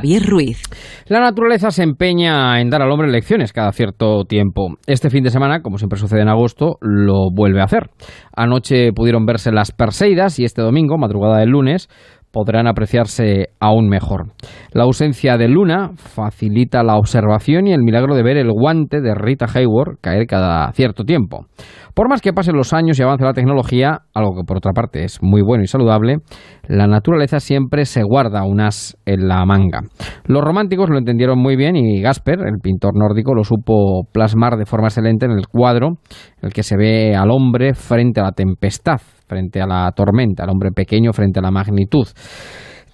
Ruiz. La naturaleza se empeña en dar al hombre lecciones cada cierto tiempo. Este fin de semana, como siempre sucede en agosto, lo vuelve a hacer. Anoche pudieron verse las Perseidas y este domingo, madrugada del lunes, podrán apreciarse aún mejor. La ausencia de luna facilita la observación y el milagro de ver el guante de Rita Hayward caer cada cierto tiempo. Por más que pasen los años y avance la tecnología, algo que por otra parte es muy bueno y saludable, la naturaleza siempre se guarda unas en la manga. Los románticos lo entendieron muy bien y Gasper, el pintor nórdico, lo supo plasmar de forma excelente en el cuadro en el que se ve al hombre frente a la tempestad frente a la tormenta, el hombre pequeño frente a la magnitud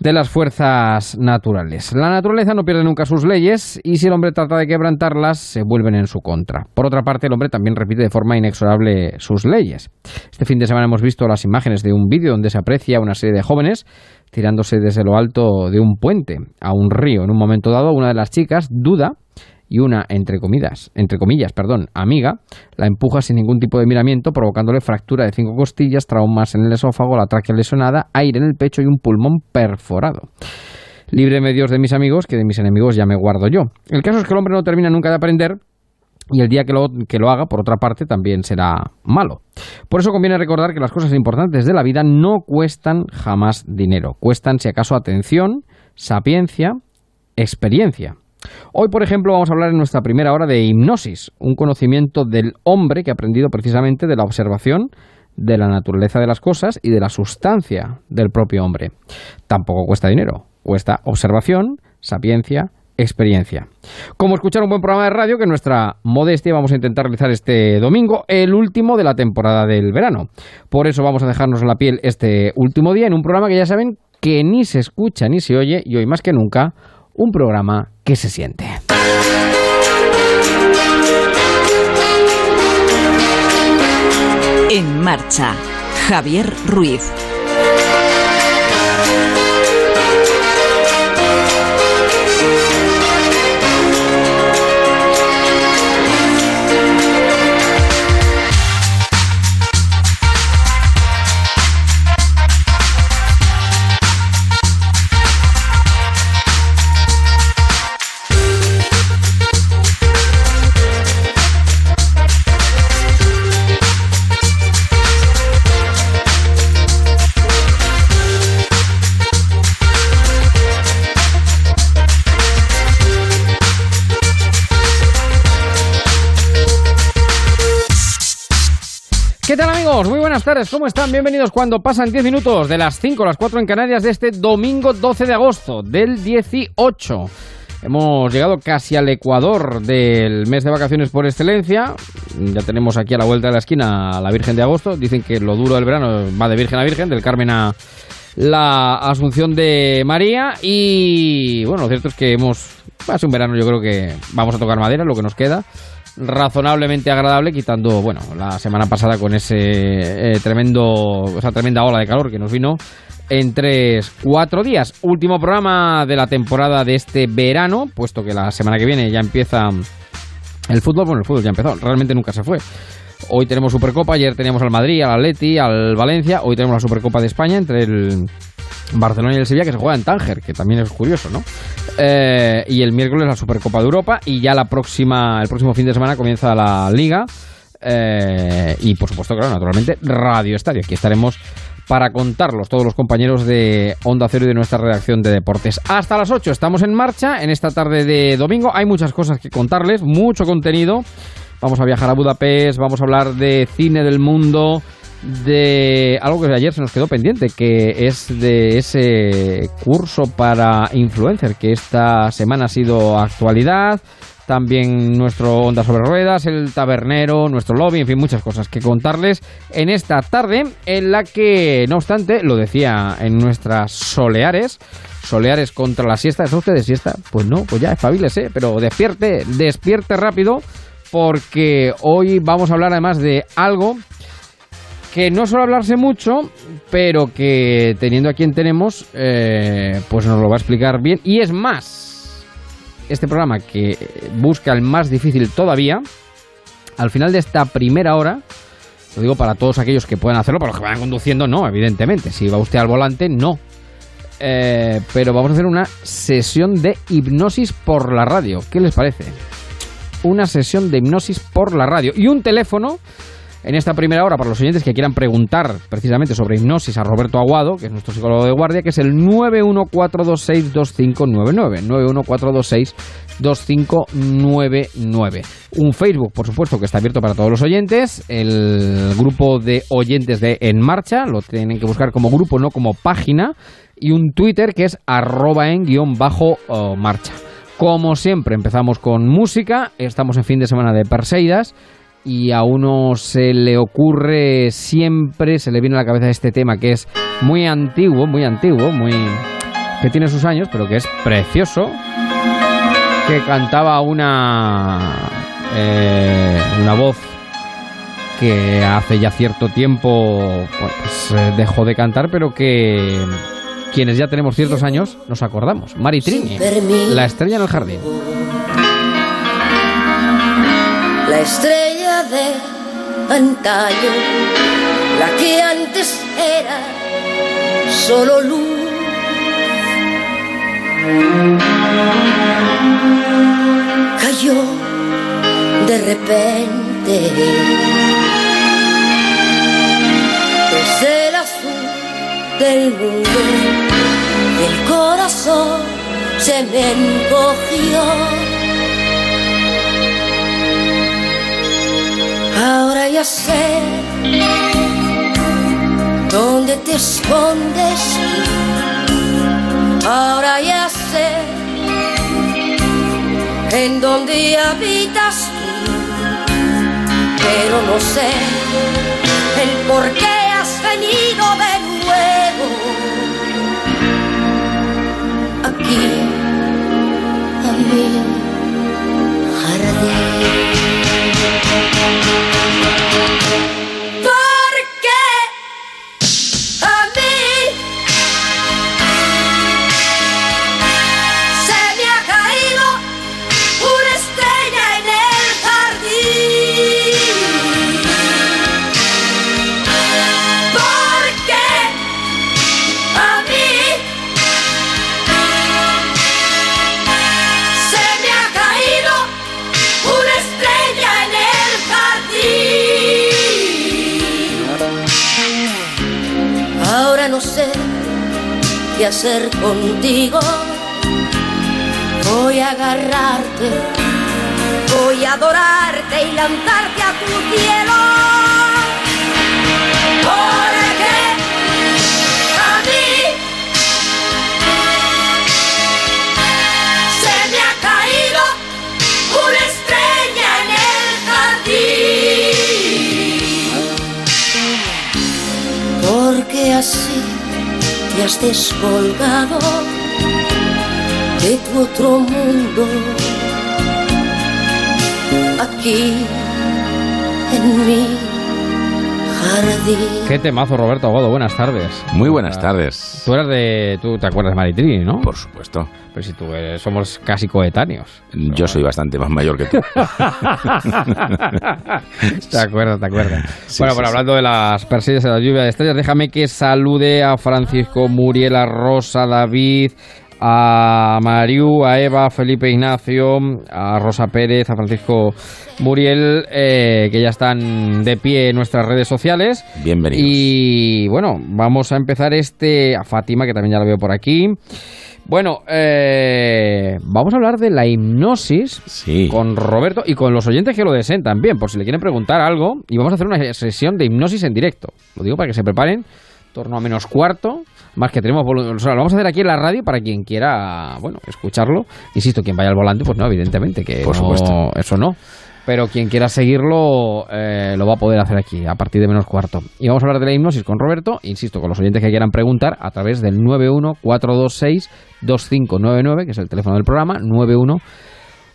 de las fuerzas naturales. La naturaleza no pierde nunca sus leyes y si el hombre trata de quebrantarlas, se vuelven en su contra. Por otra parte, el hombre también repite de forma inexorable sus leyes. Este fin de semana hemos visto las imágenes de un vídeo donde se aprecia una serie de jóvenes tirándose desde lo alto de un puente a un río. En un momento dado, una de las chicas duda y una, entre comillas, entre comillas, perdón, amiga, la empuja sin ningún tipo de miramiento, provocándole fractura de cinco costillas, traumas en el esófago, la tráquea lesionada, aire en el pecho y un pulmón perforado. Libre Dios de mis amigos, que de mis enemigos ya me guardo yo. El caso es que el hombre no termina nunca de aprender y el día que lo, que lo haga, por otra parte, también será malo. Por eso conviene recordar que las cosas importantes de la vida no cuestan jamás dinero. Cuestan, si acaso, atención, sapiencia, experiencia. Hoy, por ejemplo, vamos a hablar en nuestra primera hora de hipnosis, un conocimiento del hombre que ha aprendido precisamente de la observación de la naturaleza de las cosas y de la sustancia del propio hombre. Tampoco cuesta dinero, cuesta observación, sapiencia, experiencia. Como escuchar un buen programa de radio que en nuestra modestia vamos a intentar realizar este domingo, el último de la temporada del verano. Por eso vamos a dejarnos la piel este último día en un programa que ya saben que ni se escucha ni se oye y hoy más que nunca un programa que se siente. En marcha, Javier Ruiz. ¿Qué tal amigos? Muy buenas tardes, ¿cómo están? Bienvenidos cuando pasan 10 minutos de las 5 a las 4 en Canarias de este domingo 12 de agosto del 18. Hemos llegado casi al ecuador del mes de vacaciones por excelencia. Ya tenemos aquí a la vuelta de la esquina a la Virgen de Agosto. Dicen que lo duro del verano va de Virgen a Virgen, del Carmen a la Asunción de María. Y bueno, lo cierto es que hemos... Un verano, yo creo que vamos a tocar madera, lo que nos queda razonablemente agradable, quitando, bueno, la semana pasada con ese eh, tremendo, esa tremenda ola de calor que nos vino en tres, cuatro días. Último programa de la temporada de este verano, puesto que la semana que viene ya empieza el fútbol. Bueno, el fútbol ya empezó, realmente nunca se fue. Hoy tenemos Supercopa, ayer teníamos al Madrid, al Atleti, al Valencia, hoy tenemos la Supercopa de España entre el Barcelona y el Sevilla que se juega en Tánger, que también es curioso, ¿no? Eh, y el miércoles la Supercopa de Europa y ya la próxima, el próximo fin de semana comienza la Liga. Eh, y por supuesto, claro, naturalmente, Radio Estadio. Aquí estaremos para contarlos todos los compañeros de Onda Cero y de nuestra redacción de deportes. Hasta las 8 estamos en marcha en esta tarde de domingo. Hay muchas cosas que contarles, mucho contenido. Vamos a viajar a Budapest, vamos a hablar de cine del mundo, de algo que ayer se nos quedó pendiente, que es de ese curso para influencer que esta semana ha sido actualidad. También nuestro Onda sobre Ruedas, el tabernero, nuestro lobby, en fin, muchas cosas que contarles en esta tarde, en la que, no obstante, lo decía en nuestras soleares, soleares contra la siesta. ¿Es usted de siesta? Pues no, pues ya, espabilese, pero despierte, despierte rápido, porque hoy vamos a hablar además de algo que no suele hablarse mucho, pero que teniendo a quien tenemos, eh, pues nos lo va a explicar bien. Y es más, este programa que busca el más difícil todavía, al final de esta primera hora, lo digo para todos aquellos que puedan hacerlo, para los que vayan conduciendo, no, evidentemente. Si va usted al volante, no. eh, pero vamos a hacer una sesión de hipnosis por la radio. ¿Qué les parece? Una sesión de hipnosis por la radio. Y un teléfono en esta primera hora para los oyentes que quieran preguntar precisamente sobre hipnosis a Roberto Aguado, que es nuestro psicólogo de guardia, que es el 914262599. 914262599. Un Facebook, por supuesto, que está abierto para todos los oyentes. El grupo de oyentes de En Marcha, lo tienen que buscar como grupo, no como página. Y un Twitter que es arroba en guion bajo oh, marcha. Como siempre, empezamos con música. Estamos en fin de semana de Perseidas y a uno se le ocurre siempre, se le viene a la cabeza este tema que es muy antiguo, muy antiguo, muy que tiene sus años, pero que es precioso, que cantaba una eh, una voz que hace ya cierto tiempo pues, eh, dejó de cantar, pero que quienes ya tenemos ciertos años nos acordamos. Maritrini, la estrella en el jardín. La estrella de antaño, la que antes era solo luz. Cayó de repente desde el azul del mundo y el corazón se me encogió. Ahora ya sé dónde te escondes. Ahora ya sé en dónde habitas. Pero no sé el por qué has venido de nuevo aquí a mi Thank you. Hacer contigo. Voy a agarrarte, voy a adorarte y lanzarte a tu cielo. Te has descolgado de tu otro mundo. Aquí, en jardín. Qué temazo, Roberto Aguado. Buenas tardes. Muy buenas tardes. Tú eras de. Tú te acuerdas de Maritrini, ¿no? Por supuesto. Pero si tú eres, somos casi coetáneos. Yo soy bastante más mayor que tú. te acuerdas, te acuerdas. bueno, por hablando de las persillas de la lluvia de estrellas, déjame que salude a Francisco, Muriel, a Rosa, David, a Mariu, a Eva, a Felipe Ignacio, a Rosa Pérez, a Francisco Muriel, eh, que ya están de pie en nuestras redes sociales. Bienvenidos. Y bueno, vamos a empezar este, a Fátima, que también ya la veo por aquí. Bueno, eh, vamos a hablar de la hipnosis con Roberto y con los oyentes que lo deseen también, por si le quieren preguntar algo. Y vamos a hacer una sesión de hipnosis en directo. Lo digo para que se preparen, torno a menos cuarto. Más que tenemos o lo vamos a hacer aquí en la radio para quien quiera, bueno, escucharlo. Insisto, quien vaya al volante, pues no, evidentemente, que por supuesto. eso no pero quien quiera seguirlo eh, lo va a poder hacer aquí a partir de menos cuarto. Y vamos a hablar de la hipnosis con Roberto, insisto, con los oyentes que quieran preguntar a través del 914262599, que es el teléfono del programa, 91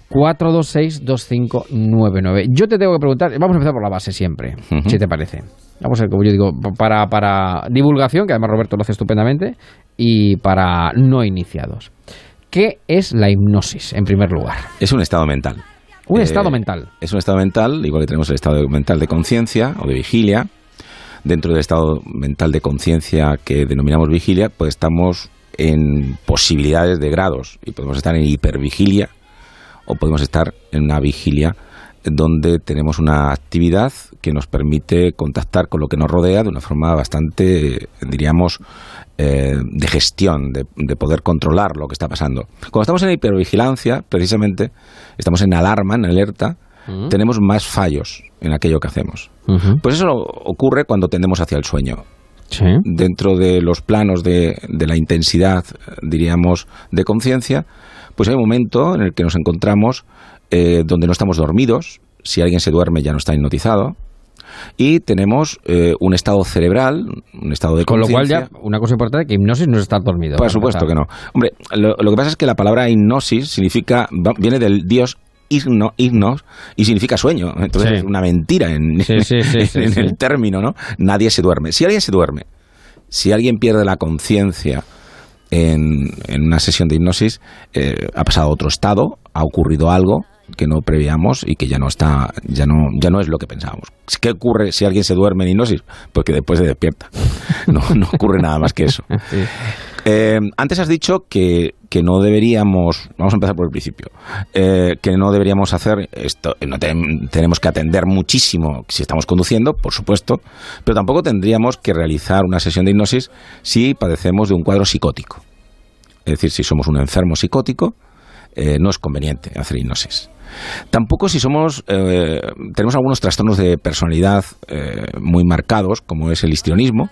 4262599. Yo te tengo que preguntar, vamos a empezar por la base siempre, si te parece. Vamos a ver, como yo digo, para, para divulgación, que además Roberto lo hace estupendamente, y para no iniciados. ¿Qué es la hipnosis, en primer lugar? Es un estado mental. Un eh, estado mental. Es un estado mental, igual que tenemos el estado mental de conciencia o de vigilia. Dentro del estado mental de conciencia que denominamos vigilia, pues estamos en posibilidades de grados y podemos estar en hipervigilia o podemos estar en una vigilia donde tenemos una actividad que nos permite contactar con lo que nos rodea de una forma bastante, diríamos, eh, de gestión, de, de, poder controlar lo que está pasando. Cuando estamos en hipervigilancia, precisamente, estamos en alarma, en alerta, tenemos más fallos en aquello que hacemos. Pues eso ocurre cuando tendemos hacia el sueño. Sí. Dentro de los planos de, de la intensidad, diríamos, de conciencia, pues hay un momento en el que nos encontramos eh, donde no estamos dormidos, si alguien se duerme ya no está hipnotizado, y tenemos eh, un estado cerebral, un estado de Con lo cual ya, una cosa importante, que hipnosis no es estar dormido. Por supuesto que no. Hombre, lo, lo, que pasa es que la palabra hipnosis significa, viene del dios ignos y significa sueño. Entonces Sí. es una mentira en, Sí, sí, el término, ¿no? Nadie se duerme. Si alguien se duerme, si alguien pierde la conciencia en, en una sesión de hipnosis, eh, ha pasado otro estado, ha ocurrido algo que no prevíamos y que ya no está, ya no, ya no es lo que pensábamos. ¿Qué ocurre si alguien se duerme en hipnosis? Pues que después se despierta. No, no ocurre nada más que eso. Eh, antes has dicho que, que no deberíamos, vamos a empezar por el principio, eh, que no deberíamos hacer esto, no te- tenemos que atender muchísimo si estamos conduciendo, por supuesto, pero tampoco tendríamos que realizar una sesión de hipnosis si padecemos de un cuadro psicótico. Es decir, si somos un enfermo psicótico, eh, no es conveniente hacer hipnosis. Tampoco si somos tenemos algunos trastornos de personalidad muy marcados, como es el histrionismo,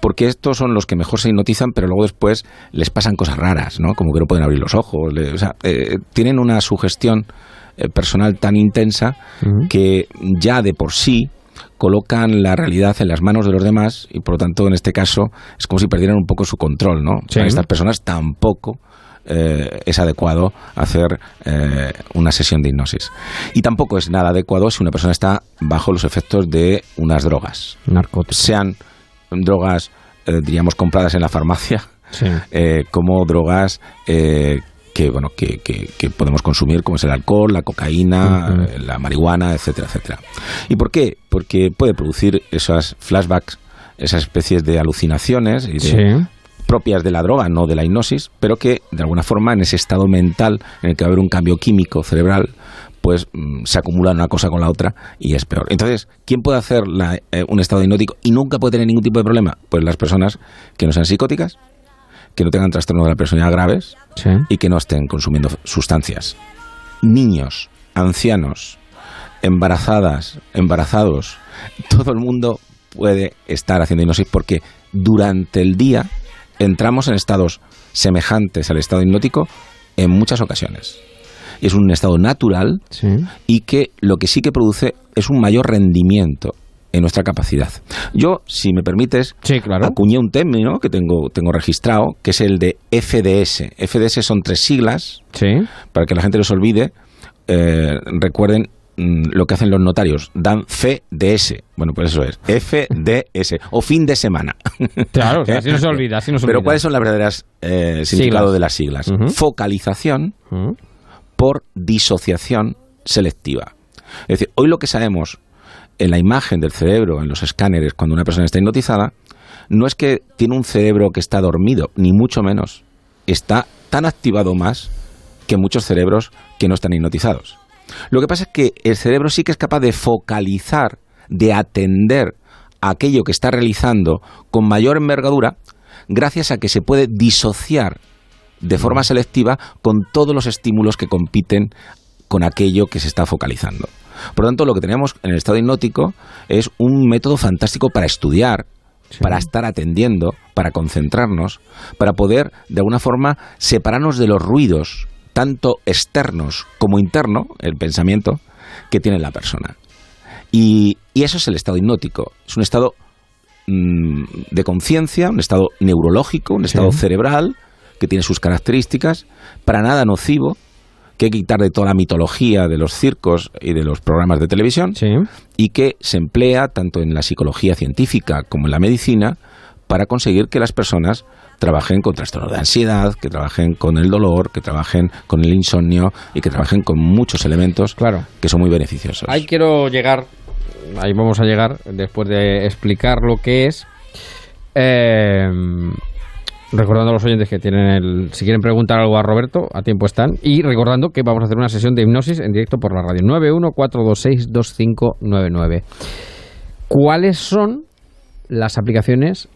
porque estos son los que mejor se hipnotizan, pero luego después les pasan cosas raras, ¿no? Como que no pueden abrir los ojos, le- o sea, eh, tienen una sugestión eh, personal tan intensa que ya de por sí colocan la realidad en las manos de los demás y por lo tanto en este caso es como si perdieran un poco su control, ¿no? Sí. Para estas personas tampoco eh, es adecuado hacer eh, una sesión de hipnosis. Y tampoco es nada adecuado si una persona está bajo los efectos de unas drogas Narcóticos. sean drogas, eh, diríamos, compradas en la farmacia, Sí. eh, como drogas eh, que, bueno, que, que- que podemos consumir, como es el alcohol, la cocaína, Ujú. eh, la marihuana, etcétera, etcétera. ¿Y por qué? Porque puede producir esas flashbacks, esas especies de alucinaciones y de, Sí. propias de la droga, no de la hipnosis, pero que de alguna forma en ese estado mental en el que va a haber un cambio químico cerebral, pues mm, se acumula una cosa con la otra y es peor. Entonces, ¿quién puede hacer la- eh, un estado hipnótico y nunca puede tener ningún tipo de problema? Pues las personas que no sean psicóticas, que no tengan trastornos de la personalidad graves Sí. y que no estén consumiendo sustancias. Niños, ancianos, embarazadas, embarazados, todo el mundo puede estar haciendo hipnosis porque durante el día entramos en estados semejantes al estado hipnótico en muchas ocasiones. Es un estado natural Sí. y que lo que sí que produce es un mayor rendimiento en nuestra capacidad. Yo, si me permites, Sí, claro. acuñé un término que tengo, tengo registrado, que es el de FDS. FDS son tres siglas, Sí. para que la gente los olvide. eh, recuerden mm, lo que hacen los notarios, dan ese. Bueno, pues eso es, FDS, o fin de semana. Claro, o sea, así no se olvida, así no se Pero olvida. ¿cuáles son las verdaderas eh, significado Siglas. de las siglas? Focalización. Por disociación selectiva. Es decir, hoy lo que sabemos en la imagen del cerebro, en los escáneres, cuando una persona está hipnotizada, no es que tiene un cerebro que está dormido, ni mucho menos. Está tan activado más que muchos cerebros que no están hipnotizados. Lo que pasa es que el cerebro sí que es capaz de focalizar, de atender a aquello que está realizando con mayor envergadura, gracias a que se puede disociar de forma selectiva con todos los estímulos que compiten con aquello que se está focalizando. Por lo tanto, lo que tenemos en el estado hipnótico es un método fantástico para estudiar, para estar atendiendo, para concentrarnos, para poder, de alguna forma, separarnos de los ruidos, tanto externos como interno, el pensamiento, que tiene la persona. Y, y eso es el estado hipnótico. Es un estado mm, de conciencia, un estado neurológico, un estado Sí. cerebral, que tiene sus características, para nada nocivo, que hay que quitar de toda la mitología de los circos y de los programas de televisión, Sí. y que se emplea tanto en la psicología científica como en la medicina para conseguir que las personas trabajen con trastornos de ansiedad, que trabajen con el dolor, que trabajen con el insomnio y que trabajen con muchos elementos Claro. que son muy beneficiosos. Ahí quiero llegar, ahí vamos a llegar después de explicar lo que es. Eh, Recordando a los oyentes que tienen el. Si quieren preguntar algo a Roberto, a tiempo están. Y recordando que vamos a hacer una sesión de hipnosis en directo por la radio 914262599. ¿Cuáles son las aplicaciones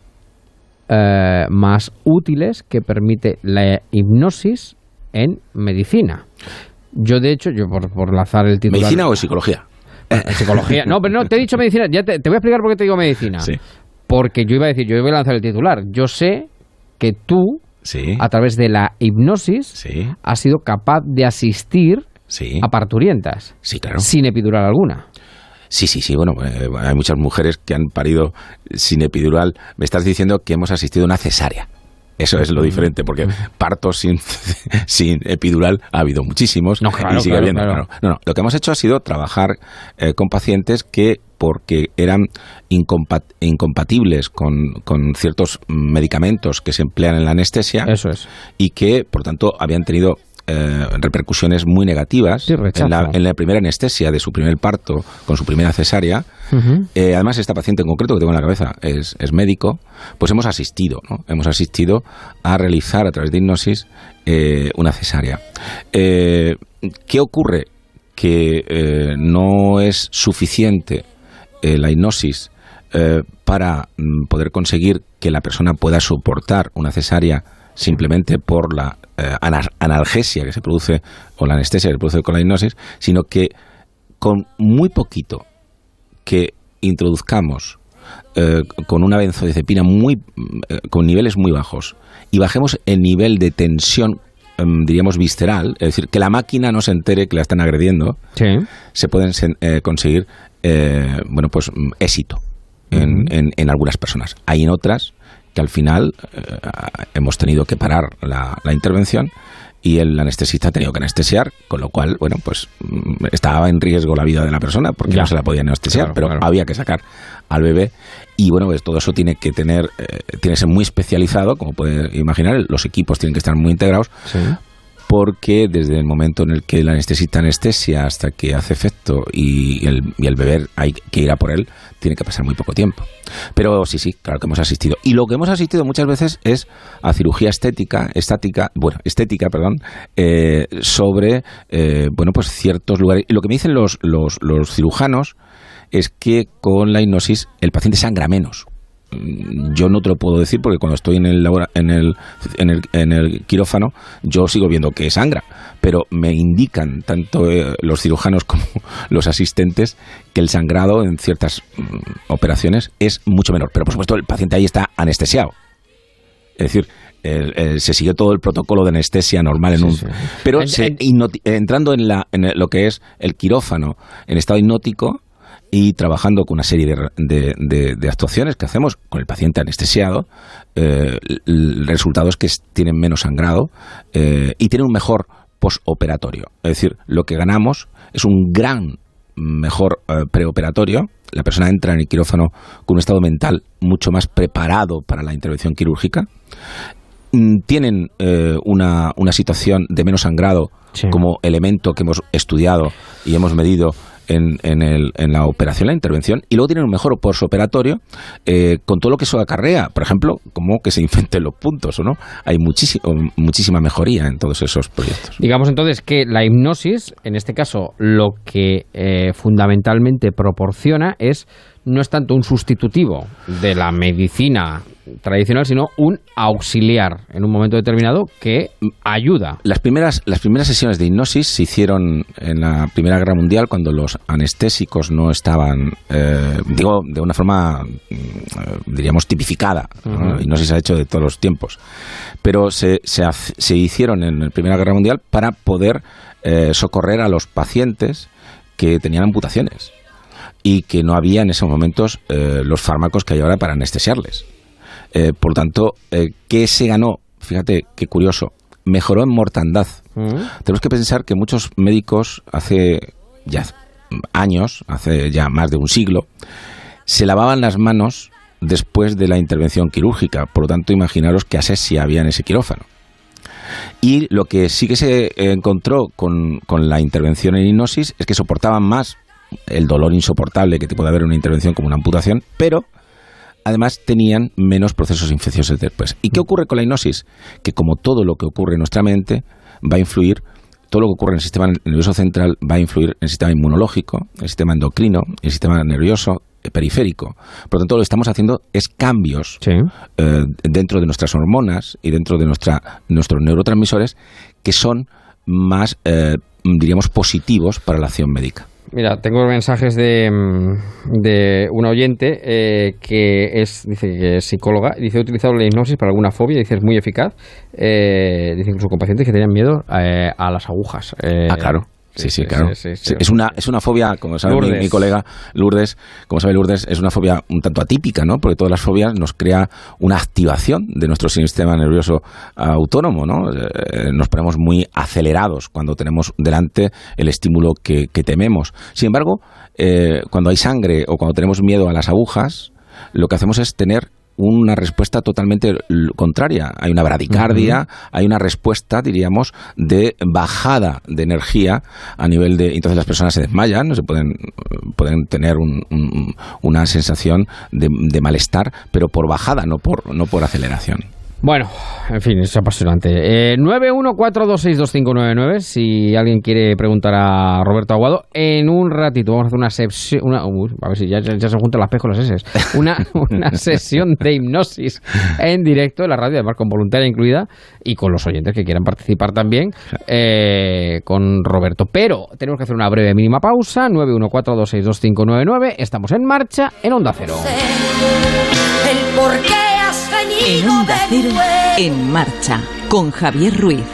eh, más útiles que permite la hipnosis en medicina? Yo, de hecho, yo por, por lanzar el titular. ¿Medicina o psicología? Eh, psicología. No, pero no, te he dicho medicina. Ya te, te voy a explicar por qué te digo medicina. Sí. Porque yo iba a decir, yo iba a lanzar el titular. Yo sé que tú, Sí. a través de la hipnosis, Sí. has sido capaz de asistir Sí. a parturientas claro. sin epidural alguna. Sí, sí, sí. Bueno, eh, hay muchas mujeres que han parido sin epidural. Me estás diciendo que hemos asistido a una cesárea. Eso es lo diferente, porque partos sin, sin epidural ha habido muchísimos No, claro, y sigue claro, habiendo. claro. claro. No, no, lo que hemos hecho ha sido trabajar eh, con pacientes que, porque eran incompat- incompatibles con, con ciertos medicamentos que se emplean en la anestesia, Eso es. y que, por tanto, habían tenido eh, repercusiones muy negativas Sí, en, la, en la primera anestesia de su primer parto con su primera cesárea. Eh, además, esta paciente en concreto que tengo en la cabeza es, es médico, pues hemos asistido, ¿no? Hemos asistido a realizar a través de hipnosis eh, una cesárea. ¿Qué ocurre? Que no es suficiente la hipnosis para mm, poder conseguir que la persona pueda soportar una cesárea simplemente por la eh, ana- analgesia que se produce o la anestesia que se produce con la hipnosis, sino que con muy poquito que introduzcamos eh, con una benzodiazepina muy eh, con niveles muy bajos y bajemos el nivel de tensión em, diríamos visceral, es decir, que la máquina no se entere que la están agrediendo, Sí. se pueden eh, conseguir bueno pues mm, éxito en, en- en algunas personas. Hay en otras que al final eh, hemos tenido que parar la, la intervención y el anestesista ha tenido que anestesiar, con lo cual, bueno, pues mm, estaba en riesgo la vida de la persona porque Ya. no se la podía anestesiar, Claro, pero claro. había que sacar al bebé y bueno, pues todo eso tiene que tener, eh, tiene que ser muy especializado, como puede imaginar, los equipos tienen que estar muy integrados Sí. Porque desde el momento en el que el anestesista anestesia hasta que hace efecto y el, y bebé hay que ir a por él, tiene que pasar muy poco tiempo. Pero sí, sí, claro que hemos asistido. Y lo que hemos asistido muchas veces es a cirugía estética, estática, bueno, estética, perdón, eh, sobre, eh, bueno, pues ciertos lugares. Y lo que me dicen los, los, los cirujanos es que con la hipnosis el paciente sangra menos. Mm, Yo no te lo puedo decir porque cuando estoy en el, labora- en el, en el, en el quirófano yo sigo viendo que sangra, pero me indican tanto eh, los cirujanos como los asistentes que el sangrado en ciertas mm, operaciones es mucho menor. Pero por supuesto el paciente ahí está anestesiado. Es decir, el- el- se sigue todo el protocolo de anestesia normal en Sí, un... sí. Pero se- hipnoti- entrando en, la, en lo que es el quirófano en estado hipnótico y trabajando con una serie de, de- de- de actuaciones que hacemos con el paciente anestesiado, eh, el, el resultado es que tienen menos sangrado eh, y tienen un mejor postoperatorio. Es decir, lo que ganamos es un gran mejor eh, preoperatorio. La persona entra en el quirófano con un estado mental mucho más preparado para la intervención quirúrgica. Mm, Tienen eh, una, una situación de menos sangrado Sí. como elemento que hemos estudiado y hemos medido en, en, el- en la operación, la intervención, y luego tienen un mejor postoperatorio eh, con todo lo que eso acarrea. Por ejemplo, como que se infecten los puntos, ¿o no? Hay muchísimo, muchísima mejoría en todos esos proyectos. Digamos entonces que la hipnosis, en este caso, lo que eh, fundamentalmente proporciona es no es tanto un sustitutivo de la medicina tradicional, sino un auxiliar en un momento determinado que ayuda. Las primeras, las primeras sesiones de hipnosis se hicieron en la Primera Guerra Mundial cuando los anestésicos no estaban, eh, digo, de una forma, mm, eh, diríamos, tipificada. ¿no? Ujú. Hipnosis se ha hecho de todos los tiempos. Pero se, se hicieron en la Primera Guerra Mundial para poder eh, socorrer a los pacientes que tenían amputaciones y que no había en esos momentos eh, los fármacos que hay ahora para anestesiarles. Eh, por tanto, eh, ¿qué se ganó? Fíjate qué curioso. Mejoró en mortandad. ¿Mm? Tenemos que pensar que muchos médicos hace ya años, hace ya más de un siglo, se lavaban las manos después de la intervención quirúrgica. Por lo tanto, imaginaros qué asesia había en ese quirófano. Y lo que sí que se encontró con, con la intervención en hipnosis es que soportaban más el dolor insoportable que te puede haber en una intervención como una amputación, pero además tenían menos procesos infecciosos después. ¿Y qué ocurre con la hipnosis? Que como todo lo que ocurre en nuestra mente va a influir todo lo que ocurre en el sistema nervioso central va a influir en el sistema inmunológico, en el sistema endocrino, en el sistema nervioso eh, periférico. Por lo tanto, lo que estamos haciendo es cambios Sí. eh, dentro de nuestras hormonas y dentro de nuestra, nuestros neurotransmisores que son más, eh, diríamos, positivos para la acción médica. Mira, tengo mensajes de, mm, de un oyente eh, que es, dice que es psicóloga, dice he utilizado la hipnosis para alguna fobia, dice es muy eficaz, eh, dice incluso con pacientes que tenían miedo eh, a las agujas. Eh, ah, claro. Sí, sí, claro. es, una, es una fobia, como sabe mi, colega Lourdes, como sabe Lourdes, es una fobia un tanto atípica, ¿no? Porque todas las fobias nos crea una activación de nuestro sistema nervioso autónomo, ¿no? Eh, nos ponemos muy acelerados cuando tenemos delante el estímulo que, que tememos. Sin embargo, eh, cuando hay sangre o cuando tenemos miedo a las agujas, lo que hacemos es tener una respuesta totalmente contraria. Hay una bradicardia, hay una respuesta, diríamos, de bajada de energía a nivel de... Entonces las personas se desmayan, no se pueden, pueden tener un- un- una sensación de, de malestar, pero por bajada, no por, no por aceleración. Bueno, en fin, es apasionante. Eh, 914262599, si alguien quiere preguntar a Roberto Aguado, en un ratito vamos a hacer una sesión, una, uy, a ver si ya, se juntan las P con las S, una, una sesión de hipnosis en directo en la radio, además con voluntaria incluida, y con los oyentes que quieran participar también eh, con Roberto. Pero tenemos que hacer una breve mínima pausa, 914262599, estamos en marcha en Onda Cero. el por qué has En Onda Cero, en marcha, con Javier Ruiz.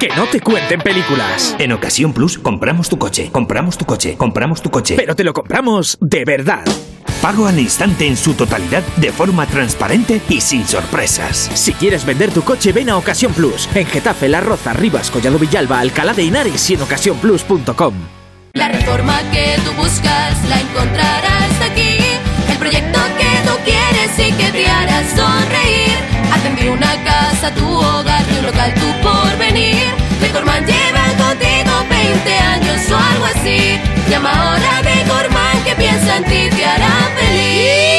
Que no te cuenten películas. En Ocasión Plus compramos tu coche, compramos tu coche, compramos tu coche. Pero te lo compramos de verdad. Pago al instante en su totalidad de forma transparente y sin sorpresas. Si quieres vender tu coche, ven a Ocasión Plus. En Getafe, La Roza, Rivas, Collado Villalba, Alcalá de Henares y en ocasiónplus.com. La reforma que tú buscas la encontrarás aquí. El proyecto que tú quieres y que te hará sonreír. Atender una casa, tu hogar, tu local, tu porvenir. Decorman lleva contigo 20 años o algo así. Llama ahora a Decorman que piensa en ti, te hará feliz.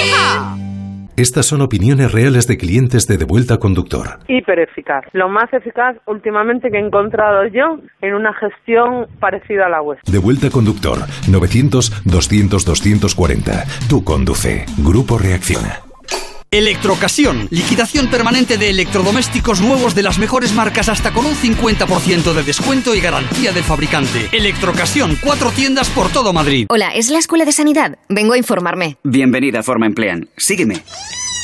Estas son opiniones reales de clientes de Devuelta Conductor. hiper eficaz. Lo más eficaz últimamente que he encontrado yo en una gestión parecida a la vuestra. Devuelta Conductor 900-200-240. Tú conduce. Grupo Reacciona. Electrocasión. Liquidación permanente de electrodomésticos nuevos de las mejores marcas hasta con un 50% de descuento y garantía del fabricante. Electrocasión. Cuatro tiendas por todo Madrid. Hola, ¿es la Escuela de Sanidad? Vengo a informarme. Bienvenida a Forma Emplean. Sígueme.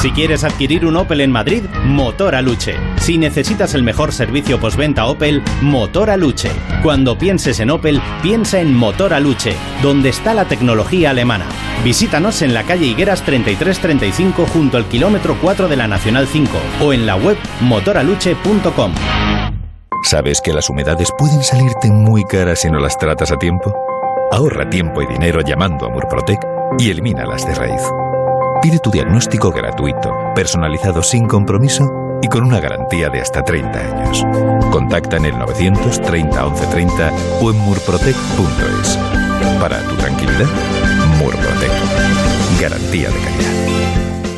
Si quieres adquirir un Opel en Madrid, Motor Aluche. Si necesitas el mejor servicio postventa Opel, Motor Aluche. Cuando pienses en Opel, piensa en Motor Aluche, donde está la tecnología alemana. Visítanos en la calle Higueras 3335 junto al kilómetro 4 de la Nacional 5 o en la web motoraluche.com. ¿Sabes que las humedades pueden salirte muy caras si no las tratas a tiempo? Ahorra tiempo y dinero llamando a Murprotec y elimínalas de raíz. Pide tu diagnóstico gratuito, personalizado sin compromiso y con una garantía de hasta 30 años. Contacta en el 930 1130 o en murprotec.es. Para tu tranquilidad, Murprotec. Garantía de calidad.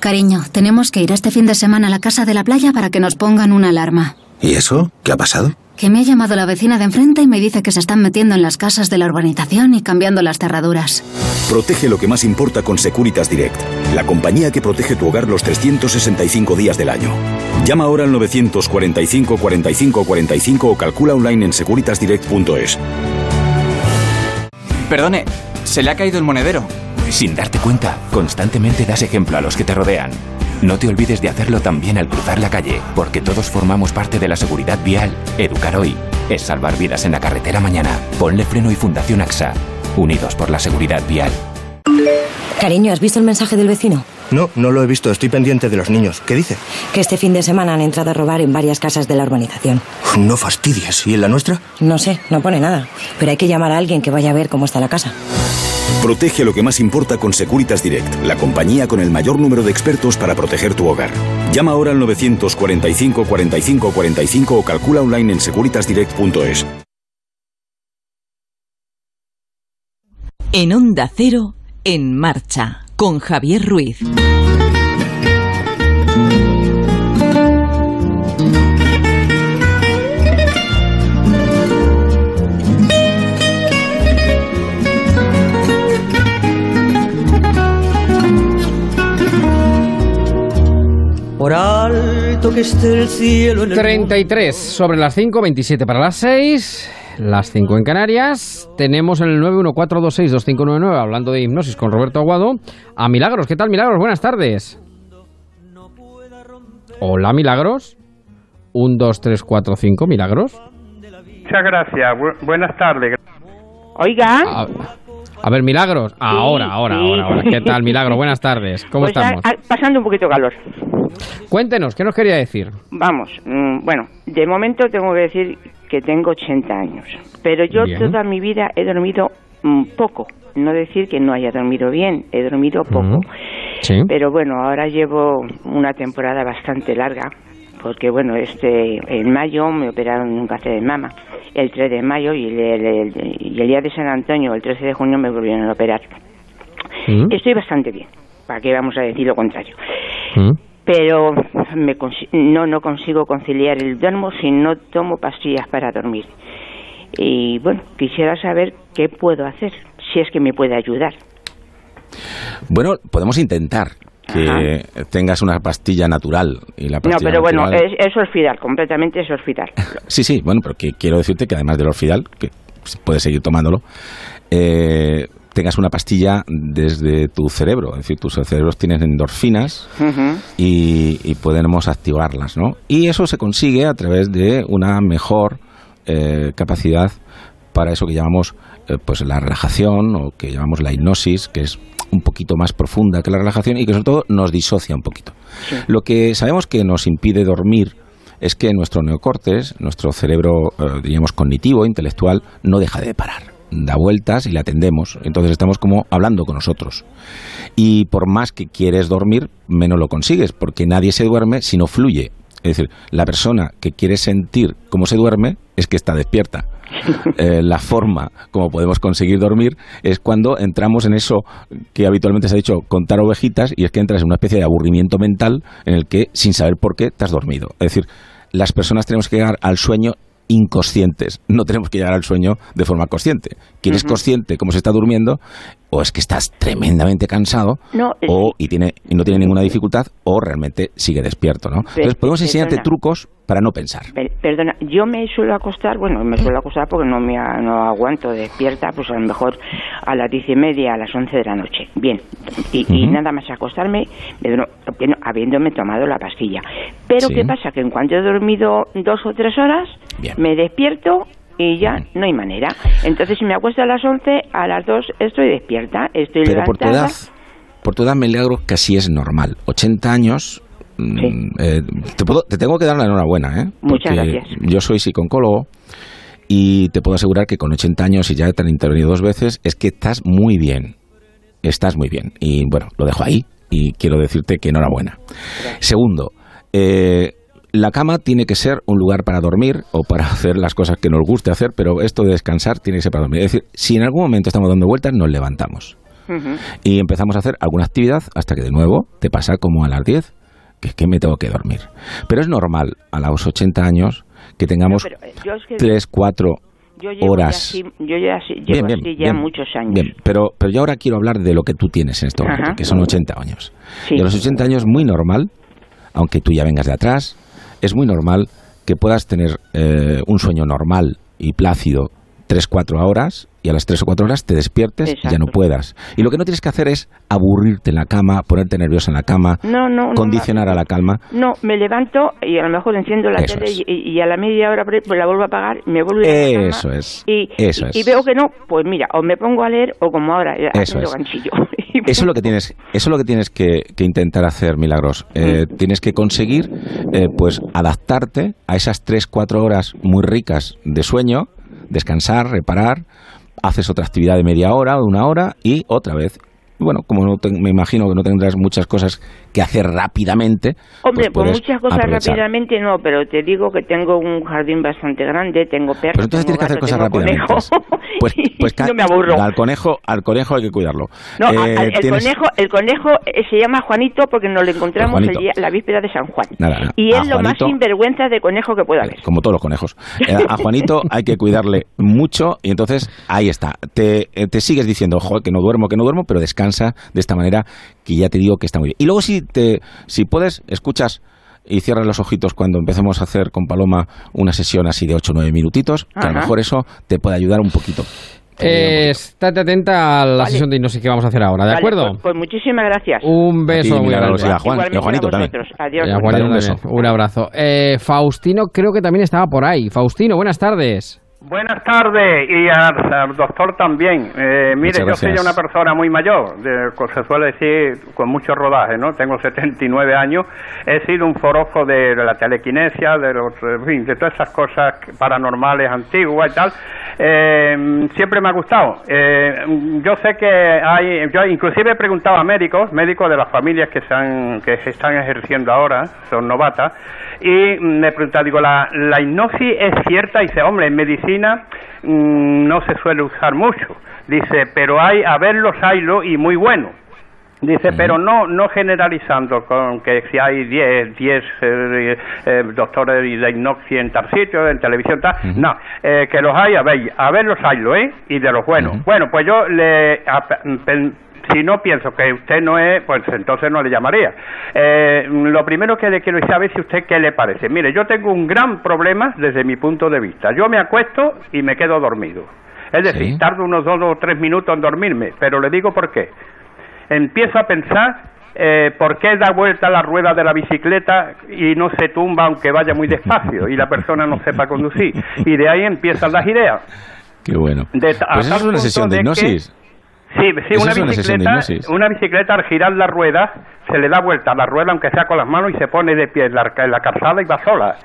Cariño, tenemos que ir este fin de semana a la casa de la playa para que nos pongan una alarma. ¿Y eso? ¿Qué ha pasado? Que me ha llamado la vecina de enfrente y me dice que se están metiendo en las casas de la urbanización y cambiando las cerraduras. Protege lo que más importa con Securitas Direct, la compañía que protege tu hogar los 365 días del año. Llama ahora al 945 45 45 o calcula online en securitasdirect.es. Perdone, se le ha caído el monedero. Sin darte cuenta, constantemente das ejemplo a los que te rodean. No te olvides de hacerlo también al cruzar la calle, porque todos formamos parte de la seguridad vial. Educar hoy es salvar vidas en la carretera mañana. Ponle freno y Fundación AXA. Unidos por la seguridad vial. Cariño, ¿has visto el mensaje del vecino? No, no lo he visto. Estoy pendiente de los niños. ¿Qué dice? Que este fin de semana han entrado a robar en varias casas de la urbanización. No fastidies. ¿Y en la nuestra? No sé, no pone nada. Pero hay que llamar a alguien que vaya a ver cómo está la casa. Protege lo que más importa con Securitas Direct, la compañía con el mayor número de expertos para proteger tu hogar. Llama ahora al 945 45 45 o calcula online en securitasdirect.es. En Onda Cero, en marcha, con Javier Ruiz. Por alto que esté el cielo en el 33 sobre las 5, 27 para las 6, las 5 en Canarias. Tenemos en el 914262599, hablando de hipnosis con Roberto Aguado, a Milagros. ¿Qué tal, Milagros? Buenas tardes. Hola, Milagros. 1, 2, 3, 4, 5, Milagros. Muchas gracias. Bu- buenas tardes. Oiga. A, a ver, Milagros. Ahora, ahora, sí. ahora, ahora. ¿Qué tal, Milagros? Buenas tardes. ¿Cómo Pues, estamos? a- a- pasando un poquito calor. Cuéntenos, ¿qué nos quería decir? Vamos, mm, bueno, de momento tengo que decir que tengo 80 años, pero yo Bien. toda mi vida he dormido mm, poco. No decir que no haya dormido bien, he dormido poco. Sí. Pero bueno, ahora llevo una temporada bastante larga, porque bueno, este en mayo me operaron en un cáncer de mama, el 3 de mayo y el, el- el- y el día de San Antonio, el 13 de junio, me volvieron a operar. Estoy bastante bien, ¿para qué vamos a decir lo contrario? Pero me no, no consigo conciliar el duermo si no tomo pastillas para dormir. Y bueno, quisiera saber qué puedo hacer, si es que me puede ayudar. Bueno, podemos intentar que tengas una pastilla natural y la No, pastilla pero bueno, es, es orfidal, completamente es orfidal. Sí, sí, bueno, pero que quiero decirte que además del orfidal, que puedes seguir tomándolo, eh, tengas una pastilla desde tu cerebro. Es decir, tus cerebros tienen endorfinas y, y podemos activarlas, ¿no? Y eso se consigue a través de una mejor eh, capacidad para eso que llamamos eh, pues la relajación o que llamamos la hipnosis, que es un poquito más profunda que la relajación y que sobre todo nos disocia un poquito. Lo que sabemos que nos impide dormir es que nuestro neocortes, nuestro cerebro, eh, diríamos, cognitivo, intelectual, no deja de parar. Da vueltas y le atendemos. Entonces estamos como hablando con nosotros. Y por más que quieres dormir, menos lo consigues, porque nadie se duerme si no fluye. Es decir, la persona que quiere sentir cómo se duerme es que está despierta. Eh, la forma como podemos conseguir dormir es cuando entramos en eso que habitualmente se ha dicho contar ovejitas y es que entras en una especie de aburrimiento mental en el que sin saber por qué te has dormido. Es decir, las personas tenemos que llegar al sueño inconscientes, no tenemos que llegar al sueño de forma consciente. Quien es consciente cómo se está durmiendo o es que estás tremendamente cansado No, es- o y tiene y no tiene ninguna dificultad o realmente sigue despierto, ¿no? Entonces podemos enseñarte perdona. trucos para no pensar. Per- Perdona, yo me suelo acostar, bueno, me suelo acostar porque no me no aguanto despierta, pues a lo mejor a las diez y media, a las once de la noche. Bien, y, nada más acostarme, me habiéndome tomado la pastilla. Pero Sí. ¿qué pasa? Que en cuanto he dormido dos o tres horas, me despierto y ya no hay manera. Entonces si me acuesto a las once, a las dos estoy despierta, estoy Pero por tu levantada. edad, por tu edad, Milagro, casi es normal. 80 años. mm, eh, te, puedo- te tengo que dar la enhorabuena, ¿eh? Muchas gracias. Yo soy psicólogo y te puedo asegurar que con 80 años y ya te han intervenido dos veces, es que estás muy bien. Estás muy bien. Y bueno, lo dejo ahí y quiero decirte que enhorabuena. Segundo, eh, la cama tiene que ser un lugar para dormir o para hacer las cosas que nos guste hacer, pero esto de descansar tiene que ser para dormir. Es decir, si en algún momento estamos dando vueltas, nos levantamos. Y empezamos a hacer alguna actividad hasta que de nuevo te pasa como a las 10, que es que me tengo que dormir. Pero es normal a los 80 años que tengamos No, eh, es que- 3, 4 Yo llevo horas. ya así, yo ya así- llevo Bien, bien, así ya bien, muchos años. Bien, pero, pero yo ahora quiero hablar de lo que tú tienes en Ajá. que son 80 años. Sí. Y a los 80 años, muy normal, aunque tú ya vengas de atrás, es muy normal que puedas tener eh, un sueño normal y plácido 3, 4 horas y a las 3 o 4 horas te despiertes y ya no puedas. Y lo que no tienes que hacer es aburrirte en la cama, ponerte nerviosa en la cama, No, no, no, condicionar a la calma. No, me levanto y a lo mejor enciendo la Eso tele y, y a la media hora pues la vuelvo a apagar, me vuelvo a la cama Eso es. y, Eso y- y es. veo que no, pues mira, o me pongo a leer o como ahora, eh, Eso es. ganchillo. Eso es lo que tienes, eso es lo que tienes que, que intentar hacer, Milagros. Eh, Tienes que conseguir, eh, pues, adaptarte a esas tres, cuatro horas muy ricas de sueño, descansar, reparar, haces otra actividad de media hora o una hora y otra vez. Bueno, como no te- me imagino que no tendrás muchas cosas que hacer rápidamente, Hombre, pues pues puedes muchas cosas aprovechar. rápidamente no, pero te digo que tengo un jardín bastante grande, tengo perros, Pero entonces tengo tienes que hacer cosas rápidamente. Pues, pues no me aburro. Al conejo, al conejo hay que cuidarlo. No, Eh, el tienes- conejo, el conejo eh, se llama Juanito porque nos lo encontramos el día- la víspera de San Juan. Nada, nada. Y es lo más sinvergüenza de conejo que pueda haber. como todos los conejos. Eh, a Juanito hay que cuidarle mucho y entonces ahí está. Te, eh, te sigues diciendo, joder, que no duermo, que no duermo, pero descansa de esta manera que ya te digo que está muy bien. Y luego si, te, si puedes, escuchas y cierras los ojitos cuando empecemos a hacer con Paloma una sesión así de 8 o 9 minutitos, que a lo Ajá. mejor eso te puede ayudar un poquito. Eh, estate atenta a la sesión de hipnosis que vamos a hacer ahora, ¿de Vale, acuerdo? Pues, pues muchísimas gracias. Un beso A ti, muy grande. a Juan, y a Juanito a también. Adiós. Y a Juanito un beso. Un abrazo. Eh, Faustino creo que también estaba por ahí. Faustino, buenas tardes. Buenas tardes y al, al doctor también. Eh, mire, yo soy una persona muy mayor, de, se suele decir, con mucho rodaje, ¿no? Tengo 79 años. He sido un forofo de, de la telequinesia, de los, en fin, de todas esas cosas paranormales antiguas y tal. Eh, siempre me ha gustado. Eh, yo sé que hay, yo inclusive he preguntado a médicos, médicos de las familias que se, han, que se están ejerciendo ahora, son novatas, y me he preguntado, digo, ¿la, la hipnosis es cierta? Y dice, hombre, en medicina mm, no se suele usar mucho. Dice, pero hay, a verlos haylo y muy bueno. Dice, pero no no generalizando con que si hay 10 10 eh, eh, doctores de hipnosis en tal sitio, en televisión, tal. No, eh, que los hay, a ver, a ver los haylo, ¿eh? Y de los buenos. Bueno, pues yo le... a- pen- si no pienso que usted no es, pues entonces no le llamaría. Eh, lo primero que le quiero ver si usted qué le parece. Mire, yo tengo un gran problema desde mi punto de vista. Yo me acuesto y me quedo dormido. Es decir, tardo unos dos o tres minutos en dormirme, pero le digo por qué. Empiezo a pensar eh, por qué da vuelta la rueda de la bicicleta y no se tumba aunque vaya muy despacio y la persona no sepa conducir. Y de ahí empiezan las ideas. Qué bueno. De Pues eso es una sesión de hipnosis. Sí, sí, una bicicleta, una bicicleta al girar la rueda se le da vuelta a la rueda aunque sea con las manos y se pone de pie en la, en la calzada y va sola.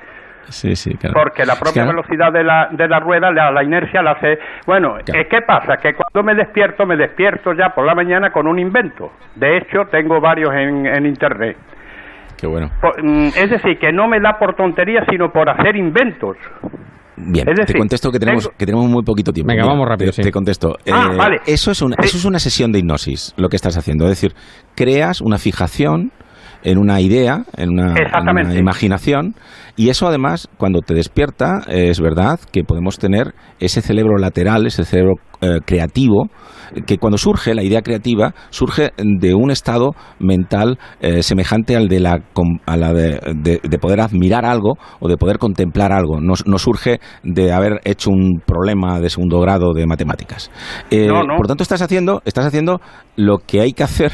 Sí, sí, claro. Porque la Es propia que- velocidad de la, de la rueda, la, la inercia la hace... Bueno, eh, ¿qué pasa? Que cuando me despierto, me despierto ya por la mañana con un invento. De hecho, tengo varios en, en Internet. Qué bueno. Por- mm, es decir, que no me da por tontería, sino por hacer inventos. Bien, Es te contesto que tenemos, tengo- que tenemos muy poquito tiempo. Venga, Mira, vamos rápido, Te, sí. te contesto. Eh, Ah, vale. Eso es, una, eso es una sesión de hipnosis, lo que estás haciendo. Es decir, creas una fijación en una idea, en una, en una imaginación, y eso además, cuando te despierta, eh, es verdad que podemos tener ese cerebro lateral, ese cerebro eh, creativo, que cuando surge la idea creativa, surge de un estado mental eh, semejante al de la, a la de, de- de poder admirar algo o de poder contemplar algo. No, no surge de haber hecho un problema de segundo grado de matemáticas. Eh, No, no. Por tanto, estás haciendo, estás haciendo lo que hay que hacer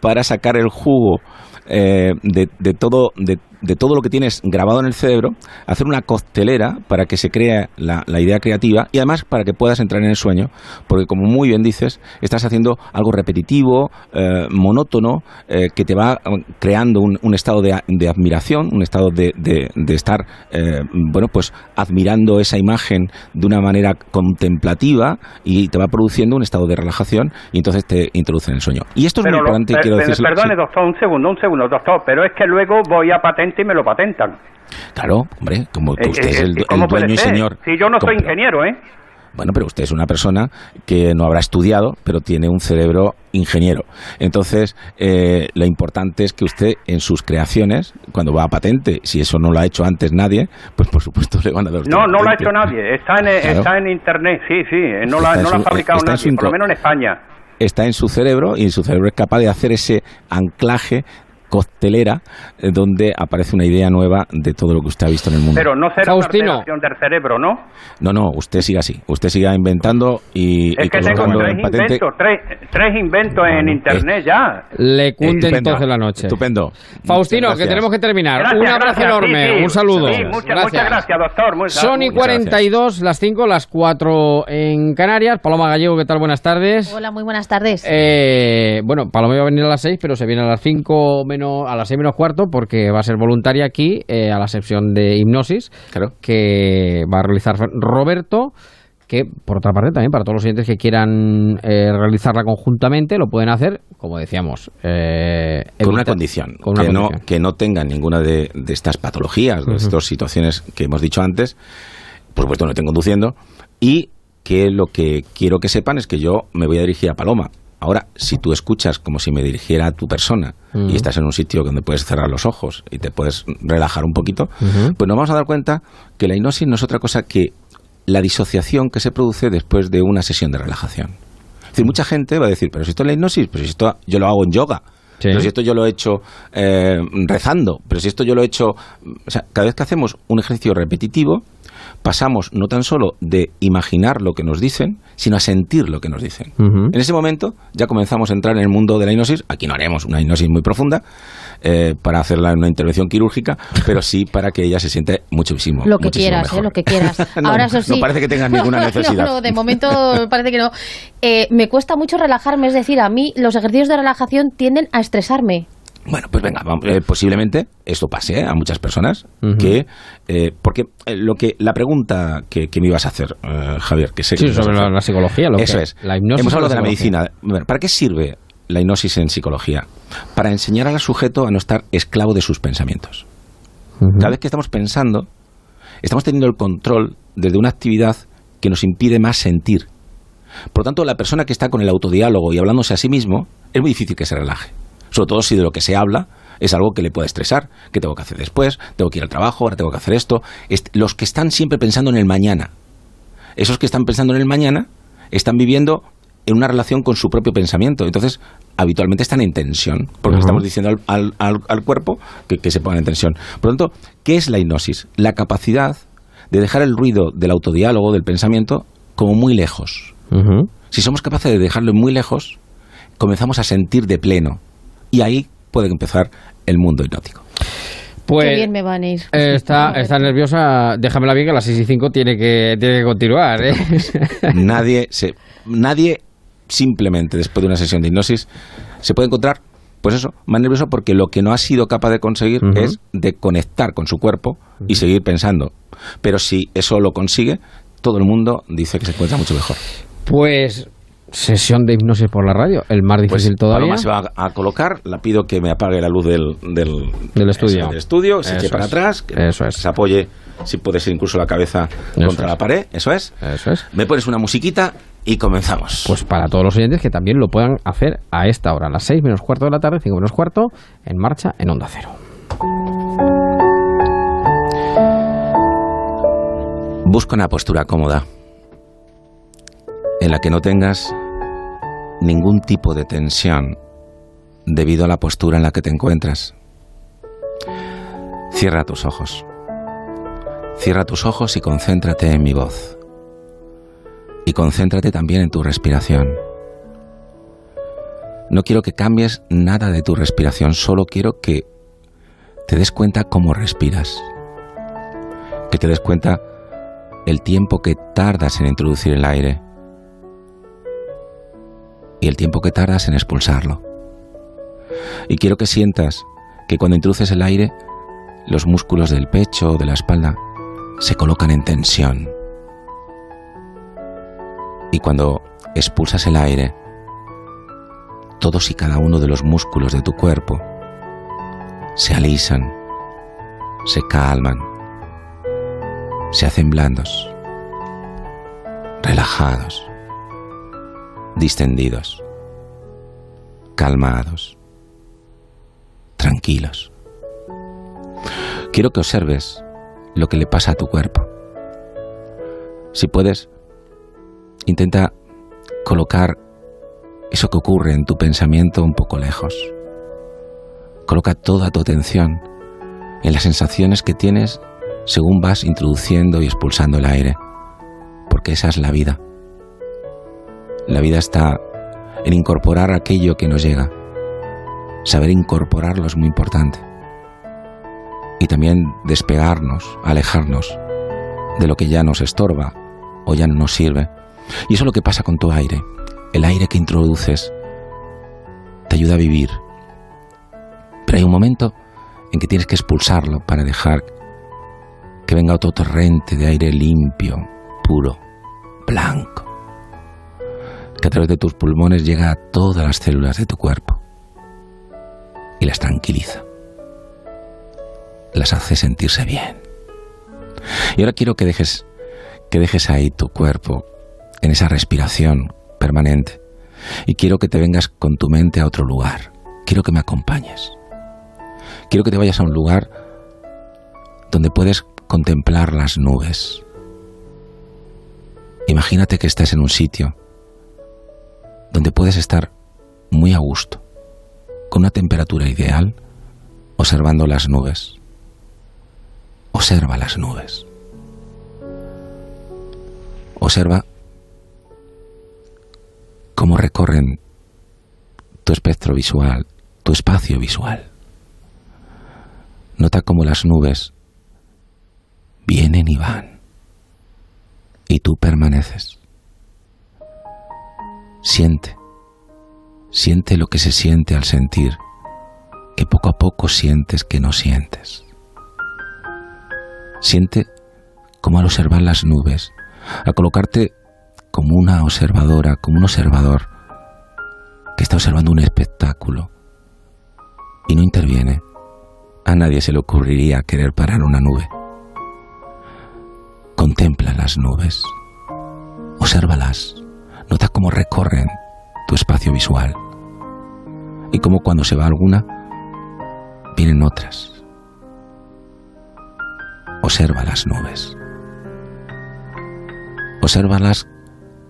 para sacar el jugo eh, de, de todo de, de todo lo que tienes grabado en el cerebro, hacer una costelera para que se cree la, la idea creativa y además para que puedas entrar en el sueño, porque como muy bien dices, estás haciendo algo repetitivo, eh, monótono, eh, que te va eh, creando un, un estado de, de admiración, un estado de, de- de estar, eh, bueno, pues admirando esa imagen de una manera contemplativa y te va produciendo un estado de relajación y entonces te introduce en el sueño. Y esto es Pero muy lo- importante per- quiero per- decirlo. Perdone, sí. doctor, un segundo, un segundo, doctor, pero es que luego voy a patente y me lo patentan. Claro, hombre, como que Eh, usted es eh, el, ¿Cómo el puede dueño y señor. Si yo no soy ingeniero, ¿eh? Bueno, pero usted es una persona que no habrá estudiado, pero tiene un cerebro ingeniero. Entonces, eh, lo importante es que usted en sus creaciones, cuando va a patente, si eso no lo ha hecho antes nadie, pues por supuesto le van a dar No, no lo ha hecho nadie. Está en, Claro. está en internet, sí, sí. No la, no la ha su- fabricado su nadie, por lo menos en España. está en su cerebro y su cerebro es capaz de hacer ese anclaje costelera eh, donde aparece una idea nueva de todo lo que usted ha visto en el mundo. Pero no será Faustino. una alteración del cerebro, ¿no? No, no, usted siga así. Usted siga inventando y, Es y que tengo tres inventos, tres, tres inventos en internet ya. Le cunde Estupendo, entonces la noche. Estupendo. Faustino, Muchas que gracias. tenemos que terminar. Gracias, un abrazo gracias, enorme, sí, sí. un saludo. Sí, muchas, muchas gracias, doctor. Muy- Sony muchas 42, las 5, las 4 en Canarias. Paloma Gallego, ¿qué tal? Buenas tardes. Hola, muy buenas tardes. Eh, bueno, Paloma iba a venir a las 6, pero se viene a las 5 menos, a las 6 menos cuarto porque va a ser voluntaria aquí eh, a la sección de hipnosis que va a realizar Roberto. Que por otra parte también para todos los oyentes que quieran eh, realizarla conjuntamente lo pueden hacer, como decíamos, eh, Con una condición, con una que, condición. No, que no tengan ninguna de, de estas patologías, de estas situaciones que hemos dicho antes, por supuesto no estén conduciendo, y que lo que quiero que sepan es que yo me voy a dirigir a Paloma. Ahora, si tú escuchas como si me dirigiera a tu persona y estás en un sitio donde puedes cerrar los ojos y te puedes relajar un poquito, pues nos vamos a dar cuenta que la hipnosis no es otra cosa que la disociación que se produce después de una sesión de relajación. Es decir, mucha gente va a decir, pero si esto es la hipnosis, pero si esto yo lo hago en yoga, pero si esto yo lo he hecho eh, rezando, pero si esto yo lo he hecho... O sea, cada vez que hacemos un ejercicio repetitivo, pasamos no tan solo de imaginar lo que nos dicen, sino a sentir lo que nos dicen. En ese momento ya comenzamos a entrar en el mundo de la hipnosis. Aquí no haremos una hipnosis muy profunda eh, para hacerla en una intervención quirúrgica, pero sí para que ella se siente muchísimo, Lo que muchísimo quieras, mejor. ¿eh? Lo que quieras. No, Ahora, eso sí. no parece que tengas ninguna No, necesidad. No, no, de momento parece que no. Eh, me cuesta mucho relajarme, es decir, a mí los ejercicios de relajación tienden a estresarme. Bueno, pues venga, vamos, eh, posiblemente esto pase ¿eh? a muchas personas que eh, porque eh, lo que la pregunta que, que me ibas a hacer, Javier, que sé que Sí, a sobre la, psicología. Lo Eso que- es. La hipnosis Hemos hablado de la medicina. Bueno, ¿Para qué sirve la hipnosis en psicología? Para enseñar al sujeto a no estar esclavo de sus pensamientos. Cada vez que estamos pensando, estamos teniendo el control desde una actividad que nos impide más sentir. Por lo tanto, la persona que está con el autodiálogo y hablándose a sí mismo, es muy difícil que se relaje. Sobre todo si de lo que se habla es algo que le puede estresar. ¿Qué tengo que hacer después? Tengo que ir al trabajo, ahora tengo que hacer esto. Est- los que están siempre pensando en el mañana. Esos que están pensando en el mañana están viviendo en una relación con su propio pensamiento. Entonces, habitualmente están en tensión, porque estamos diciendo al, al- al- al cuerpo que, que se pongan en tensión. Por lo tanto, ¿qué es la hipnosis? La capacidad de dejar el ruido del autodiálogo, del pensamiento, como muy lejos. Si somos capaces de dejarlo muy lejos, comenzamos a sentir de pleno. Y ahí puede empezar el mundo hipnótico. Pues, Qué bien me van a ir. Eh, está, está nerviosa, déjamela bien que a las 6 y 5 tiene que, tiene que continuar. ¿eh? nadie, se, nadie simplemente después de una sesión de hipnosis se puede encontrar, pues eso, más nervioso porque lo que no ha sido capaz de conseguir es de conectar con su cuerpo y seguir pensando. Pero si eso lo consigue, todo el mundo dice que se encuentra mucho mejor. Pues sesión de hipnosis por la radio, el más difícil todavía. Paloma se va a, a colocar, la pido que me apague la luz del, del, Del estudio. eso, del estudio, se eche Eso para es. atrás, que se apoye, si puede ser incluso la cabeza contra la pared, eso es. Eso es. Me pones una musiquita y comenzamos. Pues para todos los oyentes que también lo puedan hacer a esta hora, a las 6 menos cuarto de la tarde, 5 menos cuarto, en marcha en Onda Cero. Busca una postura cómoda en la que no tengas ningún tipo de tensión debido a la postura en la que te encuentras. Cierra tus ojos. Cierra tus ojos y concéntrate en mi voz. Y concéntrate también en tu respiración. No quiero que cambies nada de tu respiración, solo quiero que te des cuenta cómo respiras. Que te des cuenta el tiempo que tardas en introducir el aire y el tiempo que tardas en expulsarlo. Y quiero que sientas que cuando introduces el aire, los músculos del pecho o de la espalda se colocan en tensión. Y cuando expulsas el aire, todos y cada uno de los músculos de tu cuerpo se alisan, se calman, se hacen blandos, relajados, distendidos, calmados, tranquilos. Quiero que observes lo que le pasa a tu cuerpo. Si puedes, intenta colocar eso que ocurre en tu pensamiento un poco lejos. Coloca toda tu atención en las sensaciones que tienes según vas introduciendo y expulsando el aire, porque esa es la vida. La vida está en incorporar aquello que nos llega. Saber incorporarlo es muy importante. Y también despegarnos, alejarnos de lo que ya nos estorba o ya no nos sirve. Y eso es lo que pasa con tu aire. El aire que introduces te ayuda a vivir. Pero hay un momento en que tienes que expulsarlo para dejar que venga otro torrente de aire limpio, puro, blanco, que a través de tus pulmones llega a todas las células de tu cuerpo y las tranquiliza, las hace sentirse bien. Y ahora quiero que dejes que dejes ahí tu cuerpo en esa respiración permanente y quiero que te vengas con tu mente a otro lugar. Quiero que me acompañes. Quiero que te vayas a un lugar donde puedes contemplar las nubes. Imagínate que estás en un sitio donde puedes estar muy a gusto, con una temperatura ideal, observando las nubes. Observa las nubes. Observa cómo recorren tu espectro visual, tu espacio visual. Nota cómo las nubes vienen y van, y tú permaneces. Siente, siente lo que se siente al sentir, que poco a poco sientes que no sientes. Siente cómo al observar las nubes, a colocarte como una observadora, como un observador que está observando un espectáculo y no interviene, a nadie se le ocurriría querer parar una nube. Contempla las nubes, obsérvalas, nota cómo recorren tu espacio visual y cómo cuando se va alguna, vienen otras. Observa las nubes. Obsérvalas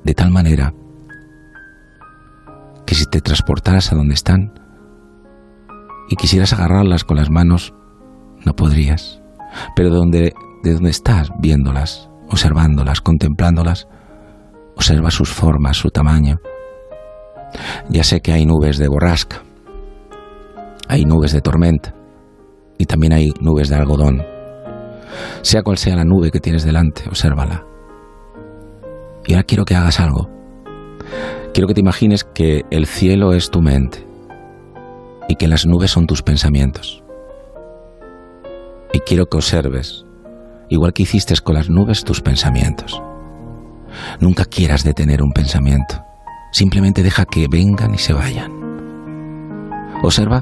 de tal manera que si te transportaras a donde están y quisieras agarrarlas con las manos, no podrías. Pero donde, de donde estás viéndolas, observándolas, contemplándolas, observa sus formas, su tamaño. Ya sé que hay nubes de borrasca, hay nubes de tormenta y también hay nubes de algodón. Sea cual sea la nube que tienes delante, obsérvala. Y ahora quiero que hagas algo. Quiero que te imagines que el cielo es tu mente y que las nubes son tus pensamientos. Y quiero que observes, igual que hiciste con las nubes, tus pensamientos. Nunca quieras detener un pensamiento. Simplemente deja que vengan y se vayan. Observa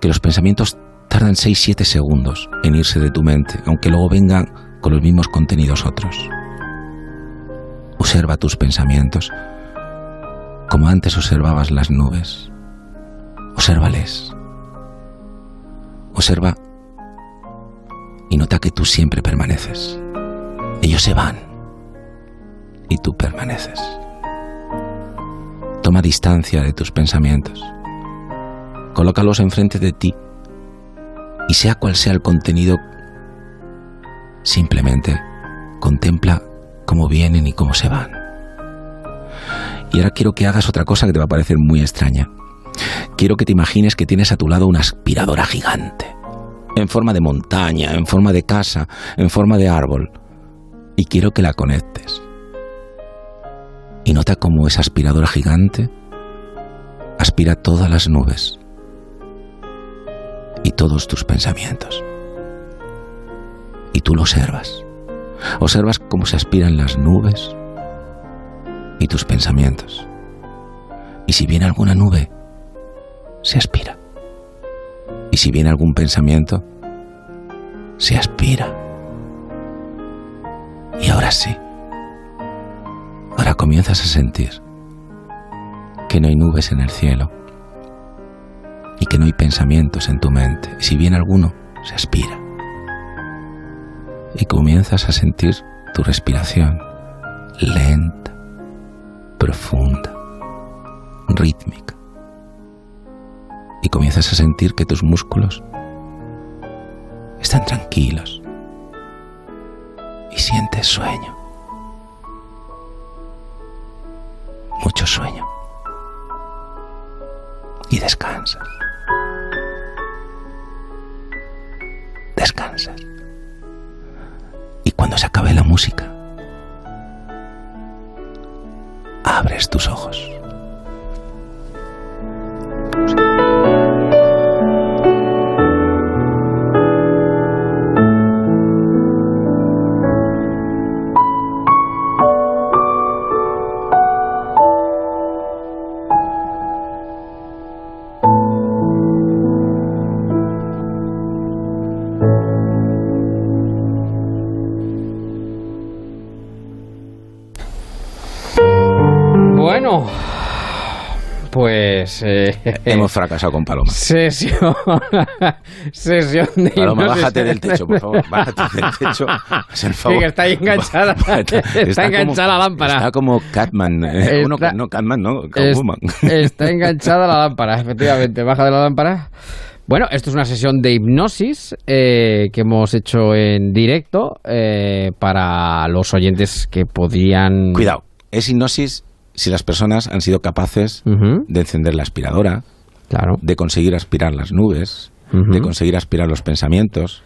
que los pensamientos tardan 6-7 segundos en irse de tu mente, aunque luego vengan con los mismos contenidos otros. Observa tus pensamientos como antes observabas las nubes. Obsérvales. Observa y nota que tú siempre permaneces. Ellos se van y tú permaneces. Toma distancia de tus pensamientos. Colócalos enfrente de ti y sea cual sea el contenido, simplemente contempla cómo vienen y cómo se van. Y ahora quiero que hagas otra cosa que te va a parecer muy extraña. Quiero que te imagines que tienes a tu lado una aspiradora gigante, en forma de montaña, en forma de casa, en forma de árbol. Y quiero que la conectes. Y nota cómo esa aspiradora gigante aspira todas las nubes y todos tus pensamientos. Y tú lo observas. Observas cómo se aspiran las nubes y tus pensamientos. Y si viene alguna nube, se aspira. Y si viene algún pensamiento, se aspira. Y ahora sí. Ahora comienzas a sentir que no hay nubes en el cielo y que no hay pensamientos en tu mente. Si bien alguno, se aspira. Y comienzas a sentir tu respiración lenta, profunda, rítmica. Y comienzas a sentir que tus músculos están tranquilos. Y sientes sueño. Mucho sueño. Y descansas. Descansas. Y cuando se acabe la música, abres tus ojos. Pues... eh, Hemos fracasado con Paloma. Sesión, sesión de Paloma, bájate del techo, por favor. Bájate del techo. Haz el favor. Sí, que está ahí enganchada. Está, enganchada como, la lámpara. Está como Catman. eh, Está- uno, no, Catman, no. Catwoman. está enganchada la lámpara, efectivamente. Baja de la lámpara. Bueno, esto es una sesión de hipnosis eh, que hemos hecho en directo eh, para los oyentes que podían... Cuidado, es hipnosis si las personas han sido capaces de encender la aspiradora, de conseguir aspirar las nubes, de conseguir aspirar los pensamientos,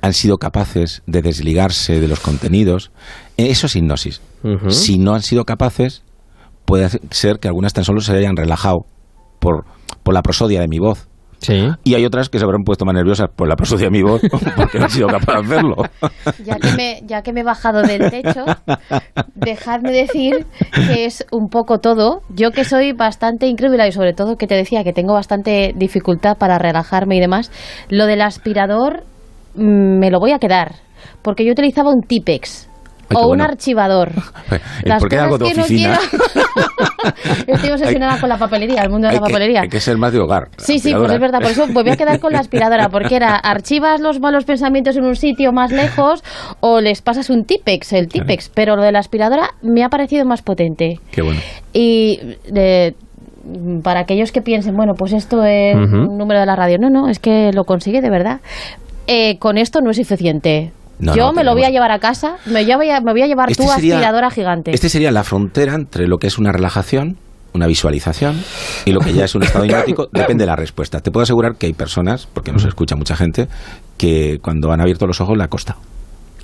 han sido capaces de desligarse de los contenidos. Eso es hipnosis. Si no han sido capaces, puede ser que algunas tan solo se hayan relajado por, por la prosodia de mi voz. Sí. Y hay otras que se habrán puesto más nerviosas por la prosodia de mi voz porque no han sido capaces de hacerlo. Ya que, me, ya que me he bajado del techo, dejadme decir que es un poco todo. Yo que soy bastante incrédula y sobre todo que te decía que tengo bastante dificultad para relajarme y demás, lo del aspirador mm, me lo voy a quedar. Porque yo utilizaba un Tipex Ay, o un archivador. ¿Y por qué cosas algo de que no oficina? Estoy obsesionada con la papelería, el mundo de la que, papelería. hay que ser más de hogar. Sí, sí, pues es verdad. Por eso me voy a quedar con la aspiradora, porque era archivas los malos pensamientos en un sitio más lejos o les pasas un Tipex, el Tipex. Pero lo de la aspiradora me ha parecido más potente. Qué bueno. Y de- para aquellos que piensen, bueno, pues esto es un número de la radio. No, no, es que lo consigue de verdad. Eh, con esto no es suficiente. No, Yo no, me lo voy a llevar a casa, me, voy a, me voy a llevar Este tu sería- aspiradora gigante. Este sería la frontera entre lo que es una relajación, una visualización y lo que ya es un estado hipnótico. Depende de la respuesta. Te puedo asegurar que hay personas, porque nos escucha mucha gente, que cuando han abierto los ojos le ha costado.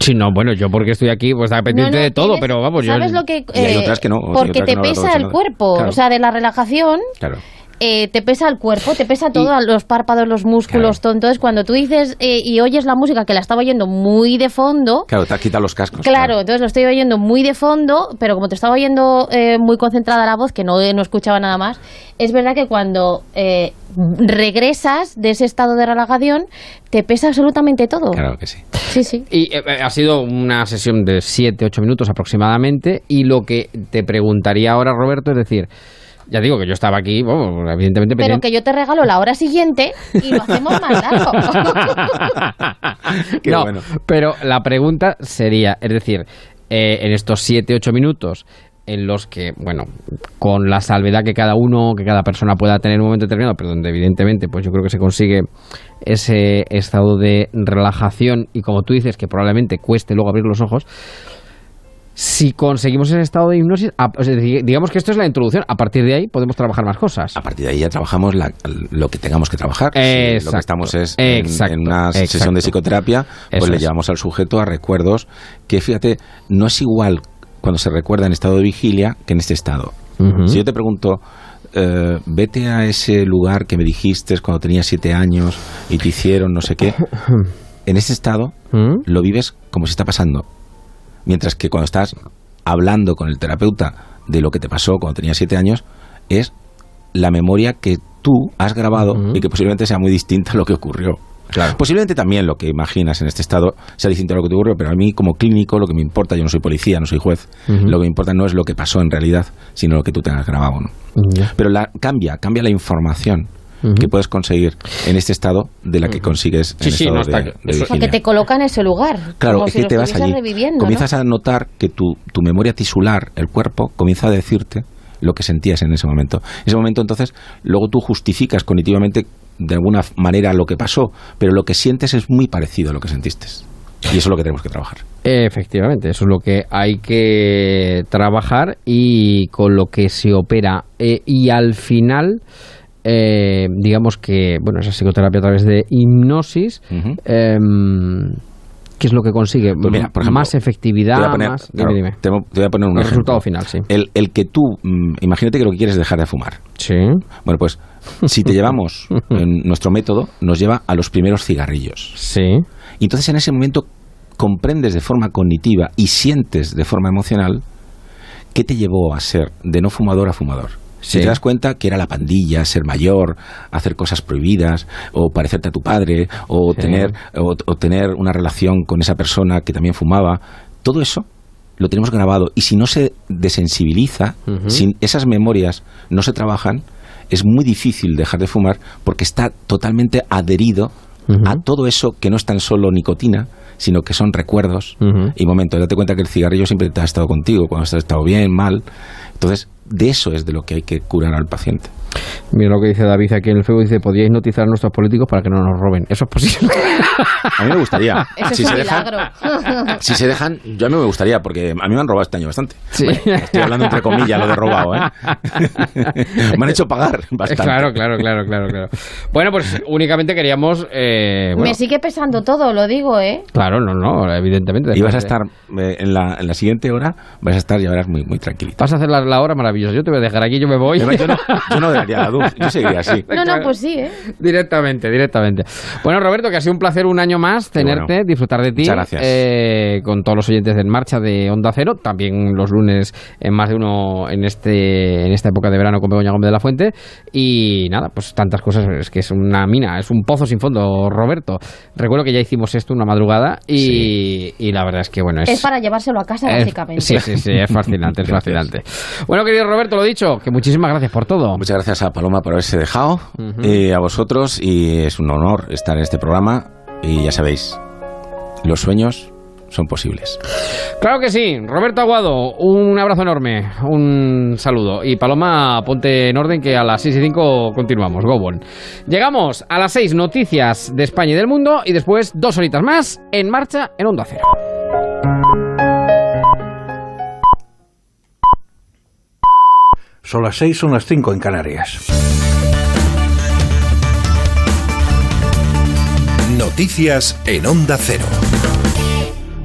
Sí, no, bueno, yo porque estoy aquí, pues estaba pendiente No, no, de todo, tienes- pero vamos, yo... ¿Sabes lo que...? Y hay eh, otras que no, porque otras te que no le pesa el cuerpo. Claro. O sea, de la relajación... Claro. Eh, te pesa el cuerpo, te pesa todo, los párpados, los músculos, todo. Entonces, cuando tú dices eh, y oyes la música que la estaba oyendo muy de fondo, Claro, te has quitado los cascos. claro, entonces lo estoy oyendo muy de fondo, pero como te estaba oyendo eh, muy concentrada la voz, que no, no escuchaba nada más, es verdad que cuando eh, regresas de ese estado de relajación, te pesa absolutamente todo. Claro que sí. Sí, sí. Y eh, eh, ha sido una sesión de 7-8 minutos aproximadamente. Y lo que te preguntaría ahora, Roberto, es decir, ya digo que yo estaba aquí, bueno, evidentemente Pero pendiente. que yo te regalo la hora siguiente y lo hacemos más largo. Qué no, bueno. pero la pregunta sería, es decir, eh, en estos 7-8 minutos en los que, bueno, con la salvedad que cada uno, que cada persona pueda tener en un momento determinado, pero donde evidentemente, pues yo creo que se consigue ese estado de relajación y como tú dices, que probablemente cueste luego abrir los ojos, si conseguimos ese estado de hipnosis, digamos que esto es la introducción, a partir de ahí podemos trabajar más cosas. A partir de ahí ya trabajamos la- lo que tengamos que trabajar. Si lo Exacto. que estamos es en, Exacto. en una sesión Exacto. de psicoterapia, pues Eso le es. llevamos al sujeto a recuerdos que, fíjate, no es igual cuando se recuerda en estado de vigilia que en este estado. Si yo te pregunto, eh, vete a ese lugar que me dijiste cuando tenías siete años y te hicieron no sé qué, en ese estado ¿Mm? lo vives como si está pasando. Mientras que cuando estás hablando con el terapeuta de lo que te pasó cuando tenías siete años, es la memoria que tú has grabado y que posiblemente sea muy distinta a lo que ocurrió. Posiblemente también lo que imaginas en este estado sea distinto a lo que te ocurre, pero a mí como clínico lo que me importa, yo no soy policía, no soy juez, lo que me importa no es lo que pasó en realidad, sino lo que tú tengas grabado. ¿no? Pero la, cambia, cambia la información que puedes conseguir en este estado de la que consigues en Sí, sí, estado no, está de, que- de eso- O sea, que vigilia. te coloca en ese lugar. Claro, como es si que te vas allí. Comienzas ¿no? a notar que tu, tu memoria tisular, el cuerpo, comienza a decirte lo que sentías en ese momento. En ese momento, entonces, luego tú justificas cognitivamente de alguna manera lo que pasó, pero lo que sientes es muy parecido a lo que sentiste. Y eso es lo que tenemos que trabajar. Efectivamente, eso es lo que hay que trabajar y con lo que se opera. Eh, y al final, eh, digamos que, bueno, esa psicoterapia a través de hipnosis, em, ¿qué es lo que consigue? Pues mira, por ejemplo, más efectividad, Te poner, más... claro, dime, dime. Te, voy- a poner un El ejemplo. resultado final, sí. El, el que tú, mm, imagínate que lo que quieres es dejar de fumar. Sí. Bueno, pues si te llevamos, en nuestro método nos lleva a los primeros cigarrillos. Sí. Y entonces en ese momento comprendes de forma cognitiva y sientes de forma emocional qué te llevó a ser de no fumador a fumador. Si Sí. te das cuenta que era la pandilla, ser mayor, hacer cosas prohibidas, o parecerte a tu padre, o, Sí. tener, o, o tener una relación con esa persona que también fumaba, todo eso lo tenemos grabado. Y si no se desensibiliza, Ujú. si esas memorias no se trabajan, es muy difícil dejar de fumar porque está totalmente adherido a todo eso que no es tan solo nicotina, sino que son recuerdos y momentos. Date cuenta que el cigarrillo siempre te ha estado contigo, cuando has estado bien, mal. Entonces, de eso es de lo que hay que curar al paciente. Mira lo que dice David aquí en el Facebook, dice, podíais notizar a nuestros políticos para que no nos roben. ¿Eso es posible? A mí me gustaría. Eso si, es se un dejan, si se dejan, yo a mí me gustaría, porque a mí me han robado este año bastante. Sí. Estoy hablando entre comillas, lo de robado, ¿eh? me han hecho pagar bastante. Claro, claro, claro, claro, claro. Bueno, pues únicamente queríamos... eh, bueno, Me sigue pesando todo, lo digo, ¿eh? Claro, no, no, evidentemente. Y vas a estar, eh, en, la, en la siguiente hora, vas a estar, ya verás, muy, muy tranquilito. Vas a hacer la, la hora maravillosa. Yo te voy a dejar aquí, yo me voy. Yo no, yo no daría la luz, yo seguiría así. No, no, pues sí, ¿eh? Directamente, directamente. Bueno, Roberto, que ha sido un placer un año más tenerte, bueno. disfrutar de ti. Muchas gracias. eh, con todos los oyentes de En Marcha de Onda Cero, también los lunes en más de uno en este en esta época de verano con Begoña Gómez de la Fuente. Y nada, pues tantas cosas, es que es una mina, es un pozo sin fondo, Roberto. Recuerdo que ya hicimos esto una madrugada y, y la verdad es que, bueno, es... Es para llevárselo a casa, es- básicamente. sí, sí, sí, es fascinante, es fascinante. Bueno, querido Roberto, lo dicho, que muchísimas gracias por todo. Muchas gracias a Paloma por haberse dejado, y a vosotros, y es un honor estar en este programa. Y ya sabéis, los sueños son posibles. Claro que sí. Roberto Aguado, un abrazo enorme, un saludo. Y Paloma, ponte en orden que a las 6 y 5 continuamos. Go on. Llegamos a las 6 noticias de España y del mundo y después dos horitas más en marcha en Onda Cero. Son las 6, son las 5 en Canarias. Noticias en Onda Cero.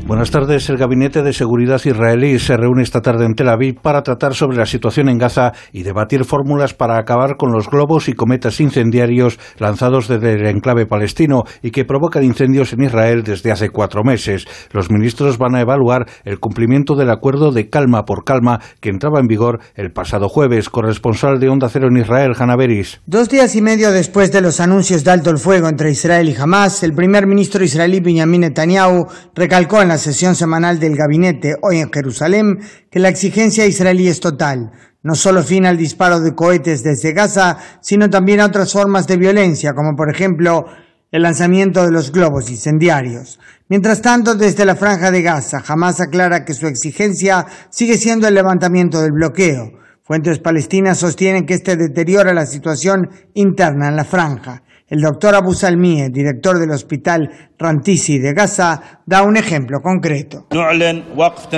Buenas tardes. El Gabinete de Seguridad israelí se reúne esta tarde en Tel Aviv para tratar sobre la situación en Gaza y debatir fórmulas para acabar con los globos y cometas incendiarios lanzados desde el enclave palestino y que provocan incendios en Israel desde hace cuatro meses. Los ministros van a evaluar el cumplimiento del acuerdo de calma por calma que entraba en vigor el pasado jueves. Corresponsal de Onda Cero en Israel, Hanna Beris. Dos días y medio después de los anuncios de alto el fuego entre Israel y Hamas, el primer ministro israelí Benjamin Netanyahu recalcó en la sesión semanal del gabinete hoy en Jerusalén que la exigencia israelí es total. No solo fin al disparo de cohetes desde Gaza, sino también a otras formas de violencia, como por ejemplo el lanzamiento de los globos incendiarios. Mientras tanto, desde la franja de Gaza, Hamas aclara que su exigencia sigue siendo el levantamiento del bloqueo. Fuentes palestinas sostienen que este deteriora la situación interna en la franja. El doctor Abu Salmieh, director del hospital Rantisi de Gaza, da un ejemplo concreto.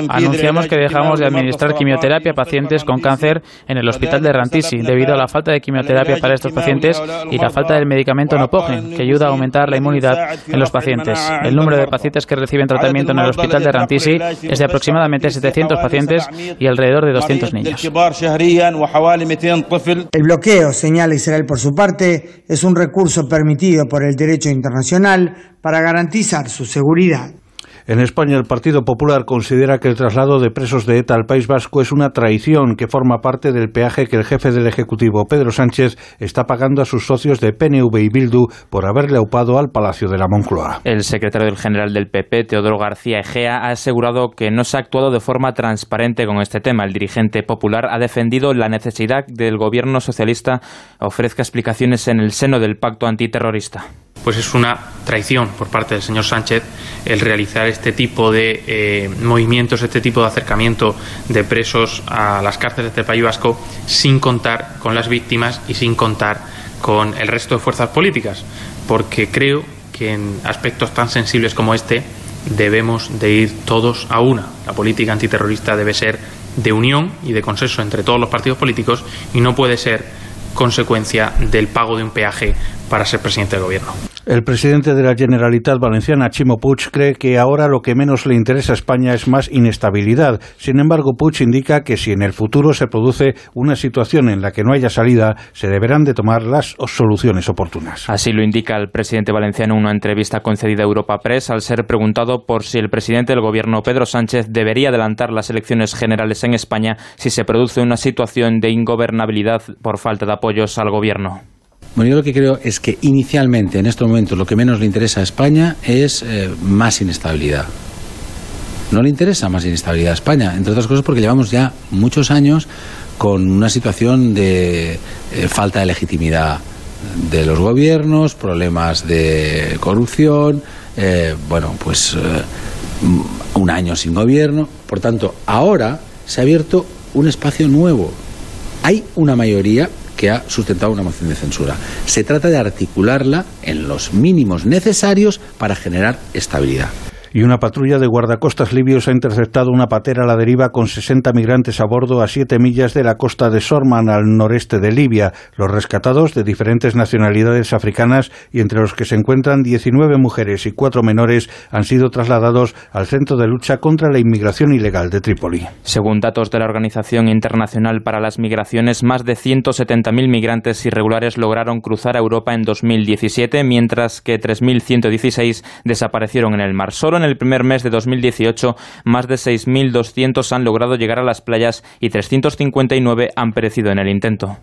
Anunciamos que dejamos de administrar quimioterapia a pacientes con cáncer en el hospital de Rantisi debido a la falta de quimioterapia para estos pacientes y la falta del medicamento Nopogen, que ayuda a aumentar la inmunidad en los pacientes. El número de pacientes que reciben tratamiento en el hospital de Rantisi es de aproximadamente 700 pacientes y alrededor de 200 niños. El bloqueo, señala Israel por su parte, es un recurso permitido por el derecho internacional para garantizar su seguridad. En España, el Partido Popular considera que el traslado de presos de ETA al País Vasco es una traición que forma parte del peaje que el jefe del Ejecutivo, Pedro Sánchez, está pagando a sus socios de PNV y Bildu por haberle aupado al Palacio de la Moncloa. El secretario general del PP, Teodoro García Egea, ha asegurado que no se ha actuado de forma transparente con este tema. El dirigente popular ha defendido la necesidad del gobierno socialista ofrezca explicaciones en el seno del pacto antiterrorista pues es una traición por parte del señor Sánchez el realizar este tipo de eh, movimientos, este tipo de acercamiento de presos a las cárceles del País Vasco sin contar con las víctimas y sin contar con el resto de fuerzas políticas, porque creo que en aspectos tan sensibles como este debemos de ir todos a una. La política antiterrorista debe ser de unión y de consenso entre todos los partidos políticos y no puede ser consecuencia del pago de un peaje para ser presidente del gobierno. El presidente de la Generalitat Valenciana, Chimo Puig, cree que ahora lo que menos le interesa a España es más inestabilidad. Sin embargo, Puig indica que si en el futuro se produce una situación en la que no haya salida, se deberán de tomar las soluciones oportunas. Así lo indica el presidente valenciano en una entrevista concedida a Europa Press al ser preguntado por si el presidente del gobierno, Pedro Sánchez, debería adelantar las elecciones generales en España si se produce una situación de ingobernabilidad por falta de apoyos al gobierno. Bueno, yo lo que creo es que inicialmente, en estos momentos, lo que menos le interesa a España es eh, más inestabilidad. No le interesa más inestabilidad a España, entre otras cosas porque llevamos ya muchos años con una situación de eh, falta de legitimidad de los gobiernos, problemas de corrupción, eh, bueno, pues un año sin gobierno. Por tanto, ahora se ha abierto un espacio nuevo. Hay una mayoría que ha sustentado una moción de censura. Se trata de articularla en los mínimos necesarios para generar estabilidad y una patrulla de guardacostas libios ha interceptado una patera a la deriva con 60 migrantes a bordo a 7 millas de la costa de Sorman, al noreste de Libia. Los rescatados, de diferentes nacionalidades africanas y entre los que se encuentran 19 mujeres y 4 menores, han sido trasladados al Centro de Lucha contra la Inmigración Ilegal de Trípoli. Según datos de la Organización Internacional para las Migraciones, más de 170.000 migrantes irregulares lograron cruzar a Europa en 2017, mientras que 3.116 desaparecieron en el mar. Solo en el primer mes de 2018, más de 6.200 han logrado llegar a las playas y 359 han perecido en el intento.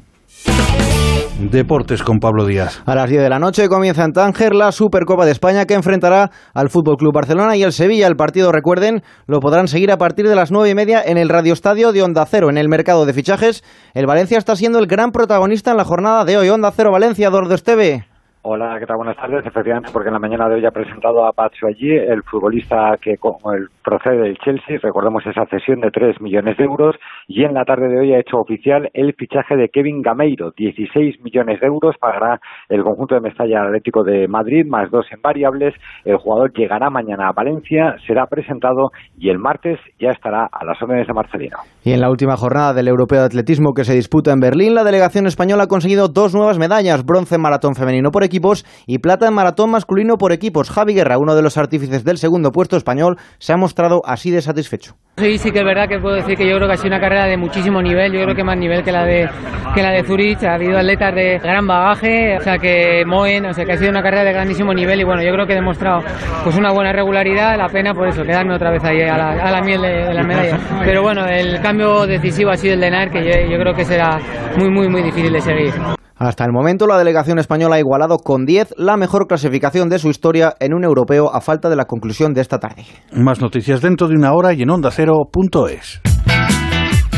Deportes con Pablo Díaz. A las 10 de la noche comienza en Tánger la Supercopa de España que enfrentará al Fútbol Club Barcelona y el Sevilla. El partido, recuerden, lo podrán seguir a partir de las 9 y media en el Radio Estadio de Onda Cero. En el mercado de fichajes, el Valencia está siendo el gran protagonista en la jornada de hoy. Onda Cero Valencia, Dordo Esteve. Hola, ¿qué tal? Buenas tardes. Efectivamente, porque en la mañana de hoy ha presentado a Pacho allí, el futbolista que el procede del Chelsea, recordemos esa cesión de 3 millones de euros, y en la tarde de hoy ha hecho oficial el fichaje de Kevin Gameiro, 16 millones de euros, pagará el conjunto de Mestalla Atlético de Madrid, más dos en variables. El jugador llegará mañana a Valencia, será presentado y el martes ya estará a las órdenes de Marcelino. Y en la última jornada del Europeo de Atletismo que se disputa en Berlín, la delegación española ha conseguido dos nuevas medallas, bronce en maratón femenino por equipos y plata en maratón masculino por equipos. Javi Guerra, uno de los artífices del segundo puesto español, se ha mostrado así de satisfecho. Sí, sí que es verdad que puedo decir que yo creo que ha sido una carrera de muchísimo nivel, yo creo que más nivel que la de que la de Zurich, ha habido atletas de gran bagaje, o sea que Moen, o sea que ha sido una carrera de grandísimo nivel y bueno, yo creo que he demostrado pues una buena regularidad, la pena por eso, quedarme otra vez ahí a la, miel de, de las medallas. Pero bueno, el cambio decisivo ha sido el de Nair, que yo creo que será muy, muy, muy difícil de seguir. Hasta el momento, la delegación española ha igualado con 10 la mejor clasificación de su historia en un europeo a falta de la conclusión de esta tarde. Más noticias dentro de una hora y en ondacero.es.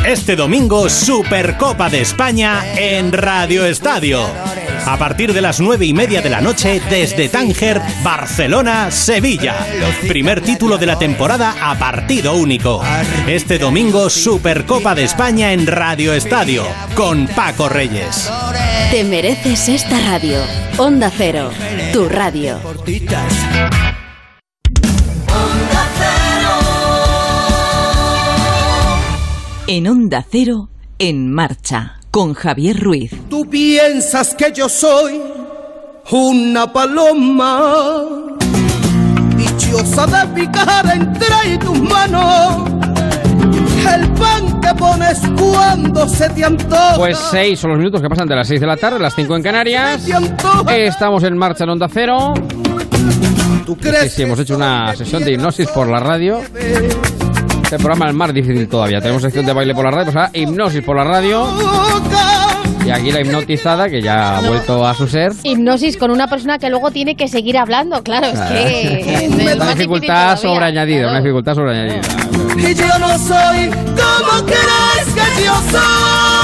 Este domingo, Supercopa de España en Radio Estadio. A partir de las nueve y media de la noche, desde Tánger, Barcelona, Sevilla. Primer título de la temporada a partido único. Este domingo, Supercopa de España en Radio Estadio, con Paco Reyes. Te mereces esta radio. Onda Cero, tu radio. En Onda Cero, en marcha, con Javier Ruiz. Tú piensas que yo soy una paloma, dichosa de picar entre tus manos. El pan que pones cuando se te antoja. Pues seis son los minutos que pasan de las seis de la tarde, las cinco en Canarias. Estamos en marcha en Onda Cero. Sí, sí, hemos hecho una sesión de hipnosis por la radio. Este programa es más difícil todavía. Tenemos sección de baile por la radio, pues ahora hipnosis por la radio. Y aquí la hipnotizada, que ya ha vuelto a su ser. Hipnosis con una persona que luego tiene que seguir hablando, claro, es que... es Una más dificultad sobreañadida, una dificultad sobreañadida. Y yo no soy como crees que yo soy,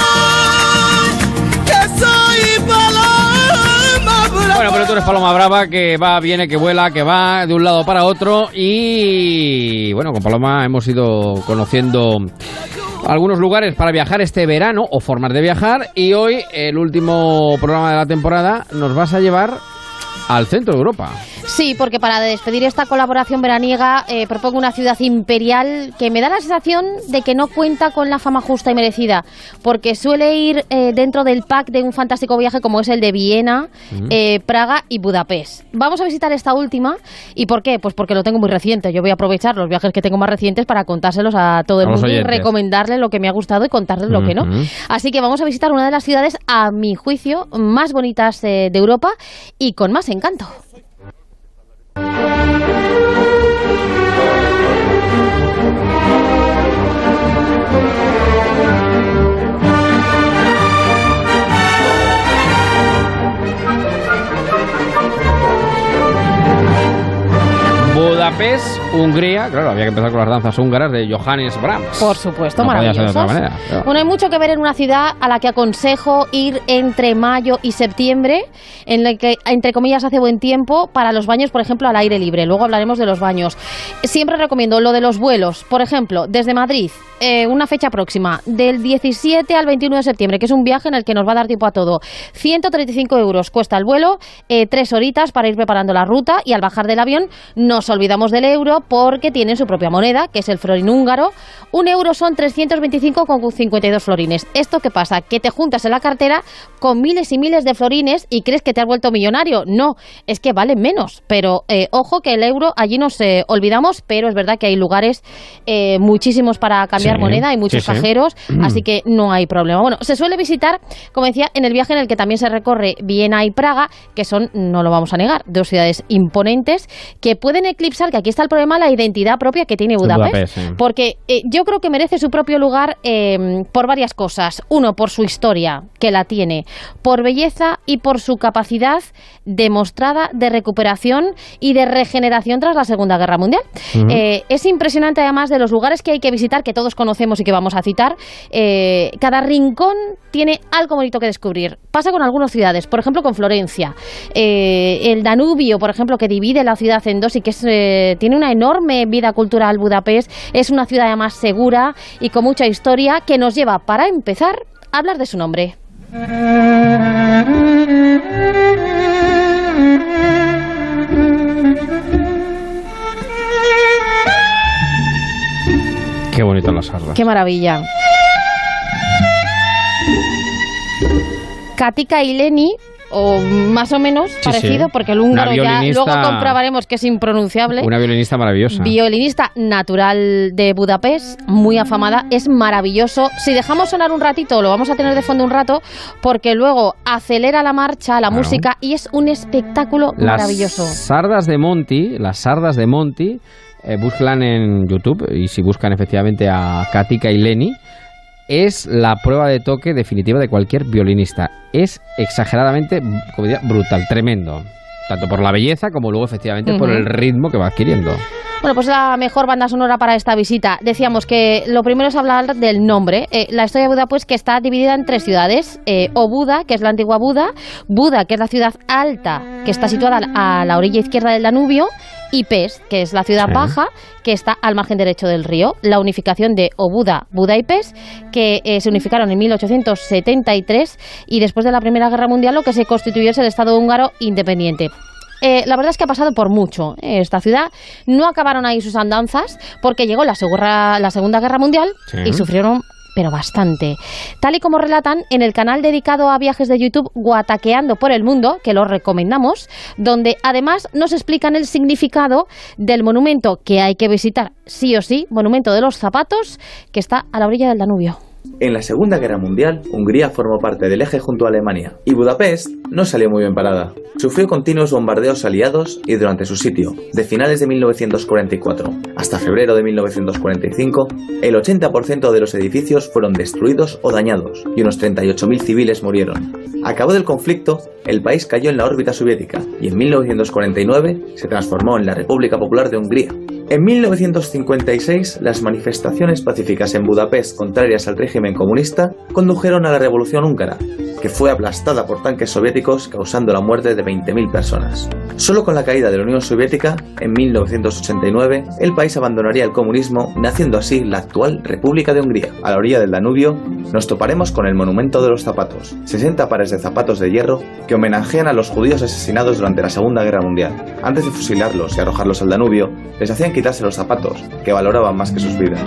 Bueno, pero tú eres Paloma Brava, que va, viene, que vuela, que va de un lado para otro. Y bueno, con Paloma hemos ido conociendo algunos lugares para viajar este verano o formas de viajar. Y hoy, el último programa de la temporada, nos vas a llevar al centro de Europa. Sí, porque para despedir esta colaboración veraniega eh, propongo una ciudad imperial que me da la sensación de que no cuenta con la fama justa y merecida, porque suele ir eh, dentro del pack de un fantástico viaje como es el de Viena, Mm. eh, Praga y Budapest. Vamos a visitar esta última. ¿Y por qué? Pues porque lo tengo muy reciente. Yo voy a aprovechar los viajes que tengo más recientes para contárselos a todo el mundo y recomendarle lo que me ha gustado y contarles lo que no. Así que vamos a visitar una de las ciudades, a mi juicio, más bonitas eh, de Europa y con más encanto. Thank you. Budapest, Hungría. Claro, había que empezar con las danzas húngaras de Johannes Brahms. Por supuesto, No ser de otra manera, claro. Bueno, hay mucho que ver en una ciudad a la que aconsejo ir entre mayo y septiembre, en la que, entre comillas, hace buen tiempo para los baños, por ejemplo, al aire libre. Luego hablaremos de los baños. Siempre recomiendo lo de los vuelos. Por ejemplo, desde Madrid, eh, una fecha próxima, del 17 al 21 de septiembre, que es un viaje en el que nos va a dar tiempo a todo. 135 euros cuesta el vuelo, eh, tres horitas para ir preparando la ruta y al bajar del avión nos olvidamos del euro porque tienen su propia moneda, que es el florín húngaro. Un euro son 325,52 florines. ¿Esto qué pasa? Que te juntas en la cartera con miles y miles de florines y crees que te has vuelto millonario. No, es que valen menos. Pero eh, ojo que el euro allí nos eh, olvidamos, pero es verdad que hay lugares eh, muchísimos para cambiar Sí, moneda, hay muchos sí, sí. cajeros, así que no hay problema. Bueno, se suele visitar, como decía, en el viaje en el que también se recorre Viena y Praga, que son, no lo vamos a negar, dos ciudades imponentes que pueden eclipsar, que aquí está el problema, la identidad propia que tiene Budapest. Budapest, sí. Porque eh, yo creo que merece su propio lugar eh, por varias cosas. Uno, por su historia, que la tiene, por belleza y por su capacidad demostrada de recuperación y de regeneración tras la Segunda Guerra Mundial. Eh, es impresionante además de los lugares que hay que visitar, que todos conocemos y que vamos a citar. Eh, cada rincón tiene algo bonito que descubrir. Pasa con algunas ciudades, por ejemplo con Florencia. Eh, el Danubio, por ejemplo, que divide la ciudad en dos y que es, eh, tiene una enorme vida cultural Budapest. Es una ciudad además segura y con mucha historia que nos lleva, para empezar, a hablar de su nombre. Qué bonitas las sardas. Qué maravilla. Katika Ileni, o más o menos Sí, parecido, sí. porque el húngaro ya luego comprobaremos que es impronunciable. Una violinista maravillosa. Violinista natural de Budapest, muy afamada, es maravilloso. Si dejamos sonar un ratito, lo vamos a tener de fondo un rato, porque luego acelera la marcha, la Claro. música, y es un espectáculo Las maravilloso. sardas de Monty, las sardas de Monty, eh, búsquenlas en YouTube y si buscan efectivamente a Katika y Lenny, es la prueba de toque definitiva de cualquier violinista. Es exageradamente, como diría, brutal, tremendo. Tanto por la belleza como luego efectivamente por el ritmo que va adquiriendo. Bueno, pues la mejor banda sonora para esta visita. Decíamos que lo primero es hablar del nombre. Eh, la historia de Buda, pues, que está dividida en tres ciudades. Eh, Obuda, que es la antigua Buda. Buda, que es la ciudad alta, que está situada a la orilla izquierda del Danubio. Y Pest, que es la ciudad baja, que está al margen derecho del río. La unificación de Obuda, Buda y Pest, que eh, se unificaron en 1873 y después de la Primera Guerra Mundial lo que se constituyó es el Estado húngaro independiente. Eh, la verdad es que ha pasado por mucho eh, esta ciudad. No acabaron ahí sus andanzas porque llegó la, Segunda Guerra Mundial Sí. y sufrieron pero bastante. Tal y como relatan en el canal dedicado a viajes de YouTube Guataqueando por el Mundo, que lo recomendamos, donde además nos explican el significado del monumento que hay que visitar sí o sí, monumento de los zapatos, que está a la orilla del Danubio. En la Segunda Guerra Mundial, Hungría formó parte del eje junto a Alemania, y Budapest no salió muy bien parada. Sufrió continuos bombardeos aliados y durante su sitio, de finales de 1944 hasta febrero de 1945, el 80% de los edificios fueron destruidos o dañados, y unos 38.000 civiles murieron. Acabó del conflicto, el país cayó en la órbita soviética, y en 1949 se transformó en la República Popular de Hungría. En 1956, las manifestaciones pacíficas en Budapest contrarias al régimen comunista condujeron a la Revolución húngara, que fue aplastada por tanques soviéticos causando la muerte de 20.000 personas. Solo con la caída de la Unión Soviética, en 1989, el país abandonaría el comunismo, naciendo así la actual República de Hungría. A la orilla del Danubio, nos toparemos con el Monumento de los Zapatos, 60 pares de zapatos de hierro que homenajean a los judíos asesinados durante la Segunda Guerra Mundial. Antes de fusilarlos y arrojarlos al Danubio, les hacían quitarse los zapatos, que valoraban más que sus vidas.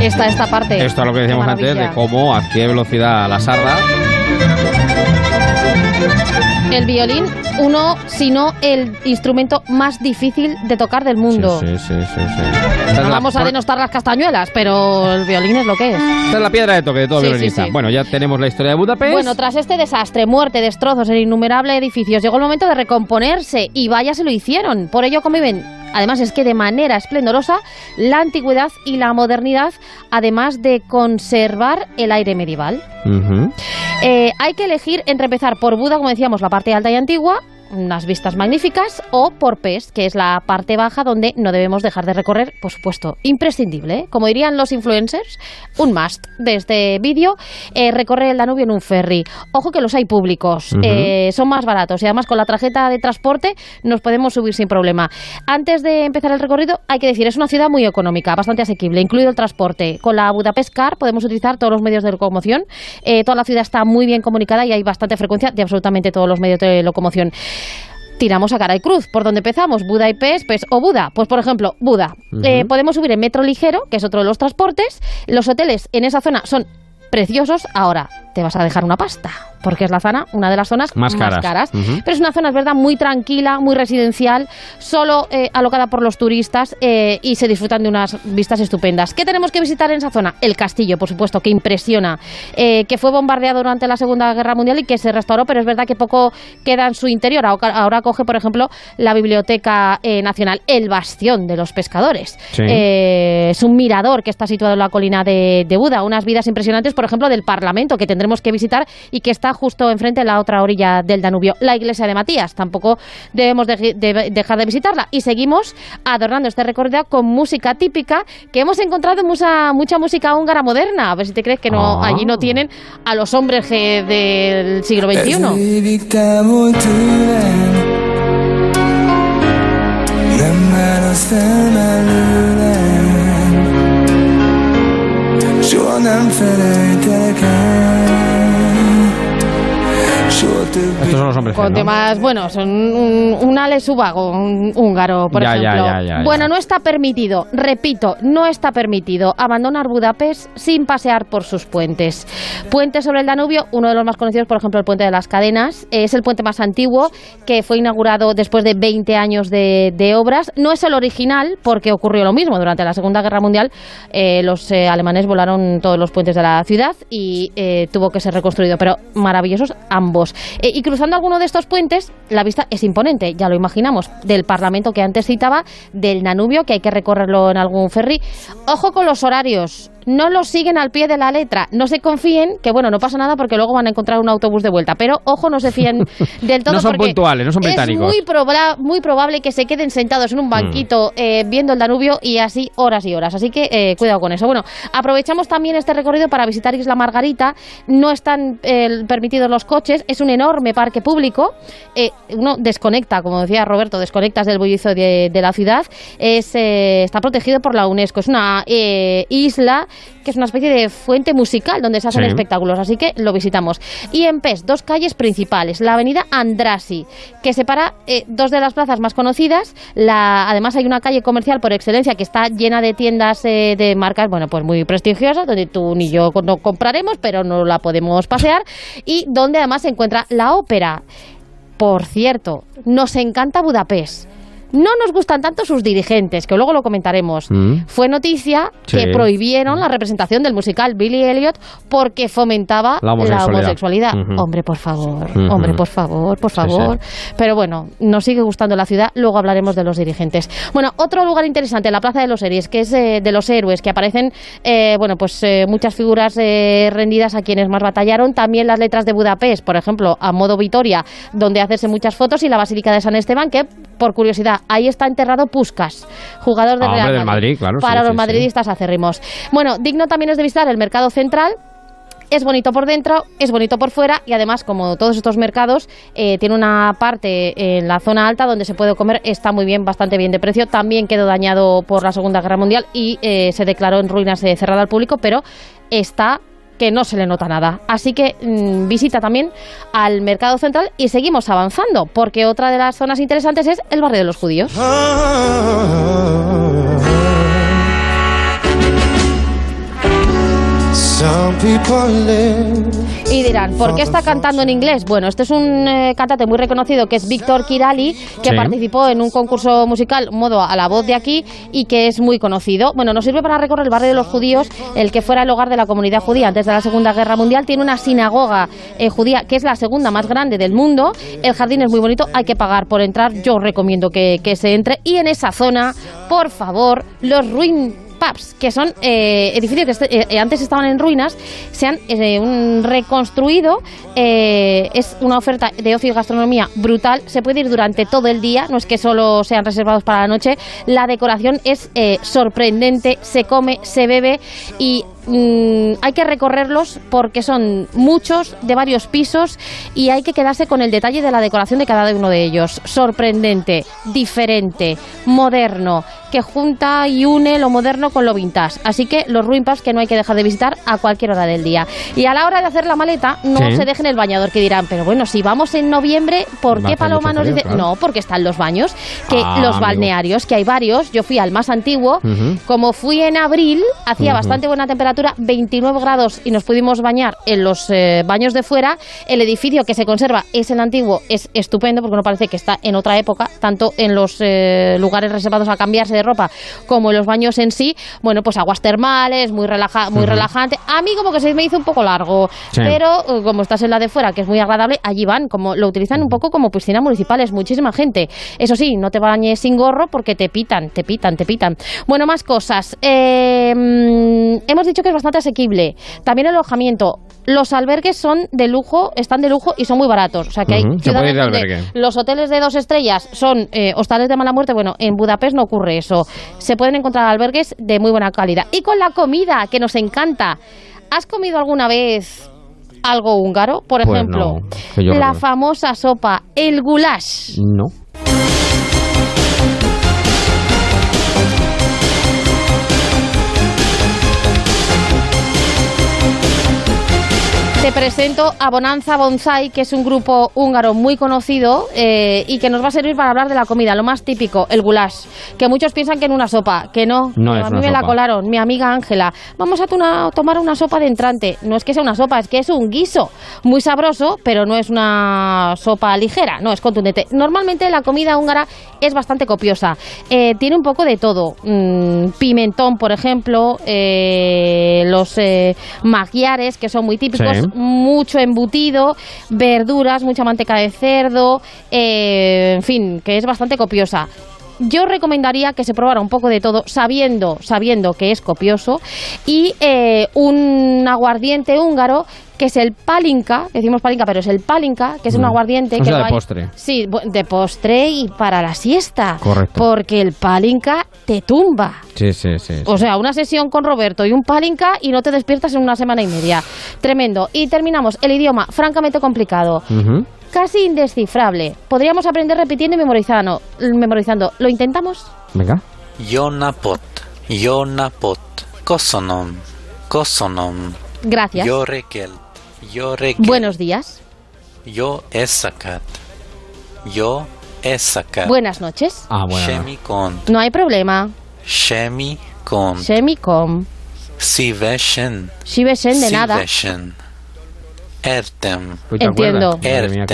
Esta, esta parte. Esto es lo que decíamos antes de cómo a qué velocidad la sarda. El violín, uno, si no el instrumento más difícil de tocar del mundo. Sí, sí, sí, la vamos a denostar las castañuelas, pero el violín es lo que es. esta es la piedra de toque de todo Sí, violinista. Bueno, ya tenemos la historia de Budapest. Bueno, tras este desastre, muerte, destrozos en innumerables edificios, llegó el momento de recomponerse y vaya se lo hicieron. Por ello conviven, además es que de manera esplendorosa, la antigüedad y la modernidad, además de conservar el aire medieval. Eh, hay que elegir entre empezar por Buda, como decíamos, la parte alta y antigua, unas vistas magníficas, o por Pest, que es la parte baja donde no debemos dejar de recorrer, por supuesto, imprescindible. ¿eh? Como dirían los influencers, un must de este vídeo, eh, recorrer el Danubio en un ferry. Ojo que los hay públicos, eh, son más baratos y además con la tarjeta de transporte nos podemos subir sin problema. Antes de empezar el recorrido, hay que decir, es una ciudad muy económica, bastante asequible, incluido el transporte. Con la Budapest Car podemos utilizar todos los medios de locomoción. Eh, toda la ciudad está muy bien comunicada y hay bastante frecuencia de absolutamente todos los medios de locomoción. Tiramos a cara y cruz. ¿Por dónde empezamos? ¿Buda y? Pues, ¿O Buda? Pues, por ejemplo, Buda. Eh, podemos subir en metro ligero, que es otro de los transportes. Los hoteles en esa zona son preciosos. Ahora, te vas a dejar una pasta, porque es la zona, una de las zonas Más caras. Pero es una zona, es verdad, muy tranquila, muy residencial, solo eh, alocada por los turistas eh, y se disfrutan de unas vistas estupendas. ¿Qué tenemos que visitar en esa zona? El castillo, por supuesto, que impresiona, eh, que fue bombardeado durante la Segunda Guerra Mundial y que se restauró, pero es verdad que poco queda en su interior. Ahora, coge, por ejemplo, la Biblioteca eh, Nacional, el bastión de los pescadores. Sí. Es un mirador que está situado en la colina de, de Buda, unas vidas impresionantes, por ejemplo, del Parlamento, que tendremos que visitar y que está justo enfrente en la otra orilla del Danubio. La iglesia de Matías, tampoco debemos de- de- dejar de visitarla. Y seguimos adornando este recorrido con música típica, que hemos encontrado mucha, mucha música húngara moderna. A ver si te crees que no Ah. allí no tienen a los hombres del siglo XXI. Azt nem felejtek el. Estos son los hombres Con ¿no? temas, bueno, son un, un Ale Subago, un húngaro, por Ya, ejemplo. ya, ya, ya. bueno, no está permitido, repito, no está permitido abandonar Budapest sin pasear por sus puentes. Puente sobre el Danubio, uno de los más conocidos, por ejemplo, el Puente de las Cadenas, es el puente más antiguo que fue inaugurado después de 20 años de, de obras. No es el original, porque ocurrió lo mismo. Durante la Segunda Guerra Mundial, eh, los eh, alemanes volaron todos los puentes de la ciudad y eh, tuvo que ser reconstruido, pero maravillosos ambos. Eh, y cruzando alguno de estos puentes, la vista es imponente, ya lo imaginamos, del Parlamento que antes citaba, del Danubio, que hay que recorrerlo en algún ferry. Ojo con los horarios. No los siguen al pie de la letra. No se confíen, que bueno, no pasa nada porque luego van a encontrar un autobús de vuelta. Pero ojo, no se fíen del todo. No son porque puntuales, no son británicos. Es muy, proba- muy probable que se queden sentados en un banquito eh, viendo el Danubio y así horas y horas. Así que eh, cuidado con eso. Bueno, aprovechamos también este recorrido para visitar Isla Margarita. No están eh, permitidos los coches. Es un enorme parque público. Eh, uno desconecta, como decía Roberto, desconectas del bullicio de, de la ciudad. Es, eh, está protegido por la UNESCO. Es una eh, isla que es una especie de fuente musical donde se hacen Sí. espectáculos, así que lo visitamos. Y en Pest, dos calles principales, la avenida Andrasi, que separa eh, dos de las plazas más conocidas, la, además hay una calle comercial por excelencia que está llena de tiendas eh, de marcas, bueno, pues muy prestigiosas, donde tú ni yo no compraremos, pero no la podemos pasear, y donde además se encuentra la ópera. Por cierto, nos encanta Budapest. No nos gustan tanto sus dirigentes, que luego lo comentaremos. Mm. Fue noticia Sí. que prohibieron la representación del musical Billy Elliot porque fomentaba La homosexualidad. Hombre, por favor, hombre, por favor, por Sí, favor. Pero bueno, nos sigue gustando la ciudad, luego hablaremos de los dirigentes. Bueno, otro lugar interesante, la Plaza de los Héroes, que es eh, de los héroes, que aparecen, eh, bueno, pues eh, muchas figuras eh, rendidas a quienes más batallaron. También las letras de Budapest, por ejemplo, a modo Vitoria, donde hacerse muchas fotos, y la Basílica de San Esteban, que, por curiosidad, ahí está enterrado Puskas, jugador del Ah, Real hombre, del Madrid. Madrid, claro, sí, Para sí, los sí. madridistas acérrimos. Bueno, digno también es de visitar el mercado central, es bonito por dentro, es bonito por fuera y además, como todos estos mercados, eh, tiene una parte en la zona alta donde se puede comer, está muy bien, bastante bien de precio. También quedó dañado por la Segunda Guerra Mundial y eh, se declaró en ruinas eh, cerrado al público, pero está que no se le nota nada. Así que mm, visita también al mercado central y seguimos avanzando, porque otra de las zonas interesantes es el barrio de los judíos. Y dirán, ¿por qué está cantando en inglés? Bueno, este es un eh, cantante muy reconocido que es Víctor Kirali, que Sí. participó en un concurso musical modo a la voz de aquí y que es muy conocido. Bueno, nos sirve para recorrer el barrio de los judíos, el que fuera el hogar de la comunidad judía antes de la Segunda Guerra Mundial. Tiene una sinagoga eh, judía que es la segunda más grande del mundo. El jardín es muy bonito, hay que pagar por entrar. Yo recomiendo que, que se entre. Y en esa zona, por favor, los ruin pubs, que son eh, edificios que este- eh, antes estaban en ruinas, se han eh, un reconstruido. eh, es una oferta de ocio y gastronomía brutal. Se puede ir durante todo el día, no es que solo sean reservados para la noche. La decoración es eh, sorprendente, se come, se bebe y mm, hay que recorrerlos porque son muchos, de varios pisos, y hay que quedarse con el detalle de la decoración de cada uno de ellos. Sorprendente, diferente, moderno, que junta y une lo moderno con lo vintage. Así que los ruin pubs que no hay que dejar de visitar a cualquier hora del día. Y a la hora de hacer la maleta, no Sí. se dejen el bañador, que dirán, pero bueno, si vamos en noviembre, ¿por qué Paloma nos dice? claro. No, porque están los baños, que Ah, los amigo. balnearios, que hay varios. Yo fui al más antiguo, como fui en abril, hacía bastante buena temperatura, 29 grados, y nos pudimos bañar en los eh, baños de fuera. El edificio que se conserva es el antiguo, es estupendo porque no parece que está en otra época, tanto en los eh, lugares reservados a cambiarse de ropa como en los baños en sí. Bueno, pues aguas termales, muy, relaja muy relajante. A mí como que se me hizo un poco largo, Sí. pero eh, como estás en la de fuera, que es muy agradable, allí van, como lo utilizan un poco como piscina municipal, es muchísima gente. Eso sí, no te bañes sin gorro porque te pitan, te pitan, te pitan. Bueno, más cosas. Eh, mm, hemos dicho que es bastante asequible. También el alojamiento. Los albergues son de lujo, están de lujo y son muy baratos. O sea que hay ciudades donde albergue. los hoteles de dos estrellas son eh, hostales de mala muerte. Bueno, en Budapest no ocurre eso. Se pueden encontrar albergues de muy buena calidad. Y con la comida, que nos encanta. ¿Has comido alguna vez algo húngaro? Por Pues ejemplo, no, la famosa sopa, el goulash. No. Te presento a Bonanza Bonsai, que es un grupo húngaro muy conocido eh, y que nos va a servir para hablar de la comida, lo más típico, el goulash. Que muchos piensan que en una sopa, que no. No es a mí una me la colaron, mi amiga Ángela. Vamos a tuna- tomar una sopa de entrante. No es que sea una sopa, es que es un guiso. Muy sabroso, pero no es una sopa ligera, no, es contundente. Normalmente la comida húngara es bastante copiosa. Eh, tiene un poco de todo. Mm, pimentón, por ejemplo, eh, los eh, magiares, que son muy típicos, Sí. Mucho embutido, verduras, mucha manteca de cerdo, eh, en fin, que es bastante copiosa. Yo recomendaría que se probara un poco de todo, sabiendo, sabiendo que es copioso, y eh, un aguardiente húngaro que es el palinka, decimos palinka, pero es el palinka, que es un Mm. aguardiente O que sea, no de hay- postre. Sí, de postre y para la siesta. Correcto. Porque el palinka te tumba. Sí, sí, sí. sí. O sea, una sesión con Roberto y un palinka y no te despiertas en una semana y media. Tremendo. Y terminamos. El idioma, francamente complicado. Casi indescifrable. Podríamos aprender repitiendo y memorizando. memorizando. ¿Lo intentamos? Venga. Jó napot, jó napot, köszönöm. Kosonom. Gracias. Yo rekel. Yo Buenos días. Yo esakat. Yo esakat. Buenas noches. Ah, bueno. Shemikon. No hay problema. Shemikon. Semicom. Siveshen. Siveshen de nada. Siveshen. Ertem. ¿Tú te Entiendo. Ertem.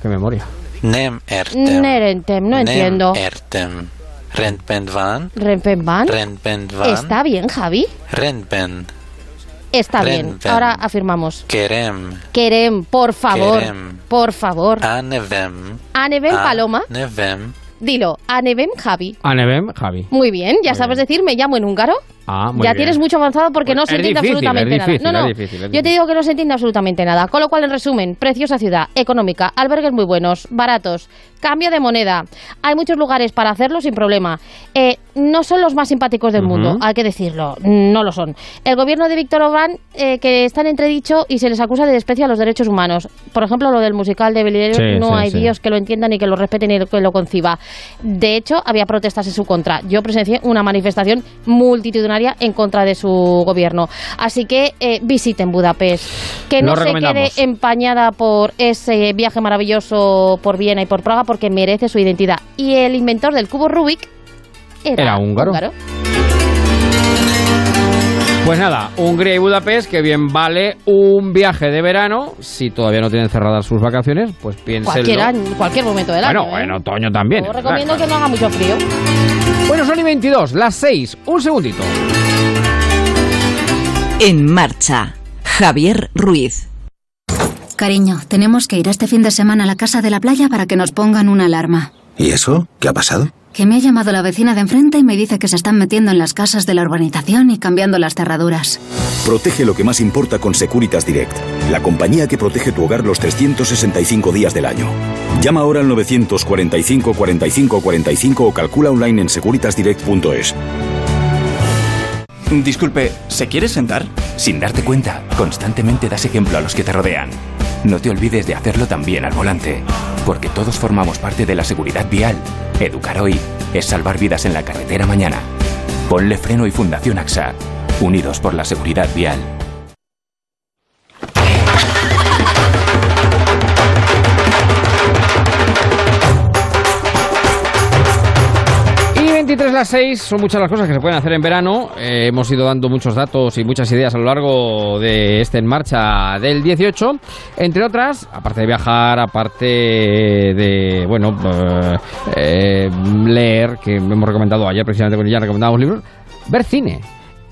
qué memoria. Nem ertem. Nerentem, no Nem entiendo. ertem. Renpenvan. Rempenban. Renpenvan. Está bien, Javi. Renpen. Está bien. Ahora afirmamos. Kerem. Querem, por favor. Querem. Por favor. Anevem. Anevem Paloma. Anevem. Dilo. Anevem Javi. Anevem, Javi. Muy bien, ya sabes decir, me llamo en húngaro. Ah, ya bien. tienes mucho avanzado porque no se entiende difícil, absolutamente difícil, nada. No, no. difícil, Yo te digo que no se entiende absolutamente nada. Con lo cual, en resumen, preciosa ciudad, económica, albergues muy buenos, baratos, cambio de moneda. Hay muchos lugares para hacerlo sin problema. Eh, no son los más simpáticos del mundo, hay que decirlo. No lo son. El gobierno de Víctor Orbán, eh, que está en entredicho y se les acusa de desprecio a los derechos humanos. Por ejemplo, lo del musical de Belirero, Sí, no sí, hay sí. Dios que lo entienda ni que lo respete ni que lo conciba. De hecho, había protestas en su contra. Yo presencié una manifestación multitudinaria en contra de su gobierno. Así que eh, visiten Budapest. Que no se quede empañada por ese viaje maravilloso por Viena y por Praga porque merece su identidad. Y el inventor del cubo Rubik era, Era húngaro. Pues nada, Hungría y Budapest, que bien vale un viaje de verano. Si todavía no tienen cerradas sus vacaciones, pues piénsenlo. Cualquier, año, cualquier momento del Bueno, año. ¿eh? en otoño también. Os recomiendo que no haga mucho frío. Bueno, son y 22, las 6. Un segundito. En marcha, Javier Ruiz. Cariño, tenemos que ir este fin de semana a la casa de la playa para que nos pongan una alarma. ¿Y eso? ¿Qué ha pasado? Que me ha llamado la vecina de enfrente y me dice que se están metiendo en las casas de la urbanización y cambiando las cerraduras. Protege lo que más importa con Securitas Direct, la compañía que protege tu hogar los 365 días del año. Llama ahora al 945 45 45 o calcula online en securitasdirect.es. Disculpe, ¿se quiere sentar? Sin darte cuenta, constantemente das ejemplo a los que te rodean. No te olvides de hacerlo también al volante, porque todos formamos parte de la seguridad vial. Educar hoy es salvar vidas en la carretera mañana. Ponle freno y Fundación AXA, unidos por la seguridad vial. 23 las 6 son muchas las cosas que se pueden hacer en verano. Eh, hemos ido dando muchos datos y muchas ideas a lo largo de este En Marcha del 18. Entre otras, aparte de viajar, aparte de, bueno, eh, eh, leer, que hemos recomendado ayer precisamente con ella, recomendamos libros, ver cine.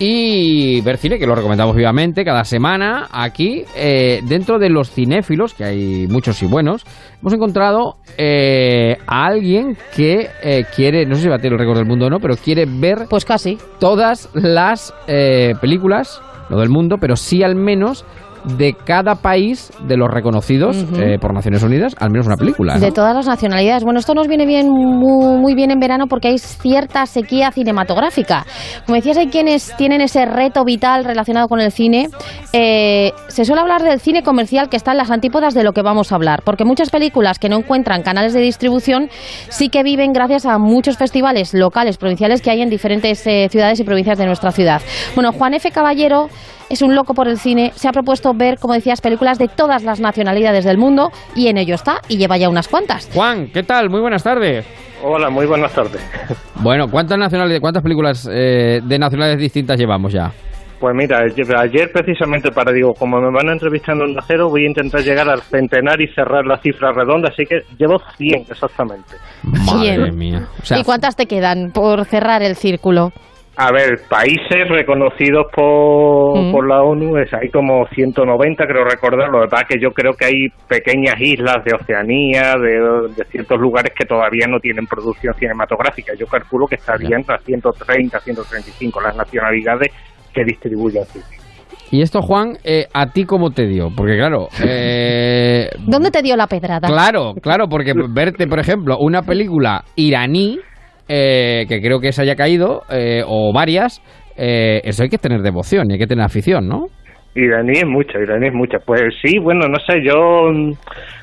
Y ver cine, que lo recomendamos vivamente cada semana aquí, eh, dentro de los cinéfilos, que hay muchos y buenos, hemos encontrado eh, a alguien que eh, quiere, no sé si va a tener el récord del mundo o no, pero quiere ver pues casi. todas las eh, películas, no del mundo, pero sí al menos de cada país de los reconocidos eh, por Naciones Unidas, al menos una película. ¿no? De todas las nacionalidades. Bueno, esto nos viene bien muy, muy bien en verano porque hay cierta sequía cinematográfica. Como decías, hay quienes tienen ese reto vital relacionado con el cine. Eh, se suele hablar del cine comercial que está en las antípodas de lo que vamos a hablar, porque muchas películas que no encuentran canales de distribución sí que viven gracias a muchos festivales locales, provinciales que hay en diferentes eh, ciudades y provincias de nuestra ciudad. Bueno, Juan F. Caballero es un loco por el cine, se ha propuesto ver, como decías, películas de todas las nacionalidades del mundo y en ello está y lleva ya unas cuantas. Juan, ¿qué tal? Muy buenas tardes. Hola, muy buenas tardes. Bueno, ¿cuántas nacionalidades, cuántas películas eh, de nacionalidades distintas llevamos ya? Pues mira, ayer precisamente para, digo, como me van entrevistando en Cero, voy a intentar llegar al centenar y cerrar la cifra redonda, así que llevo 100 exactamente. Madre mía. ¿Y cuántas te quedan por cerrar el círculo? A ver, países reconocidos por, Mm. por la ONU, es, hay como 190, creo recordar. Lo es que yo creo que hay pequeñas islas de Oceanía, de, de ciertos lugares que todavía no tienen producción cinematográfica. Yo calculo que estarían a 130, 135 las nacionalidades que distribuyen cine. Y esto, Juan, eh, ¿a ti cómo te dio? Porque claro, eh, ¿Dónde te dio la pedrada? claro, claro, porque verte, por ejemplo, una película iraní, eh, que creo que esa haya caído, eh, o varias, eh, eso hay que tener devoción y hay que tener afición, ¿no? Iraní es mucha, iraní es mucha. Pues sí, bueno, no sé, yo mm,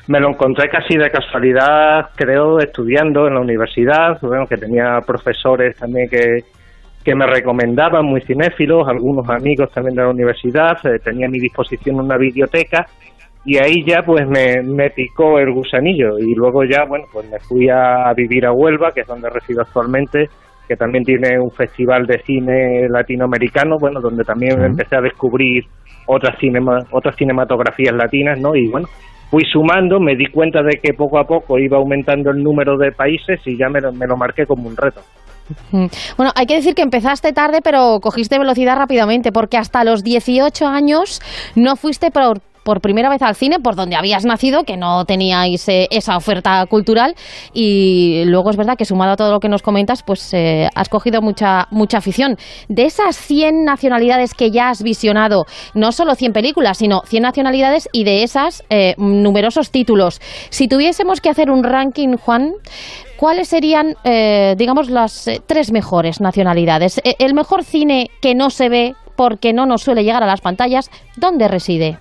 me lo encontré casi de casualidad, creo, estudiando en la universidad, bueno, que tenía profesores también que, que me recomendaban, muy cinéfilos, algunos amigos también de la universidad, eh, tenía a mi disposición una biblioteca y ahí ya pues me, me picó el gusanillo y luego ya, bueno, pues me fui a vivir a Huelva, que es donde resido actualmente, que también tiene un festival de cine latinoamericano, bueno, donde también empecé a descubrir otras cinema, otras cinematografías latinas, ¿no? Y bueno, fui sumando, me di cuenta de que poco a poco iba aumentando el número de países y ya me lo, me lo marqué como un reto. Bueno, hay que decir que empezaste tarde, pero cogiste velocidad rápidamente, porque hasta los 18 años no fuiste por, por primera vez al cine, por donde habías nacido, que no teníais eh, esa oferta cultural, y luego es verdad que sumado a todo lo que nos comentas, pues eh, has cogido mucha, mucha afición. De esas 100 nacionalidades que ya has visionado, no solo 100 películas, sino 100 nacionalidades y de esas eh, numerosos títulos. Si tuviésemos que hacer un ranking, Juan, ¿cuáles serían, eh, digamos, las eh, tres mejores nacionalidades? El mejor cine que no se ve porque no nos suele llegar a las pantallas, ¿dónde reside?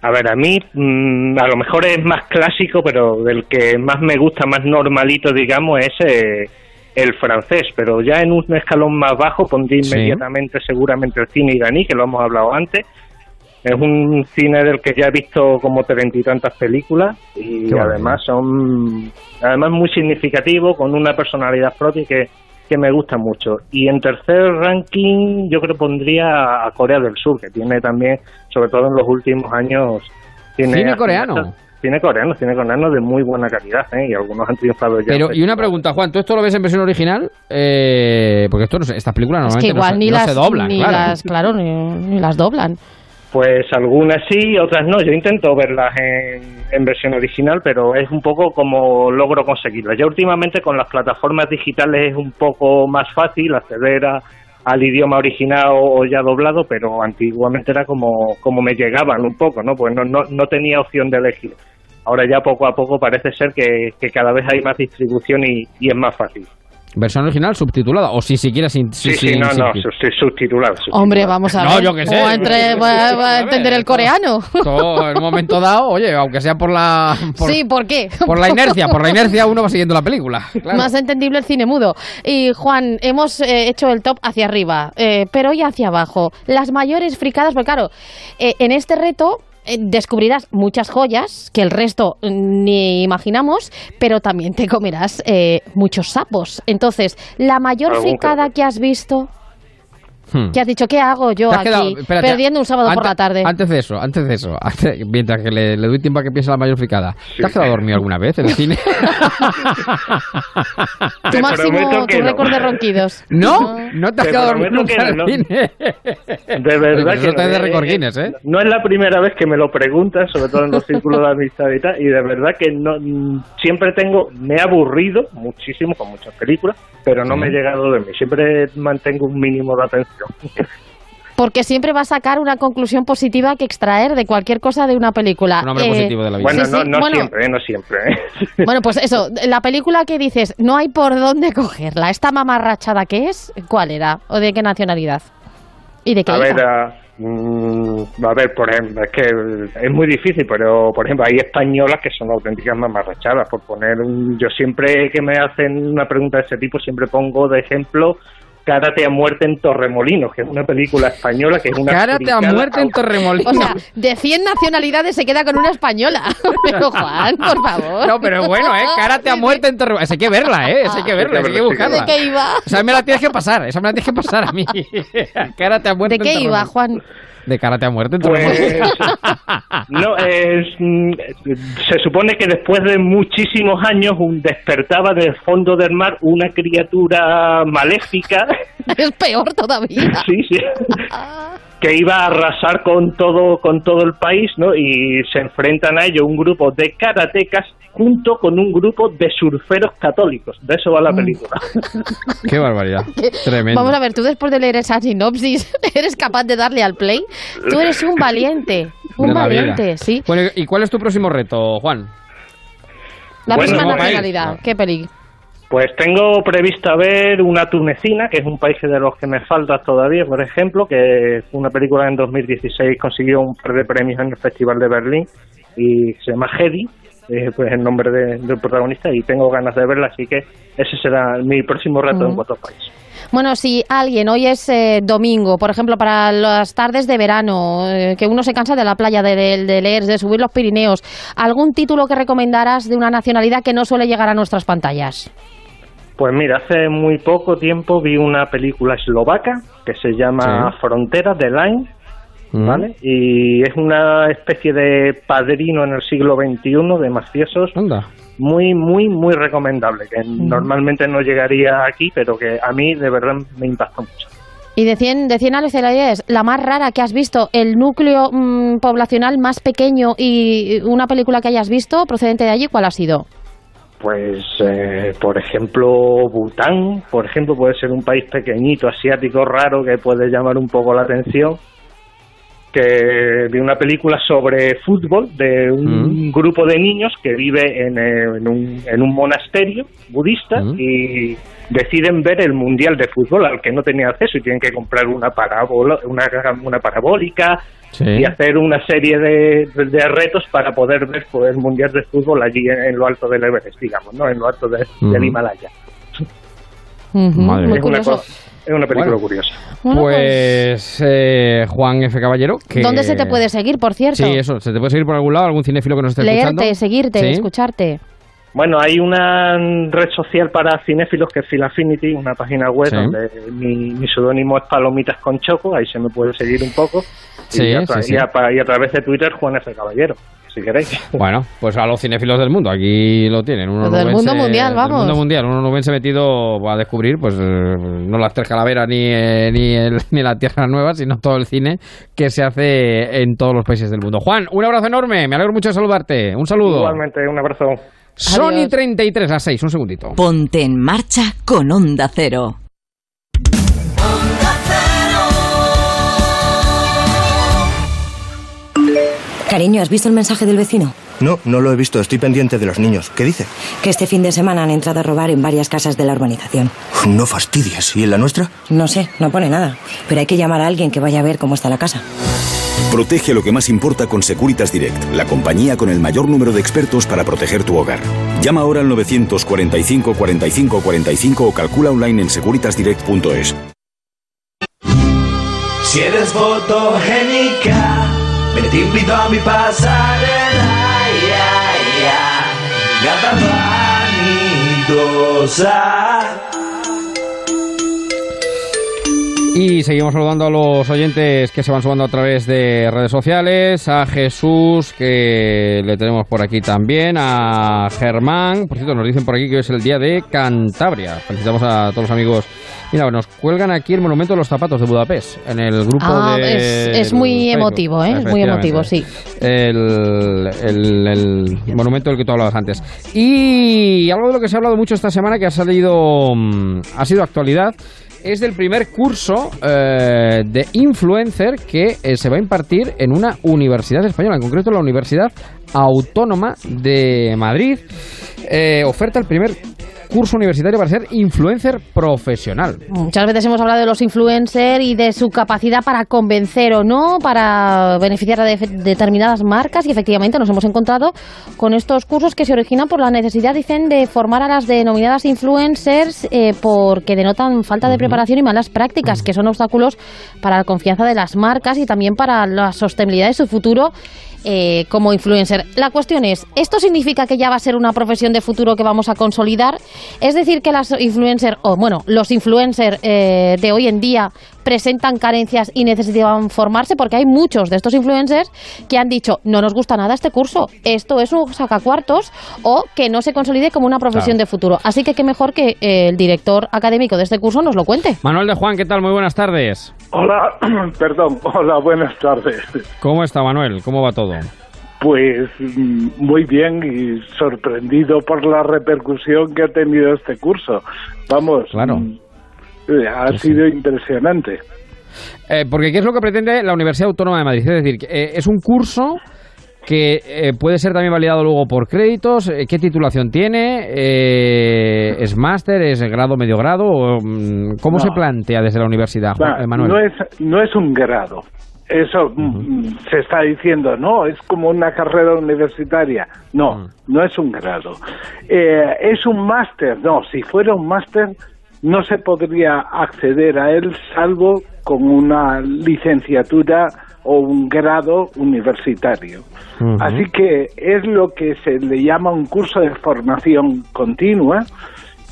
A ver, a mí mm, a lo mejor es más clásico, pero del que más me gusta, más normalito, digamos, es eh, el francés. Pero ya en un escalón más bajo pondría Sí. inmediatamente seguramente el cine iraní, que lo hemos hablado antes. Es un cine del que ya he visto como treinta y tantas películas y Qué además son además muy significativo, con una personalidad propia que, que me gusta mucho. Y en tercer ranking yo creo que pondría a Corea del Sur, que tiene también, sobre todo en los últimos años, tiene Cine coreano. Cine coreano, cine coreano de muy buena calidad, ¿eh? y algunos han triunfado ya. Pero, y una pregunta, Juan, ¿tú esto lo ves en versión original? Eh, porque esto no estas películas Es normalmente que igual no, ni, no las, se doblan, ni claro. las, claro, ni, ni las doblan. Pues algunas sí, otras no. Yo intento verlas en, en versión original, pero es un poco como logro conseguirlas. Ya últimamente con las plataformas digitales es un poco más fácil acceder a- al idioma original o, ya doblado, pero antiguamente era como, como me llegaban un poco, ¿no? Pues no, no, no tenía opción de elegir. Ahora ya poco a poco parece ser que, que cada vez hay más distribución y, y es más fácil. Versión original subtitulada, o si siquiera sin... Sí, sin- sí, no, sin- no, sub- subtitulado. Hombre, vamos a No, ver. yo qué sé. ¿Cómo entre- voy a, entender el coreano? Todo en un momento dado, oye, aunque sea por la... Por, sí, ¿por qué? por la inercia, por la inercia uno va siguiendo la película. claro. Más entendible el cine mudo. Y Juan, hemos eh, hecho el top hacia arriba, eh, pero hoy hacia abajo. Las mayores fricadas, porque claro, eh, en este reto descubrirás muchas joyas que el resto ni imaginamos, pero también te comerás eh, muchos sapos. Entonces, la mayor fricada que has visto, Hmm. que has dicho, ¿qué hago yo aquí quedado- espérate, perdiendo un sábado por antes- la tarde? Antes de eso, antes de eso, antes- mientras que le, le doy tiempo a que piense la mayor fricada. ¿Te has quedado dormido alguna vez en el cine? tu Te máximo, tu no. récord de ronquidos. ¿No? ¿No te has Te quedado dormido prometo nunca que en el no. cine? De verdad que de no, récord eh, Guinness, ¿eh? No es la primera vez que me lo preguntan, sobre todo en los círculos de amistad y tal, y de verdad que no siempre tengo, me he aburrido muchísimo con muchas películas, pero no Sí. me he llegado a dormir, siempre mantengo un mínimo de atención. Porque siempre va a sacar una conclusión positiva que extraer de cualquier cosa de una película. Un hombre Eh, positivo de la vida. Bueno, Sí, no, sí, no bueno. siempre, eh, no siempre. eh. Bueno, pues eso, la película que dices, no hay por dónde cogerla. ¿Esta mamarrachada qué es? ¿Cuál era? ¿O de qué nacionalidad? ¿Y de qué A ver, ah, mm, a ver, por ejemplo, es que es muy difícil, pero por ejemplo, hay españolas que son auténticas mamarrachadas. Por poner un, yo siempre que me hacen una pregunta de ese tipo, siempre pongo de ejemplo Cárate a muerte en Torremolinos, que es una película española que es una Cárate a muerte en Torremolinos. O sea, de 100 nacionalidades se queda con una española. Pero Juan, por favor. No, pero bueno, ¿eh? Cárate a muerte en Torremolinos. Esa hay que verla, ¿eh? Esa hay que verla, hay que ¿De buscarla. qué iba? Esa me la tienes que pasar, esa me la tienes que pasar a mí. Cárate a muerte ¿De qué en iba. Juan? De Karate a muerte Pues, no, es, mm, se supone que después de muchísimos años un despertaba del fondo del mar una criatura maléfica Es peor todavía. sí, sí, que iba a arrasar con todo con todo el país, ¿no? Y se enfrentan a ello un grupo de karatecas junto con un grupo de surferos católicos. De eso va la película. Qué barbaridad. Tremendo. Vamos a ver, tú después de leer esa sinopsis, ¿eres capaz de darle al play? Tú eres un valiente. Un valiente, sí. Bueno, ¿y cuál es tu próximo reto, Juan? La Bueno, misma nacionalidad. ¿Qué peli? Pues tengo prevista ver una tunecina, que es un país de los que me falta todavía, por ejemplo, que una película en 2016 consiguió un par de premios en el Festival de Berlín y se llama Hedy eh, pues el nombre de- del protagonista y tengo ganas de verla, así que ese será mi próximo reto en Ujú. cuatro países. Bueno, si alguien, hoy es eh, domingo, por ejemplo, para las tardes de verano, eh, que uno se cansa de la playa, de, de- de leer, de subir los Pirineos, ¿algún título que recomendarás de una nacionalidad que no suele llegar a nuestras pantallas? Pues mira, hace muy poco tiempo vi una película eslovaca que se llama Sí. Frontera de Line, Mm. ¿vale? Y es una especie de padrino en el siglo XXI de mafiosos. Muy, muy, muy recomendable, que normalmente no llegaría aquí, pero que a mí de verdad me impactó mucho. Y de 100, de 100 nacionalidades, la más rara que has visto, el núcleo mm, poblacional más pequeño y una película que hayas visto procedente de allí, ¿cuál ha sido? Pues, eh, por ejemplo, Bután, por ejemplo, puede ser un país pequeñito, asiático, raro, que puede llamar un poco la atención. Que vi una película sobre fútbol de un grupo de niños que vive en, eh, en un, en un monasterio budista y deciden ver el mundial de fútbol al que no tenían acceso y tienen que comprar una parábola, una, una parabólica Sí. y hacer una serie de, de retos para poder ver pues, el mundial de fútbol allí en, en lo alto del Everest, digamos, ¿no? En lo alto de- del Himalaya. Madre mía. es, una, es una película Bueno. curiosa. Bueno, Pues eh, Juan F. Caballero. Que... ¿Dónde se te puede seguir, por cierto? Sí, eso. ¿Se te puede seguir por algún lado? ¿Algún cinéfilo que nos esté escuchando? Leerte, seguirte, ¿Sí? escucharte. Bueno, hay una red social para cinéfilos que es Filafinity, una página web Sí. donde mi, mi seudónimo es Palomitas con Choco, ahí se me puede seguir un poco. Sí, y, a sí, sí. y a, pa- y a través de Twitter, Juan F. Caballero, si queréis. Bueno, pues a los cinéfilos del mundo, aquí lo tienen. Uno Los del mundo mundial, vamos. Del mundo mundial, uno nubense metido a descubrir, pues eh, no las tres calaveras ni, eh, ni, el- ni la Tierra Nueva, sino todo el cine que se hace en todos los países del mundo. Juan, un abrazo enorme, me alegro mucho de saludarte. Un saludo. Igualmente, un abrazo. Sony 33 a 6, un segundito. Ponte en marcha con Onda Cero. Cariño, ¿has visto el mensaje del vecino? No, no lo he visto. Estoy pendiente de los niños. ¿Qué dice? Que este fin de semana han entrado a robar en varias casas de la urbanización. No fastidies. ¿Y en la nuestra? No sé, no pone nada. Pero hay que llamar a alguien que vaya a ver cómo está la casa. Protege lo que más importa con Securitas Direct, la compañía con el mayor número de expertos para proteger tu hogar. Llama ahora al 945 45 45 o calcula online en securitasdirect.es. Si eres fotogénica, me te a mi pasarela. Gata vanidosa. Y seguimos saludando a los oyentes que se van sumando a través de redes sociales, a Jesús, que le tenemos por aquí también, a Germán, por cierto, nos dicen por aquí que hoy es el día de Cantabria. Felicitamos a todos los amigos. Mira, nos cuelgan aquí el monumento de los zapatos de Budapest, en el grupo Ah, de... es, es muy Facebook. emotivo, ¿eh? Es muy emotivo, sí. El, el- el monumento del que tú hablabas antes. Y algo de lo que se ha hablado mucho esta semana, que ha salido, mm, ha sido actualidad, es del primer curso eh, de influencer que eh, se va a impartir en una universidad española, en concreto la Universidad Autónoma de Madrid. Eh, oferta el primer curso universitario para ser influencer profesional. Muchas veces hemos hablado de los influencers y de su capacidad para convencer o no, para beneficiar a de- determinadas marcas y efectivamente nos hemos encontrado con estos cursos que se originan por la necesidad, dicen, de formar a las denominadas influencers eh, porque denotan falta de preparación y malas prácticas, que son obstáculos para la confianza de las marcas y también para la sostenibilidad de su futuro eh, como influencer. La cuestión es, ¿esto significa que ya va a ser una profesión de futuro que vamos a consolidar? Es decir, que las influencers, o bueno, los influencers eh, de hoy en día presentan carencias y necesitan formarse porque hay muchos de estos influencers que han dicho no nos gusta nada este curso, esto es un sacacuartos o que no se consolide como una profesión Claro. de futuro. Así que qué mejor que eh, el director académico de este curso nos lo cuente. Manuel de Juan, ¿qué tal? Muy buenas tardes. Hola, perdón, hola, buenas tardes. ¿Cómo está Manuel? ¿Cómo va todo? Pues mm, muy bien y sorprendido por la repercusión que ha tenido este curso. Vamos, Claro. Mm, eh, ha sido impresionante. Eh, porque ¿qué es lo que pretende la Universidad Autónoma de Madrid? Es decir, eh, es un curso que eh, puede ser también validado luego por créditos. Eh, ¿Qué titulación tiene? Eh, ¿Es máster? ¿Es grado, medio grado? O, mm, ¿Cómo No. se plantea desde la universidad, Juan- Manuel? no, es, no es un grado, eso mm, se está diciendo, no, es como una carrera universitaria. No, no es un grado. Es un máster, no, si fuera un máster no se podría acceder a él salvo con una licenciatura o un grado universitario. Así que es lo que se le llama un curso de formación continua,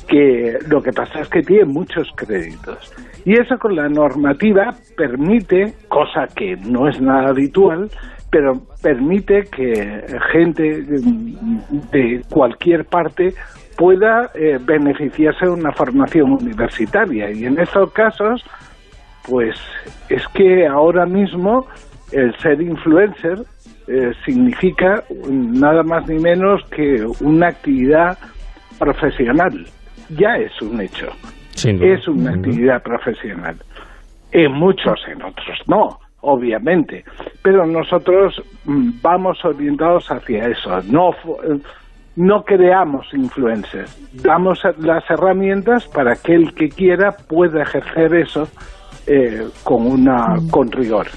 que lo que pasa es que tiene muchos créditos. Y eso con la normativa permite, cosa que no es nada habitual, pero permite que gente de cualquier parte pueda eh, beneficiarse de una formación universitaria. Y en estos casos, pues es que ahora mismo el ser influencer eh, significa nada más ni menos que una actividad profesional. Ya es un hecho. Es una actividad profesional. En muchos, en otros no, obviamente. Pero nosotros mm, vamos orientados hacia eso. No, no creamos influencers. Damos las herramientas para que el que quiera pueda ejercer eso eh, con, una, con rigor.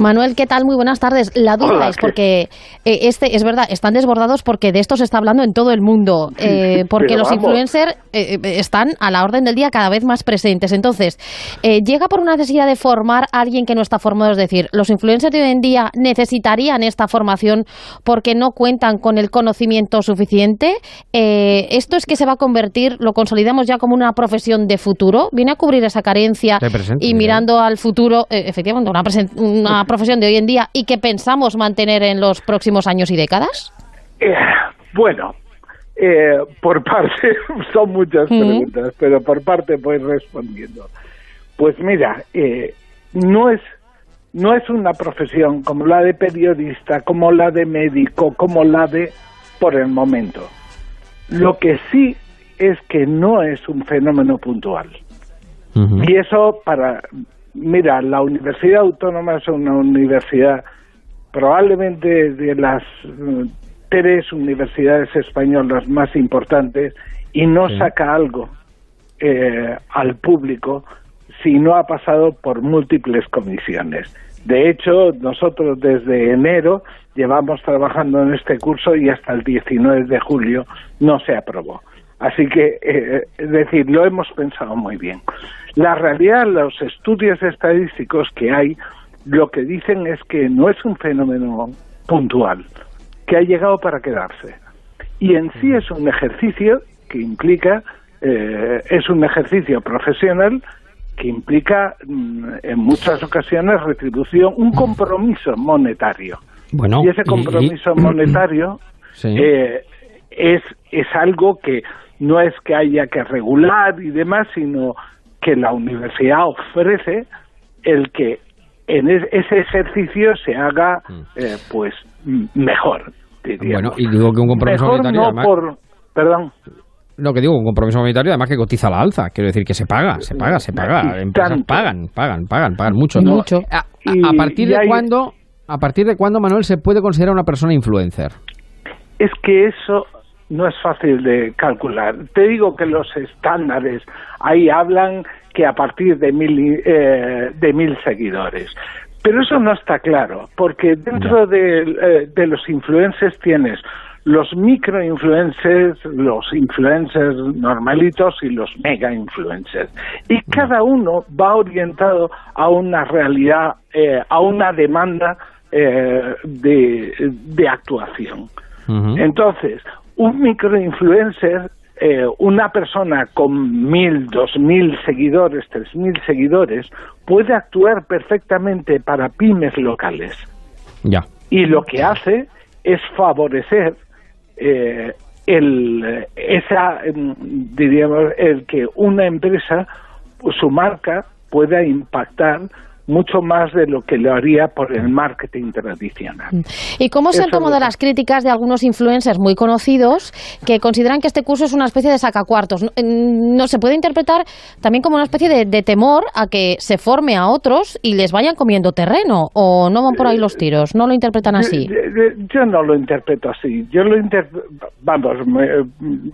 Manuel, ¿qué tal? Muy buenas tardes. La duda Hola, es porque eh, este es verdad, están desbordados porque de esto se está hablando en todo el mundo, eh, porque los influencers eh, están a la orden del día cada vez más presentes. Entonces, eh, llega por una necesidad de formar a alguien que no está formado, es decir, los influencers de hoy en día necesitarían esta formación porque no cuentan con el conocimiento suficiente. Eh, esto es que se va a convertir, lo consolidamos ya como una profesión de futuro, viene a cubrir esa carencia y mirando al futuro, eh, efectivamente, una, una profesión de hoy en día y que pensamos mantener en los próximos años y décadas? Eh, bueno, eh, por parte, son muchas Ujú. preguntas, pero por parte voy respondiendo. Pues mira, eh, no es no es una profesión como la de periodista, como la de médico, como la de por el momento. Lo que sí es que no es un fenómeno puntual. Y eso para, mira, la Universidad Autónoma es una universidad probablemente de las mm, tres universidades españolas más importantes y no Sí. saca algo eh, al público si no ha pasado por múltiples comisiones. De hecho, nosotros desde enero llevamos trabajando en este curso y hasta el 19 de julio no se aprobó. Así que, eh, es decir, lo hemos pensado muy bien. La realidad, los estudios estadísticos que hay, lo que dicen es que no es un fenómeno puntual, que ha llegado para quedarse. Y en sí es un ejercicio que implica, eh, es un ejercicio profesional que implica mm, en muchas ocasiones retribución, un compromiso monetario. Bueno, y ese y- compromiso y- monetario Sí. eh, es, es algo que no es que haya que regular y demás, sino que la universidad ofrece el que en es- ese ejercicio se haga eh, pues mejor. diríamos. Bueno, y digo que un compromiso mejor monetario no además- por... Perdón. No, que digo, un compromiso monetario además que cotiza la alza. Quiero decir que se paga, se paga, se paga. Y Empresas tanto. pagan, pagan, pagan, pagan mucho. Mucho. A, a- Y- a partir de hay- cuándo, a partir de cuándo, Manuel, se puede considerar una persona influencer? Es que eso no es fácil de calcular. Te digo que los estándares ahí hablan que a partir de mil, eh, de mil seguidores. Pero eso no está claro, porque dentro de, eh, de los influencers tienes los microinfluencers, los influencers normalitos y los mega influencers. Y cada uno va orientado a una realidad, eh, a una demanda eh, de, de actuación. Entonces, un microinfluencer, eh, una persona con mil, dos mil seguidores, tres mil seguidores, puede actuar perfectamente para pymes locales. Ya. Y lo que hace es favorecer eh, el, esa, mm, diríamos, el que una empresa, su marca, pueda impactar mucho más de lo que lo haría por el marketing tradicional. ¿Y cómo lo de que- las críticas de algunos influencers muy conocidos que consideran que este curso es una especie de sacacuartos? No, mm, no se puede interpretar también como una especie de, de temor a que se forme a otros y les vayan comiendo terreno o no van por ahí los tiros, no lo interpretan así. Yo, yo- yo no lo interpreto así. Yo lo inter... vamos, me-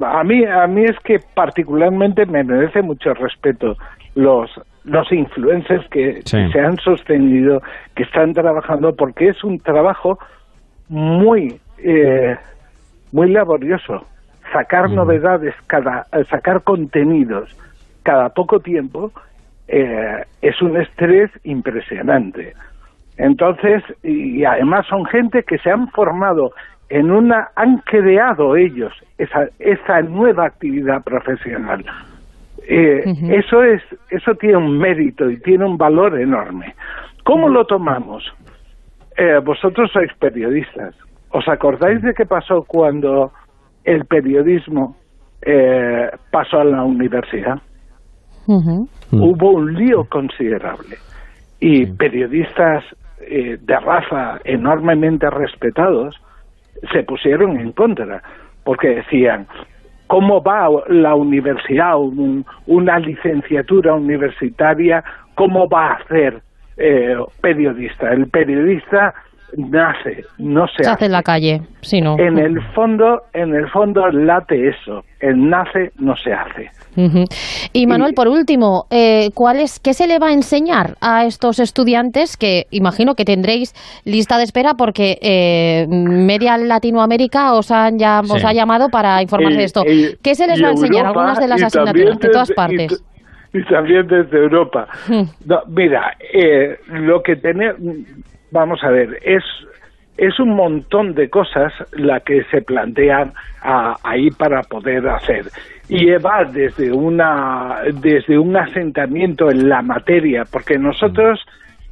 a mí a mí es que particularmente me merece mucho respeto los los influencers que Sí. se han sostenido, que están trabajando, porque es un trabajo muy, eh, muy laborioso. Sacar novedades, cada, eh, sacar contenidos cada poco tiempo eh, es un estrés impresionante. Entonces, y además son gente que se han formado en una, han creado ellos esa, esa nueva actividad profesional. Eh, Eso es, eso tiene un mérito y tiene un valor enorme. ¿Cómo lo tomamos? Eh, vosotros sois periodistas. ¿Os acordáis de qué pasó cuando el periodismo eh, pasó a la universidad? Hubo un lío considerable y periodistas eh, de raza enormemente respetados se pusieron en contra porque decían cómo va la universidad un- una licenciatura universitaria cómo va a hacer eh, periodista. El periodista nace no se, Se hace en la calle, si no. en el fondo en el fondo late eso el nace no se hace. Y Manuel, por último, eh, ¿cuál es, ¿qué se le va a enseñar a estos estudiantes que imagino que tendréis lista de espera porque eh, Media Latinoamérica os, han ya, os Sí. ha llamado para informarse Y- de esto? y- ¿Qué se les va a enseñar? Europa, Algunas de las asignaturas de todas partes. Y, también desde Europa. No, mira, eh, lo que tenemos, vamos a ver, es es un montón de cosas la que se plantean a- ahí para poder hacer y va desde una desde un asentamiento en la materia porque nosotros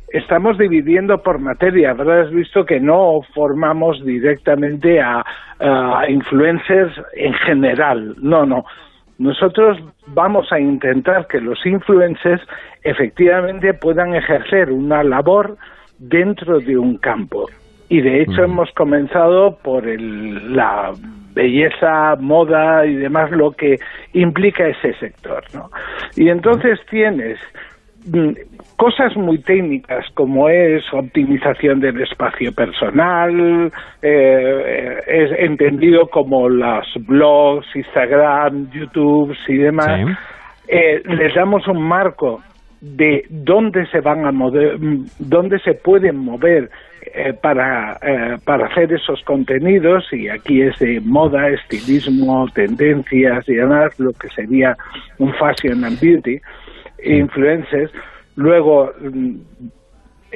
estamos dividiendo por materia. Habrás visto que no formamos directamente a, a influencers en general. No, no. Nosotros vamos a intentar que los influencers efectivamente puedan ejercer una labor dentro de un campo. Y de hecho hemos comenzado por el- la belleza, moda y demás, lo que implica ese sector. ¿no? Y entonces tienes mm, cosas muy técnicas como es optimización del espacio personal, eh, es entendido como los blogs, Instagram, YouTube y demás. Eh, les damos un marco de dónde se van a mover, mm, dónde se pueden mover eh, para, eh, para hacer esos contenidos y aquí es de moda, estilismo, tendencias y demás, lo que sería un fashion and beauty, influencers. Luego mm,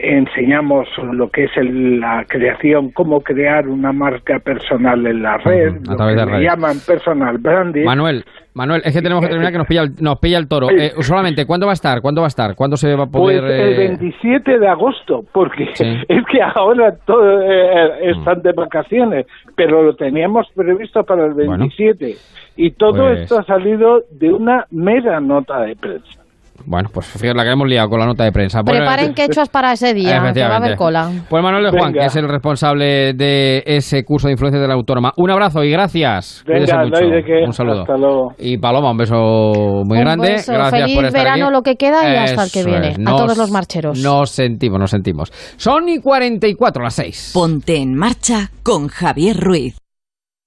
enseñamos lo que es el- la creación, cómo crear una marca personal en la red, a lo través que de le redes. llaman personal branding. Manuel, Manuel, es que tenemos que terminar que nos pilla el, nos pilla el toro. Eh, solamente, ¿cuándo va a estar? ¿Cuándo va a estar? ¿Cuándo se va a poder...? Pues el eh, 27 de agosto, porque Sí. Mm. es que ahora todo eh, están de vacaciones, pero lo teníamos previsto para el 27 y todo pues- esto ha salido de una mera nota de prensa. Bueno, pues fíjate la que hemos liado con la nota de prensa. Bueno, Preparen quechos para ese día, que va a haber cola. Pues Manuel de Juan, Venga. que es el responsable de ese curso de influencia de la autónoma. Un abrazo y gracias. Venga, mucho. de. Un saludo. Hasta luego. Y Paloma, un beso muy Un grande. beso. Gracias Feliz por estar verano, aquí. lo que queda y hasta el que Eso viene. A todos los marcheros. Nos sentimos, nos sentimos. Son y 44 las 6. Ponte en marcha con Javier Ruiz.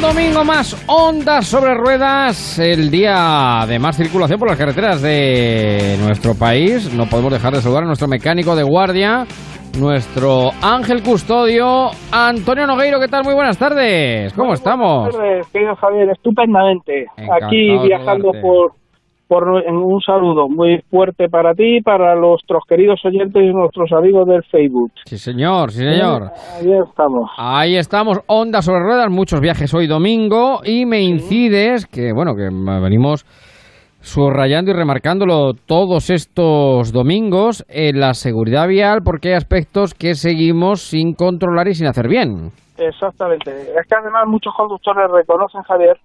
Domingo más, ondas sobre ruedas, el día de más circulación por las carreteras de nuestro país. No podemos dejar de saludar a nuestro mecánico de guardia, nuestro ángel custodio, Antonio Nogueiro. ¿Qué tal? Muy buenas tardes. ¿Cómo estamos? Buenas tardes, querido Javier, estupendamente. Encantado Aquí viajando por, por un saludo muy fuerte para ti, para nuestros queridos oyentes y nuestros amigos del Facebook. Sí, señor, sí, señor. Ahí estamos. Ahí estamos, ondas sobre ruedas, muchos viajes hoy domingo y me incides que, bueno, que venimos subrayando y remarcándolo todos estos domingos en la seguridad vial porque hay aspectos que seguimos sin controlar y sin hacer bien. Exactamente. Es que además muchos conductores reconocen, Javier,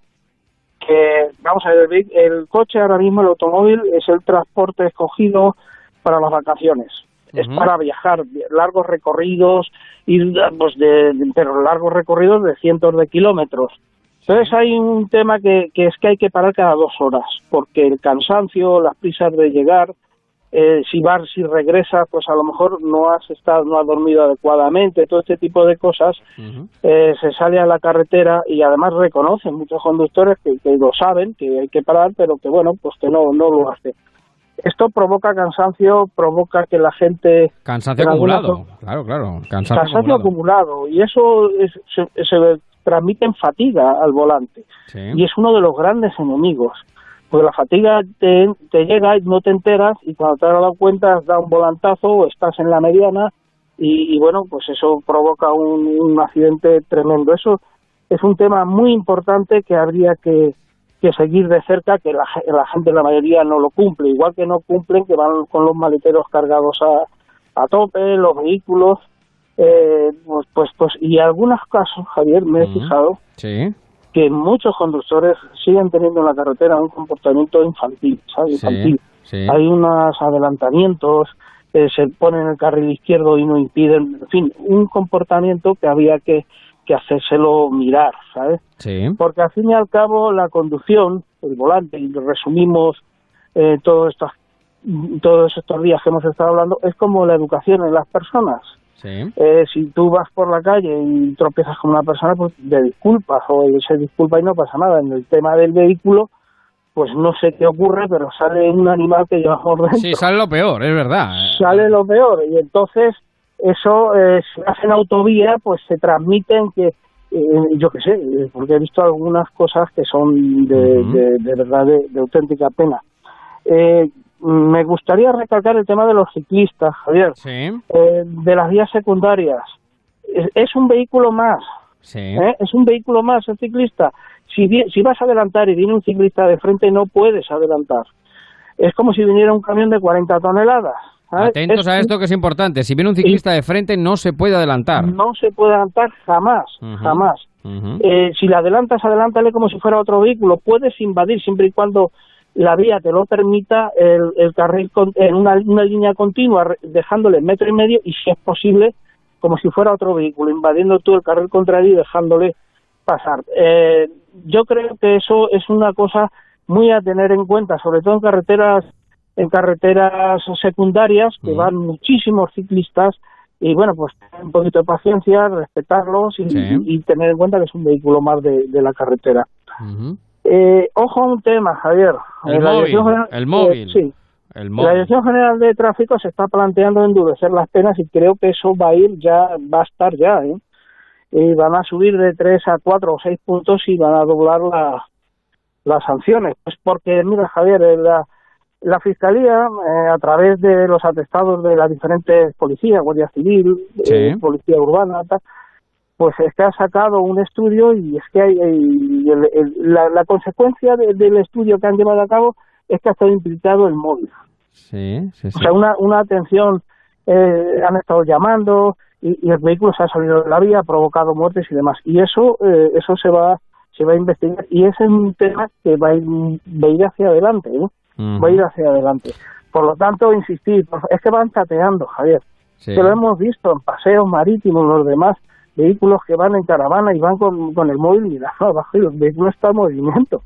que, vamos a ver, el, el coche ahora mismo, el automóvil, es el transporte escogido para las vacaciones. Es para viajar largos recorridos, ir, pues de, de- pero largos recorridos de cientos de kilómetros. Entonces hay un tema que, que es que hay que parar cada dos horas, porque el cansancio, las prisas de llegar, eh, si vas, si regresas, pues a lo mejor no has estado, no has dormido adecuadamente, todo este tipo de cosas, eh, se sale a la carretera y además reconocen muchos conductores que, que lo saben, que hay que parar, pero que bueno, pues que no, no lo hacen. Esto provoca cansancio, provoca que la gente... Cansancio acumulado. Claro, claro. Cansancio, cansancio acumulado. acumulado y eso es- se, se transmite en fatiga al volante Sí. y es uno de los grandes enemigos porque la fatiga te, te llega y no te enteras y cuando te das la cuenta has dado un volantazo o estás en la mediana y, y bueno pues eso provoca un, un accidente tremendo. Eso es un tema muy importante que habría que, que seguir de cerca que la, ge- la gente la mayoría no lo cumple. Igual que no cumplen que van con los maleteros cargados a, a tope los vehículos eh, pues, pues, pues, y algunos casos, Javier, me he fijado Sí. Que muchos conductores siguen teniendo en la carretera un comportamiento infantil, ¿sabes? Sí, Infantil. sí. Hay unos adelantamientos, eh, se ponen en el carril izquierdo y no impiden, en fin, un comportamiento que había que, que hacérselo mirar, ¿sabes? Sí. Porque al fin y al cabo la conducción, el volante, y resumimos eh, todos estos todos estos días que hemos estado hablando, es como la educación en las personas. Sí. Eh, si tú vas por la calle y tropiezas con una persona, pues te disculpas o se disculpa y no pasa nada. En el tema del vehículo, pues no sé qué ocurre, pero sale un animal que llevamos dentro. Sí, sale lo peor, es verdad. Sale lo peor y entonces eso, eh, si hacen autovía, pues se transmiten que, eh, yo qué sé, eh, porque he visto algunas cosas que son de, de, de verdad de, de auténtica pena. Eh, me gustaría recalcar el tema de los ciclistas, Javier. Sí. Eh, de las vías secundarias. Es, es un vehículo más. Sí. ¿eh? Es un vehículo más el ciclista. Si, vas a adelantar y viene un ciclista de frente, no puedes adelantar. Es como si viniera un camión de 40 toneladas. ¿sabes? Atentos Es- a esto que es importante. Si viene un ciclista de frente, no se puede adelantar. No se puede adelantar jamás, jamás. Eh, si la adelantas, adelántale como si fuera otro vehículo. Puedes invadir siempre y cuando la vía te lo permita el, el carril con- en una, una línea continua, dejándole metro y medio y si es posible como si fuera otro vehículo, invadiendo tú el carril contrario y dejándole pasar. Eh, yo creo que eso es una cosa muy a tener en cuenta, sobre todo en carreteras en carreteras secundarias que van muchísimos ciclistas y bueno pues tener un poquito de paciencia, respetarlos y, Sí. y- y tener en cuenta que es un vehículo más de, de la carretera. Eh, ojo a un tema, Javier. El la móvil, Dirección General- el móvil. eh, sí. El La. Dirección General de Tráfico se está planteando endurecer las penas y creo que eso va a ir ya, va a estar ya, ¿eh? Y van a subir de 3 a 4 o 6 puntos y van a doblar la- las sanciones. Pues porque, mira, Javier, eh, la, la Fiscalía, eh, a través de los atestados de las diferentes policías, Guardia Civil, Sí. eh, Policía Urbana, tal, pues es que ha sacado un estudio y es que hay, el- el- la, la consecuencia de- del estudio que han llevado a cabo es que ha estado implicado el móvil. Sí, sí, sí. O sea, una, una atención, eh, han estado llamando y, y el vehículo se ha salido de la vía, ha provocado muertes y demás. Y eso eh, eso se va se va a investigar y ese es un tema que va a ir, va a ir hacia adelante, ¿eh? va a ir hacia adelante. Por lo tanto, insistir, es que van chateando, Javier. Sí. Que lo hemos visto en paseos marítimos, los demás vehículos que van en caravana y van con, con el móvil mirando abajo y el vehículo está en movimiento.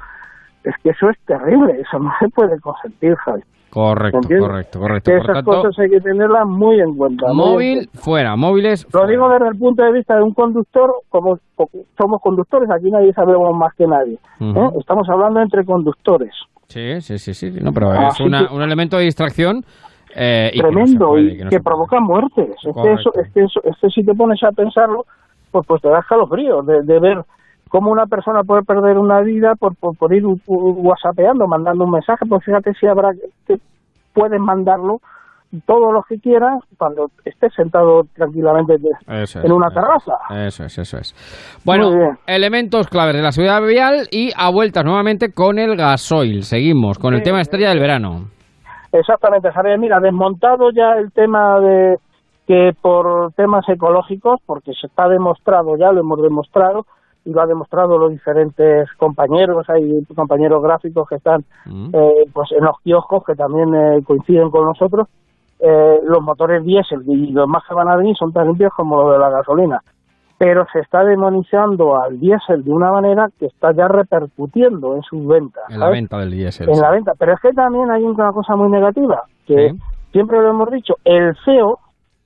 Es que eso es terrible, eso no se puede consentir, Javier. Correcto, correcto, correcto. Que Por esas tanto, cosas hay que tenerlas muy en cuenta. en móvil fuera, móviles lo digo desde el punto de vista de un conductor, como somos conductores, aquí nadie sabemos más que nadie. ¿eh? Estamos hablando entre conductores. Sí, sí, sí, sí. No, pero es una- que- un elemento de distracción eh, y que no se Tremendo, puede, y que no provoca muertes. Es que, Correcto. eso, es que eso, es que si te pones a pensarlo, pues, pues te da escalofrío de, de ver cómo una persona puede perder una vida por, por, por ir whatsappeando, mandando un mensaje. Pues fíjate si habrá que pueden mandarlo todo lo que quieras cuando estés sentado tranquilamente es, en una terraza. Eso es, eso es. Bueno, elementos claves de la seguridad vial y a vueltas nuevamente con el gasoil. Seguimos con el tema estrella del verano. Exactamente, Javier. Mira, desmontado ya el tema de que por temas ecológicos, porque se está demostrado, ya lo hemos demostrado, y lo han demostrado los diferentes compañeros, hay compañeros gráficos que están eh, pues en los kioscos que también eh, coinciden con nosotros, eh, los motores diésel y los más que van a venir son tan limpios como los de la gasolina. Pero se está demonizando al diésel de una manera que está ya repercutiendo en sus ventas. En la venta del diésel. en la venta. Pero es que también hay una cosa muy negativa, que siempre lo hemos dicho, el CO,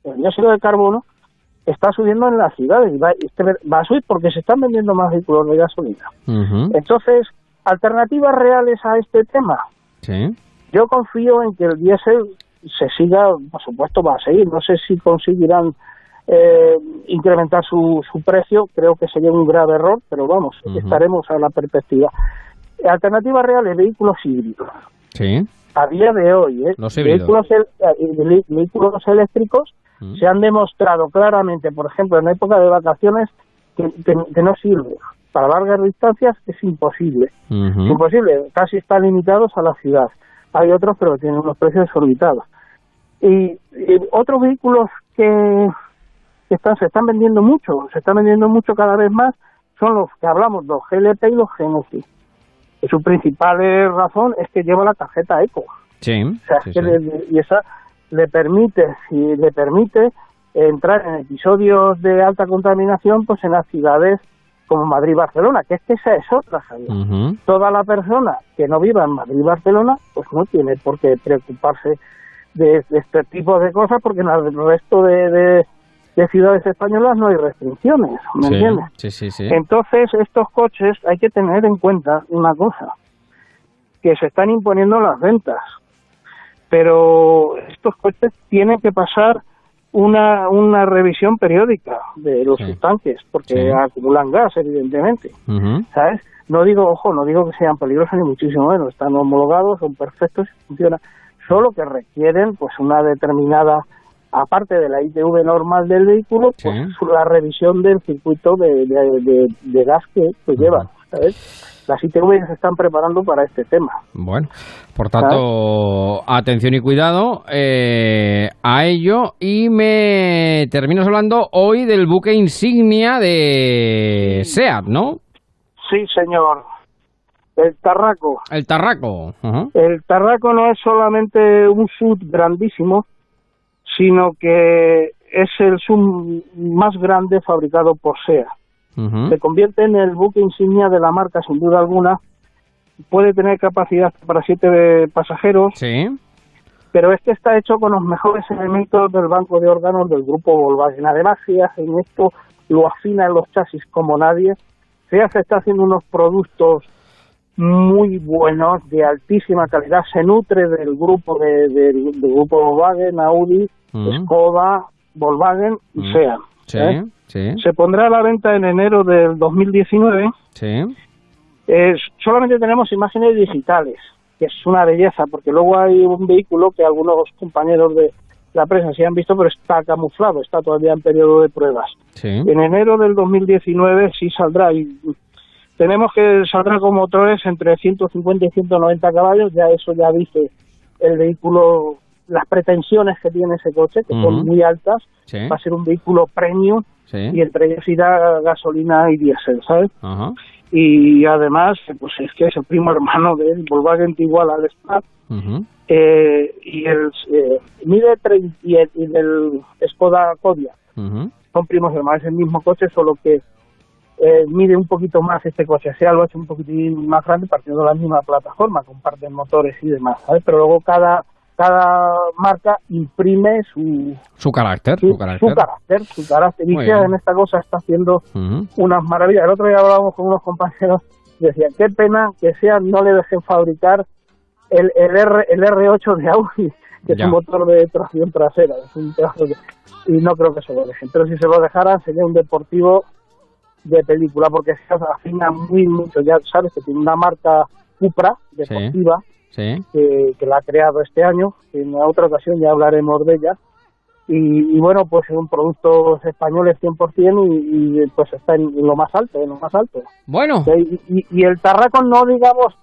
el dióxido de carbono, está subiendo en las ciudades y va, este va a subir porque se están vendiendo más vehículos de gasolina. Entonces, alternativas reales a este tema. Sí. Yo confío en que el diésel se siga, por supuesto va a seguir, no sé si conseguirán eh, incrementar su, su precio, creo que sería un grave error, pero vamos, estaremos a la perspectiva. Alternativas reales, vehículos híbridos. Sí. A día de hoy, ¿eh? Los vehículos, el- eh, vehí- vehículos eléctricos se han demostrado claramente, por ejemplo, en época de vacaciones, que, que- que no sirve. Para largas distancias es imposible. Es imposible, casi están limitados a la ciudad. Hay otros, pero tienen unos precios desorbitados. Y, y otros vehículos que, que están, se están vendiendo mucho, se están vendiendo mucho cada vez más, son los que hablamos, los GLP y los Genesis. Y su principal eh, razón es que lleva la tarjeta ECO. Sí. O sea, sí, que sí. le- y esa le permite, si le permite entrar en episodios de alta contaminación, pues en las ciudades como Madrid y Barcelona, que es que esa es otra, Javier. Ujú. Toda la persona que no viva en Madrid y Barcelona, pues no tiene por qué preocuparse de, de este tipo de cosas, porque en el resto de, de- de ciudades españolas no hay restricciones, ¿me Sí, entiendes? Sí, sí, sí. Entonces, estos coches hay que tener en cuenta una cosa, que se están imponiendo las ventas, pero estos coches tienen que pasar una, una revisión periódica de los tanques, porque Sí. acumulan gas, evidentemente. ¿sabes? No digo, ojo, no digo que sean peligrosos ni muchísimo menos, están homologados, son perfectos, funcionan, solo que requieren pues una determinada aparte de la ITV normal del vehículo, pues la revisión del circuito de, de- de- de gas que, que lleva. ¿sabes? Las ITV se están preparando para este tema. Bueno, por tanto, atención y cuidado eh, a ello. Y me terminas hablando hoy del buque insignia de SEAT, ¿no? Sí, señor. El Tarraco. El Tarraco. El Tarraco no es solamente un sub grandísimo, sino que es el sub más grande fabricado por SEA. Se convierte en el buque insignia de la marca, sin duda alguna. Puede tener capacidad para siete pasajeros, Sí. pero este está hecho con los mejores elementos del banco de órganos del grupo Volkswagen. Además, si hacen esto, lo afinan los chasis como nadie. SEA se está haciendo unos productos muy buenos, de altísima calidad. Se nutre del grupo de, del grupo Volkswagen, Audi, Mm. Skoda, Volkswagen y Mm. SEA. ¿eh? sí, Se pondrá a la venta en enero del 2019. sí. Eh, solamente tenemos imágenes digitales, que es una belleza, porque luego hay un vehículo que algunos compañeros de la prensa sí han visto, pero está camuflado, está todavía en periodo de pruebas. En enero del 2019 sí saldrá y tenemos que saldrá con motores entre 150 y 190 caballos, ya eso ya dice el vehículo, las pretensiones que tiene ese coche, que son muy altas, Sí. va a ser un vehículo premium Sí. y entre ellos irá gasolina y diésel, ¿sabes? Y además pues es que es el primo hermano del Volkswagen igual al Spark Ujú. eh, y el eh, mide 30 y, el, y del Skoda Kodiaq son primos hermanos es el mismo coche solo que eh, mide un poquito más este coche sea lo ha hecho un poquitín más grande partiendo de la misma plataforma comparten motores y demás ¿sabes? pero luego cada cada marca imprime su Su carácter, su, su carácter. su carácter su carácter y que en esta cosa está haciendo unas maravillas. El otro día hablábamos con unos compañeros y decían, qué pena que sea no le dejen fabricar el, el, R, el R8 de Audi, que Ya. es un motor de tracción trasera. Es un pedazo de- Y no creo que se lo dejen. Pero si se lo dejaran sería un deportivo de película, porque se afina muy mucho. Ya sabes que tiene una marca Cupra deportiva, Sí. que, que la ha creado este año. En otra ocasión ya hablaremos de ella. Y, y bueno, pues son productos españoles 100% y, y pues está en lo más alto, en lo más alto. Bueno. Y, y- y el Tarraco no digamos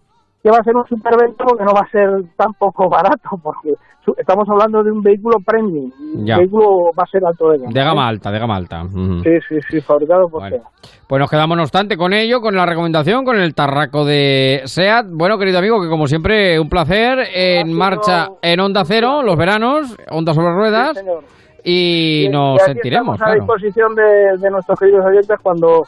que va a ser un supervento porque no va a ser tampoco barato, porque estamos hablando de un vehículo premium, un Ya. vehículo va a ser alto de gama. De gama ¿eh? alta, de gama alta. Sí, sí, sí, fabricado por Bueno. Pues nos quedamos, no obstante, con ello, con la recomendación, con el tarraco de SEAT. Bueno, querido amigo, que como siempre, un placer. En marcha en Onda Cero, los veranos, Onda sobre ruedas. Sí, señor. y nos y sentiremos, estamos a disposición de, de nuestros queridos oyentes cuando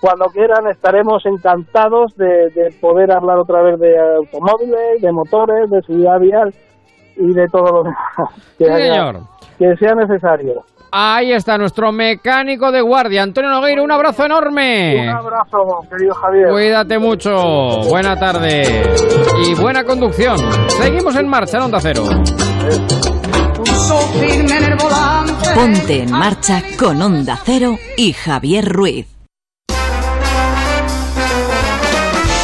cuando quieran estaremos encantados de, de poder hablar otra vez de automóviles, de motores, de seguridad vial y de todo lo demás que, Sí, haya- señor. que sea necesario. Ahí está nuestro mecánico de guardia, Antonio Nogueiro. Un abrazo enorme. Un abrazo, querido Javier. Cuídate mucho. Buena tarde y buena conducción. Seguimos en marcha en Onda Cero. Ponte en marcha con Onda Cero y Javier Ruiz.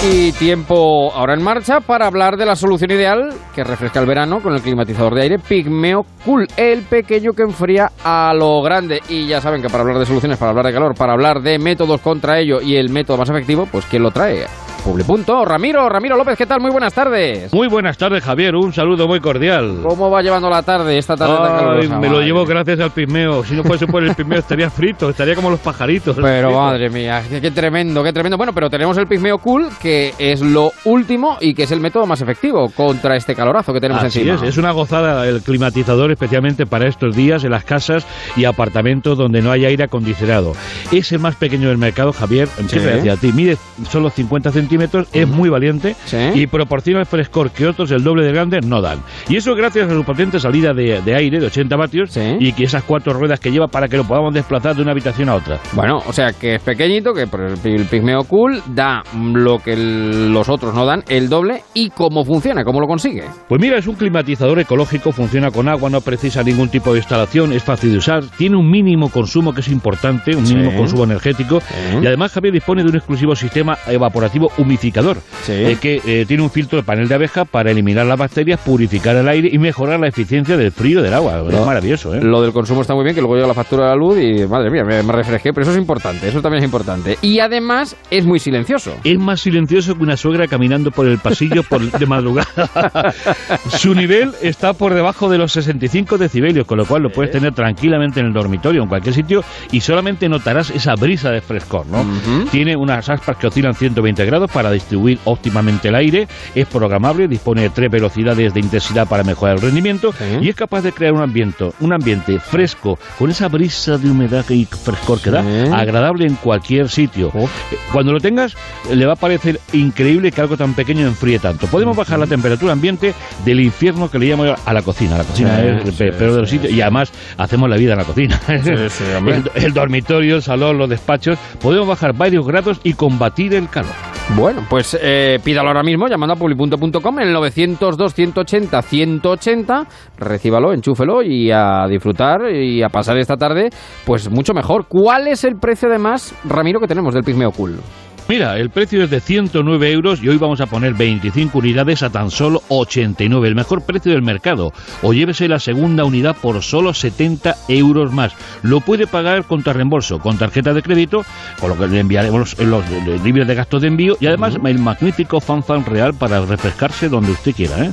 Y tiempo ahora en marcha para hablar de la solución ideal que refresca el verano con el climatizador de aire Pigmeo Cool, el pequeño que enfría a lo grande. Y ya saben que para hablar de soluciones, para hablar de calor, para hablar de métodos contra ello y el método más efectivo, pues ¿quién lo trae? Publipunto. Ramiro, Ramiro López, ¿qué tal? Muy buenas tardes. Muy buenas tardes, Javier. Un saludo muy cordial. ¿Cómo va llevando la tarde, esta tarde tan calurosa? me lo Madre llevo gracias al pismeo. Si no fuese por el pismeo estaría frito, estaría como los pajaritos. Pero Frito. madre mía, qué, qué tremendo, qué tremendo. Bueno, pero tenemos el Pigmeo Cool, que es lo último y que es el método más efectivo contra este calorazo que tenemos Así encima. es, es una gozada el climatizador especialmente para estos días en las casas y apartamentos donde no hay aire acondicionado. Es el más pequeño del mercado, Javier, siempre decía a ti, mide solo 50 centímetros, es muy valiente y proporciona el frescor que otros el doble de grandes no dan. Y eso gracias a su potente salida de, de aire de 80 vatios y que esas cuatro ruedas que lleva para que lo podamos desplazar de una habitación a otra. Bueno, o sea que es pequeñito, que por el, el Pigmeo Cool da lo que el- los otros no dan, el doble. ¿Y cómo funciona? ¿Cómo lo consigue? Pues mira, es un climatizador ecológico, funciona con agua, no precisa ningún tipo de instalación, es fácil de usar, tiene un mínimo consumo que es importante, un mínimo Sí. consumo energético y además Javier dispone de un exclusivo sistema evaporativo humificador eh, que eh, tiene un filtro de panel de abeja para eliminar las bacterias, purificar el aire y mejorar la eficiencia del frío del agua. Es Lo- maravilloso, ¿eh? Lo del consumo está muy bien, que luego llega la factura de la luz y madre mía, me, me refresqué, pero eso es importante, eso también es importante. Y además es muy silencioso. Es más silencioso que una suegra caminando por el pasillo por- de madrugada. Su nivel está por debajo de los 65 decibelios, con lo cual lo puedes tener tranquilamente en el dormitorio, en cualquier sitio, y solamente notarás esa brisa de frescor, ¿no? Tiene unas aspas que oscilan 120 grados para distribuir óptimamente el aire, es programable, dispone de tres velocidades de intensidad para mejorar el rendimiento y es capaz de crear un ambiente, un ambiente fresco, con esa brisa de humedad y frescor que da, agradable en cualquier sitio. Eh, Cuando lo tengas, le va a parecer increíble que algo tan pequeño enfríe tanto. Podemos bajar la temperatura ambiente del infierno que le llamo a la cocina. La cocina Sí, es el sí, pe- peor de los sitios y además hacemos la vida en la cocina. sí, el, el dormitorio, el salón, los despachos. Podemos bajar varios grados y combatir el calor. Bueno, pues eh, pídalo ahora mismo llamando a publipunto.com en el 902 180 180, recíbalo, enchúfelo y a disfrutar y a pasar esta tarde, pues mucho mejor. ¿Cuál es el precio además, Ramiro, que tenemos del Pigmeo Cool? Mira, el precio es de 109 euros y hoy vamos a poner 25 unidades a tan solo 89, el mejor precio del mercado. O llévese la segunda unidad por solo 70 euros más. Lo puede pagar contra reembolso, con tarjeta de crédito, con lo que le enviaremos los, libres de gastos de envío y además el magnífico fanfan real para refrescarse donde usted quiera. ¿eh?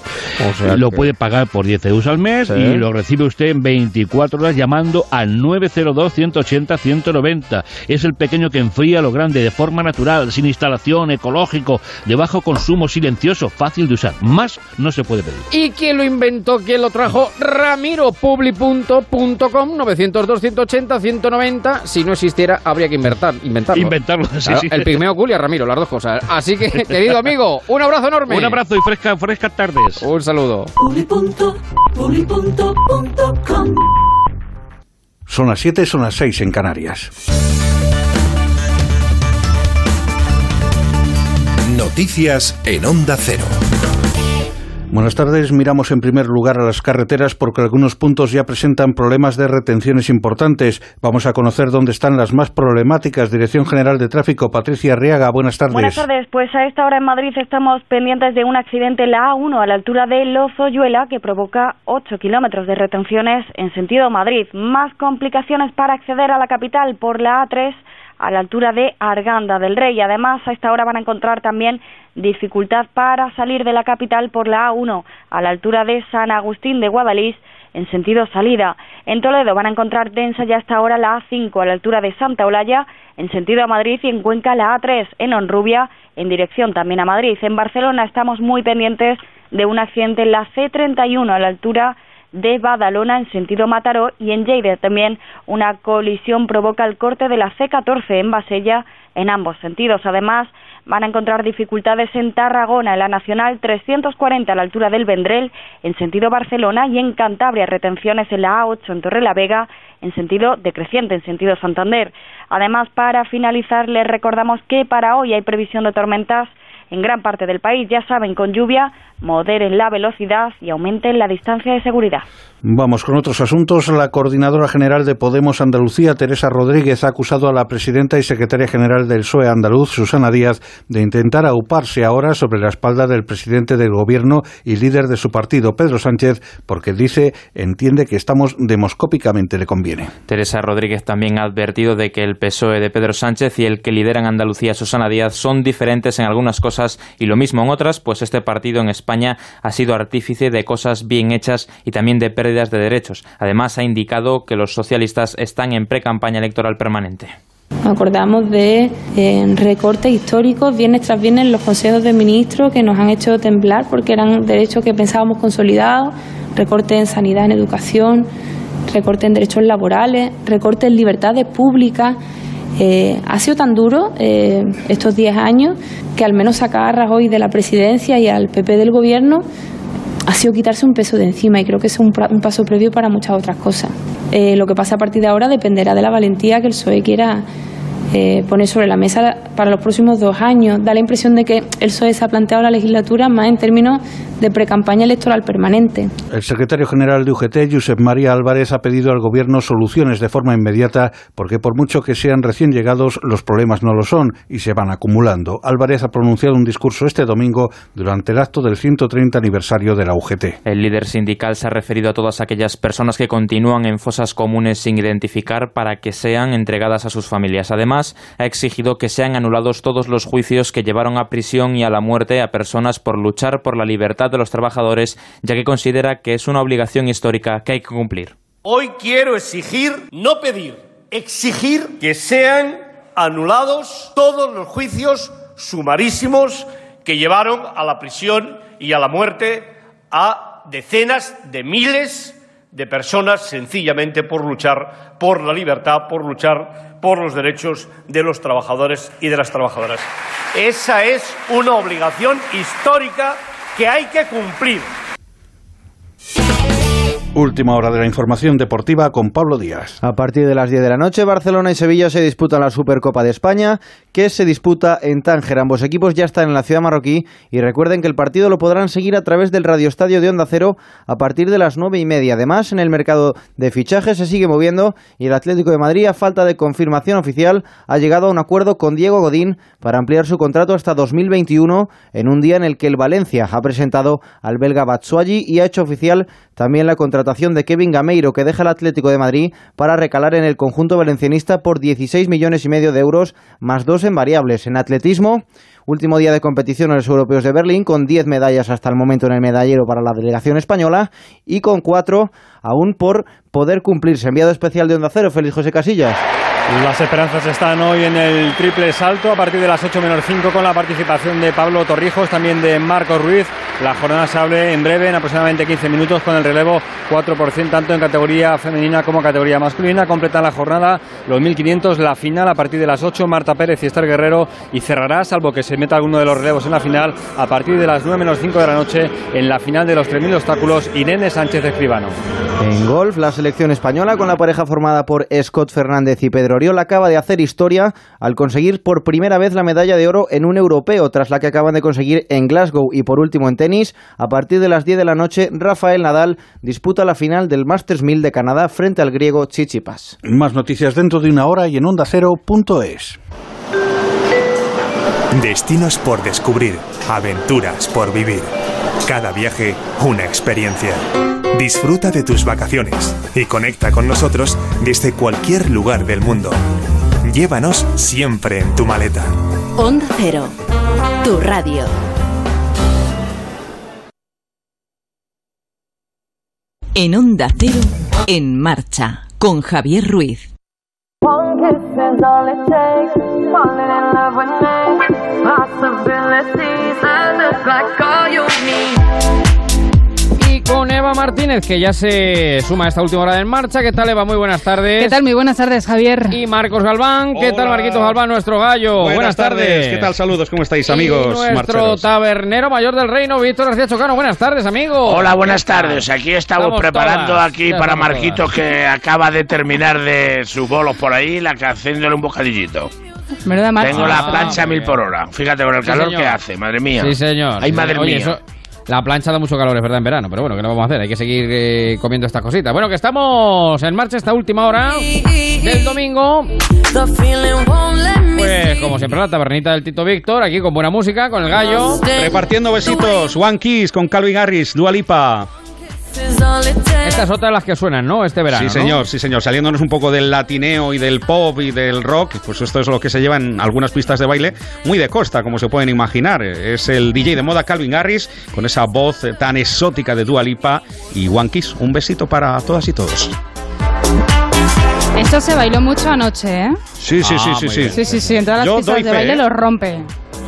sea lo que- puede pagar por 10 euros al mes Sí. y lo recibe usted en 24 horas llamando al 902-180-190. Es el pequeño que enfría lo grande de forma natural, sin instalación, ecológico, de bajo consumo, silencioso, fácil de usar. Más no se puede pedir. ¿Y quién lo inventó? ¿Quién lo trajo? Ramiro, publi.com, 902 180 190. Si no existiera, habría que inventar, inventarlo. Inventarlo, sí, Claro, sí. El Pigmeo Cool y a Ramiro, las dos cosas. Así que, querido amigo, un abrazo enorme. Un abrazo y fresca, frescas tardes. Un saludo. Son las 7, son las 6 en Canarias. Noticias en Onda Cero. Buenas tardes. Miramos en primer lugar a las carreteras porque algunos puntos ya presentan problemas de retenciones importantes. Vamos a conocer dónde están las más problemáticas. Dirección General de Tráfico, Patricia Arriaga. Buenas tardes. Buenas tardes. Pues a esta hora en Madrid estamos pendientes de un accidente en la A1 a la altura de Lozoyuela que provoca 8 kilómetros de retenciones en sentido Madrid. Más complicaciones para acceder a la capital por la A3 a la altura de Arganda del Rey. Además, a esta hora van a encontrar también dificultad para salir de la capital por la A1 a la altura de San Agustín de Guadalís en sentido salida. En Toledo van a encontrar densa ya hasta ahora la A5 a la altura de Santa Olalla en sentido a Madrid y en Cuenca la A3 en Honrubia en dirección también a Madrid. En Barcelona estamos muy pendientes de un accidente en la C31 a la altura de Badalona en sentido Mataró y en Lleida también una colisión provoca el corte de la C14 en Basella en ambos sentidos. Además, van a encontrar dificultades en Tarragona, en la Nacional 340 a la altura del Vendrell, en sentido Barcelona, y en Cantabria, retenciones en la A8 en Torrelavega, en sentido decreciente, en sentido Santander. Además, para finalizar, les recordamos que para hoy hay previsión de tormentas en gran parte del país. Ya saben, con lluvia, moderen la velocidad y aumenten la distancia de seguridad. Vamos con otros asuntos. La coordinadora general de Podemos Andalucía, Teresa Rodríguez, ha acusado a la presidenta y secretaria general del PSOE andaluz, Susana Díaz, de intentar auparse ahora sobre la espalda del presidente del gobierno y líder de su partido, Pedro Sánchez, porque dice, entiende que estamos demoscópicamente le conviene. Teresa Rodríguez también ha advertido de que el PSOE de Pedro Sánchez y el que lidera en Andalucía, Susana Díaz, son diferentes en algunas cosas y lo mismo en otras, pues este partido en España ha sido artífice de cosas bien hechas y también de pérdidas de derechos. Además, ha indicado que los socialistas están en pre-campaña electoral permanente. Acordamos de eh, recortes históricos, viernes tras viernes, en los consejos de ministros que nos han hecho temblar porque eran derechos que pensábamos consolidados, recortes en sanidad, en educación, recortes en derechos laborales, recortes en libertades públicas. Eh, ha sido tan duro eh, estos 10 años que al menos sacar a Rajoy de la presidencia y al PP del gobierno ha sido quitarse un peso de encima y creo que es un, un paso previo para muchas otras cosas. Eh, lo que pasa a partir de ahora dependerá de la valentía que el PSOE quiera eh, poner sobre la mesa para los próximos dos años. Da la impresión de que el PSOE se ha planteado la legislatura más en términos de precampaña electoral permanente. El secretario general de UGT, Josep María Álvarez, ha pedido al Gobierno soluciones de forma inmediata porque por mucho que sean recién llegados, los problemas no lo son y se van acumulando. Álvarez ha pronunciado un discurso este domingo durante el acto del 130 aniversario de la UGT. El líder sindical se ha referido a todas aquellas personas que continúan en fosas comunes sin identificar para que sean entregadas a sus familias. Además, ha exigido que sean anulados todos los juicios que llevaron a prisión y a la muerte a personas por luchar por la libertad de los trabajadores, ya que considera que es una obligación histórica que hay que cumplir. Hoy quiero exigir, no pedir, exigir que sean anulados todos los juicios sumarísimos que llevaron a la prisión y a la muerte a decenas de miles de personas sencillamente por luchar por la libertad, por luchar por los derechos de los trabajadores y de las trabajadoras. Esa es una obligación histórica que hay que cumplir. Última hora de la información deportiva con Pablo Díaz. A partir de las 10 de la noche, Barcelona y Sevilla se disputan la Supercopa de España, que se disputa en Tánger. Ambos equipos ya están en la ciudad marroquí y recuerden que el partido lo podrán seguir a través del radioestadio de Onda Cero a partir de las 9 y media. Además, en el mercado de fichajes se sigue moviendo y el Atlético de Madrid, a falta de confirmación oficial, ha llegado a un acuerdo con Diego Godín para ampliar su contrato hasta 2021, en un día en el que el Valencia ha presentado al belga Batshuayi y ha hecho oficial también la contratación de Kevin Gameiro, que deja el Atlético de Madrid para recalar en el conjunto valencianista por 16 millones y medio de euros, más dos en variables. En atletismo, último día de competición en los europeos de Berlín, con 10 medallas hasta el momento en el medallero para la delegación española y con cuatro aún por poder cumplirse. Enviado especial de Onda Cero, Félix José Casillas. Las esperanzas están hoy en el triple salto a partir de las 8 menos 5 con la participación de Pablo Torrijos, también de Marco Ruiz. La jornada se abre en breve, en aproximadamente 15 minutos, con el relevo 4%, tanto en categoría femenina como categoría masculina. Completan la jornada los 1500, la final a partir de las 8, Marta Pérez y Esther Guerrero. Y cerrará, salvo que se meta alguno de los relevos en la final, a partir de las 9 menos 5 de la noche, en la final de los 3.000 obstáculos, Irene Sánchez Escribano. En golf, la selección española con la pareja formada por Scott Fernández y Pedro Oriol acaba de hacer historia al conseguir por primera vez la medalla de oro en un europeo, tras la que acaban de conseguir en Glasgow. Y por último en tenis, a partir de las 10 de la noche, Rafael Nadal disputa la final del Masters 1000 de Canadá frente al griego Chichipas. Más noticias dentro de una hora y en ondacero.es. Destinos por descubrir, aventuras por vivir. Cada viaje una experiencia. Disfruta de tus vacaciones y conecta con nosotros desde cualquier lugar del mundo. Llévanos siempre en tu maleta. Onda Cero, tu radio. En Onda Cero, en marcha, con Javier Ruiz. Falling in love with me. Possibilities that look like all you need. Con Eva Martínez, que ya se suma a esta última hora de En Marcha. ¿Qué tal, Eva? Muy buenas tardes. ¿Qué tal? Muy buenas tardes, Javier. Y Marcos Galván. ¿Qué tal. Marquitos Galván, nuestro gallo? Buenas, tardes. ¿Qué tal? Saludos, ¿cómo estáis, amigos? Y nuestro marcheros? tabernero mayor del reino, Víctor García Chocano. Buenas tardes, amigo. Hola, buenas tardes. Aquí estamos, Estamos preparando todas, aquí ya para Marquitos que acaba de terminar de sus bolos por ahí, la que haciéndole un bocadillito. Marcha. Tengo la Ah, plancha mil por hora. Fíjate con el Sí, calor señor. que hace, madre mía. Sí, señor. Ay, Sí, madre señor. Oye, mía. eso- la plancha da mucho calor, es verdad, en verano, pero bueno, ¿qué le vamos a hacer? Hay que seguir eh, comiendo estas cositas. Bueno, que estamos en marcha esta última hora del domingo. Pues, como siempre, la tabernita del Tito Víctor, aquí con buena música, con el gallo. Repartiendo besitos. One Kiss con Calvin Harris, Dua Lipa. Esta es otra de las que suenan, ¿no? Este verano. Sí, ¿no? señor, sí, señor. Saliéndonos un poco del latineo y del pop y del rock, pues esto es lo que se lleva en algunas pistas de baile, muy de costa, como se pueden imaginar. Es el DJ de moda Calvin Harris, con esa voz tan exótica de Dua Lipa y One Kiss. Un besito para todas y todos. Esto se bailó mucho anoche, ¿eh? Sí, sí, sí, Ah, sí, sí. Sí, sí, sí. En todas las Yo pistas de fe, baile ¿eh? lo rompe.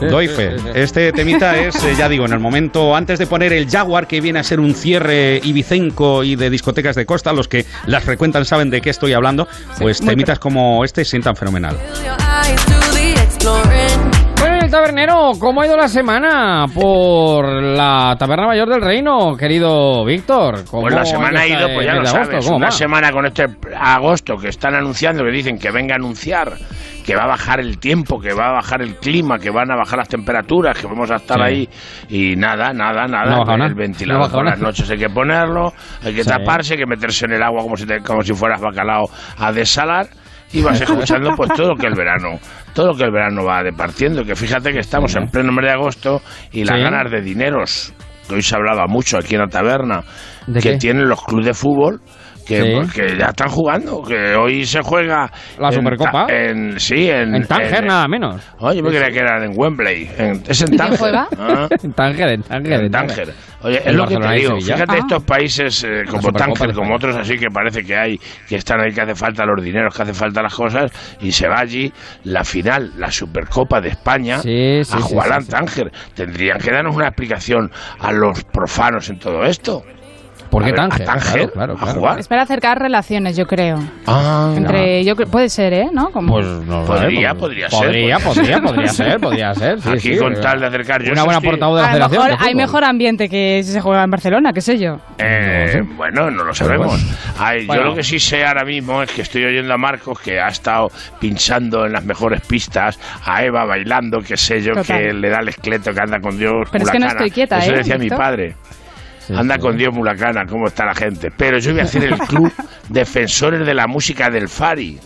Doy fe. Este temita es, eh, ya digo, en el momento antes de poner el Jaguar, que viene a ser un cierre ibicenco y de discotecas de costa, los que las frecuentan saben de qué estoy hablando, pues muy temitas como este sientan fenomenal. Bueno, y el tabernero, ¿cómo ha ido la semana por la taberna mayor del reino, querido Víctor? ¿Cómo Pues la semana ha ido, pues ya lo agosto? sabes, ¿Cómo una va? semana con este agosto que están anunciando, que dicen que venga a anunciar que va a bajar el tiempo, que va a bajar el clima, que van a bajar las temperaturas, que vamos a estar Sí. ahí y nada, nada, No nada. el No ha ventilador bajado por las noches hay que ponerlo, hay que Sí. taparse, hay que meterse en el agua como si, te- como si fueras bacalao a desalar. Y vas escuchando pues todo lo que el verano, todo lo que el verano va departiendo, que fíjate que estamos en pleno mes de agosto y las ganas de dineros, que hoy se hablaba mucho aquí en la taberna, ¿De que qué? tienen los clubes de fútbol que, Sí. que ya están jugando, que hoy se juega La en Supercopa. Ta- en, sí, en, En Tánger, en- nada menos. Oye, yo me creía que eran en Wembley. En- es en Tánger. juega? Ah, En Tánger, en Tánger. en Tánger. Oye, es lo que te digo. Fíjate Ah. estos países eh, como Tánger, como otros así que parece que hay, que están ahí, que hace falta los dineros, que hace falta las cosas, y se va allí la final, la Supercopa de España, Sí, sí, a jugar sí, en Tánger. Tendrían que darnos una explicación a los profanos en todo esto. ¿Por qué Tánger? Tánger, Claro, claro, a claro. jugar. Es para acercar relaciones, yo creo. Ah, Entre, yo puede ser, ¿eh? ¿No? Como- Pues no lo Podría, sabemos. podría ser, Podría, podría podría, ser. podría ser, podría ser. sí, Aquí sí, con pero- tal de acercar. Yo Una buena portavoz de la Federación. mejor de hay mejor ambiente que si se juega en Barcelona, qué sé yo. Eh, Bueno, no lo sabemos. Ay, Bueno. Yo lo que sí sé ahora mismo es que estoy oyendo a Marcos que ha estado pinchando en las mejores pistas, a Eva bailando, que sé yo, Total. que le da el esqueleto, que anda con Dios. Pero es que no estoy quieta, Eso ¿eh, decía mi Víctor? Anda con Dios mulacana, cómo está la gente. Pero yo voy a hacer el club Defensores de la Música del Fari.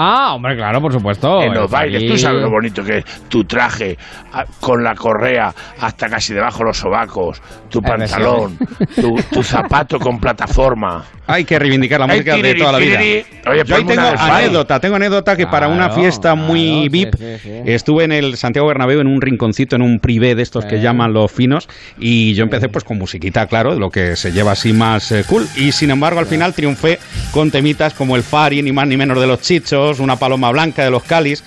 Ah, hombre, claro, por supuesto. en los bailes. Fari- Tú sabes lo bonito que es tu traje ah, con la correa hasta casi debajo de los sobacos, tu pantalón, tu, tu zapato con plataforma. Hay que reivindicar la Ay, música de toda la vida. tiriri. Oye, Yo ahí tengo anécdota, tengo anécdota que para una fiesta muy claro, VIP sí, sí, sí. estuve en el Santiago Bernabéu en un rinconcito, en un privé de estos que Sí. llaman los finos y yo empecé pues con musiquita, claro, de lo que se lleva así más eh, cool y sin embargo al final triunfé con temitas como el Fari, ni más ni menos de los Chichos, una paloma blanca de los Calis.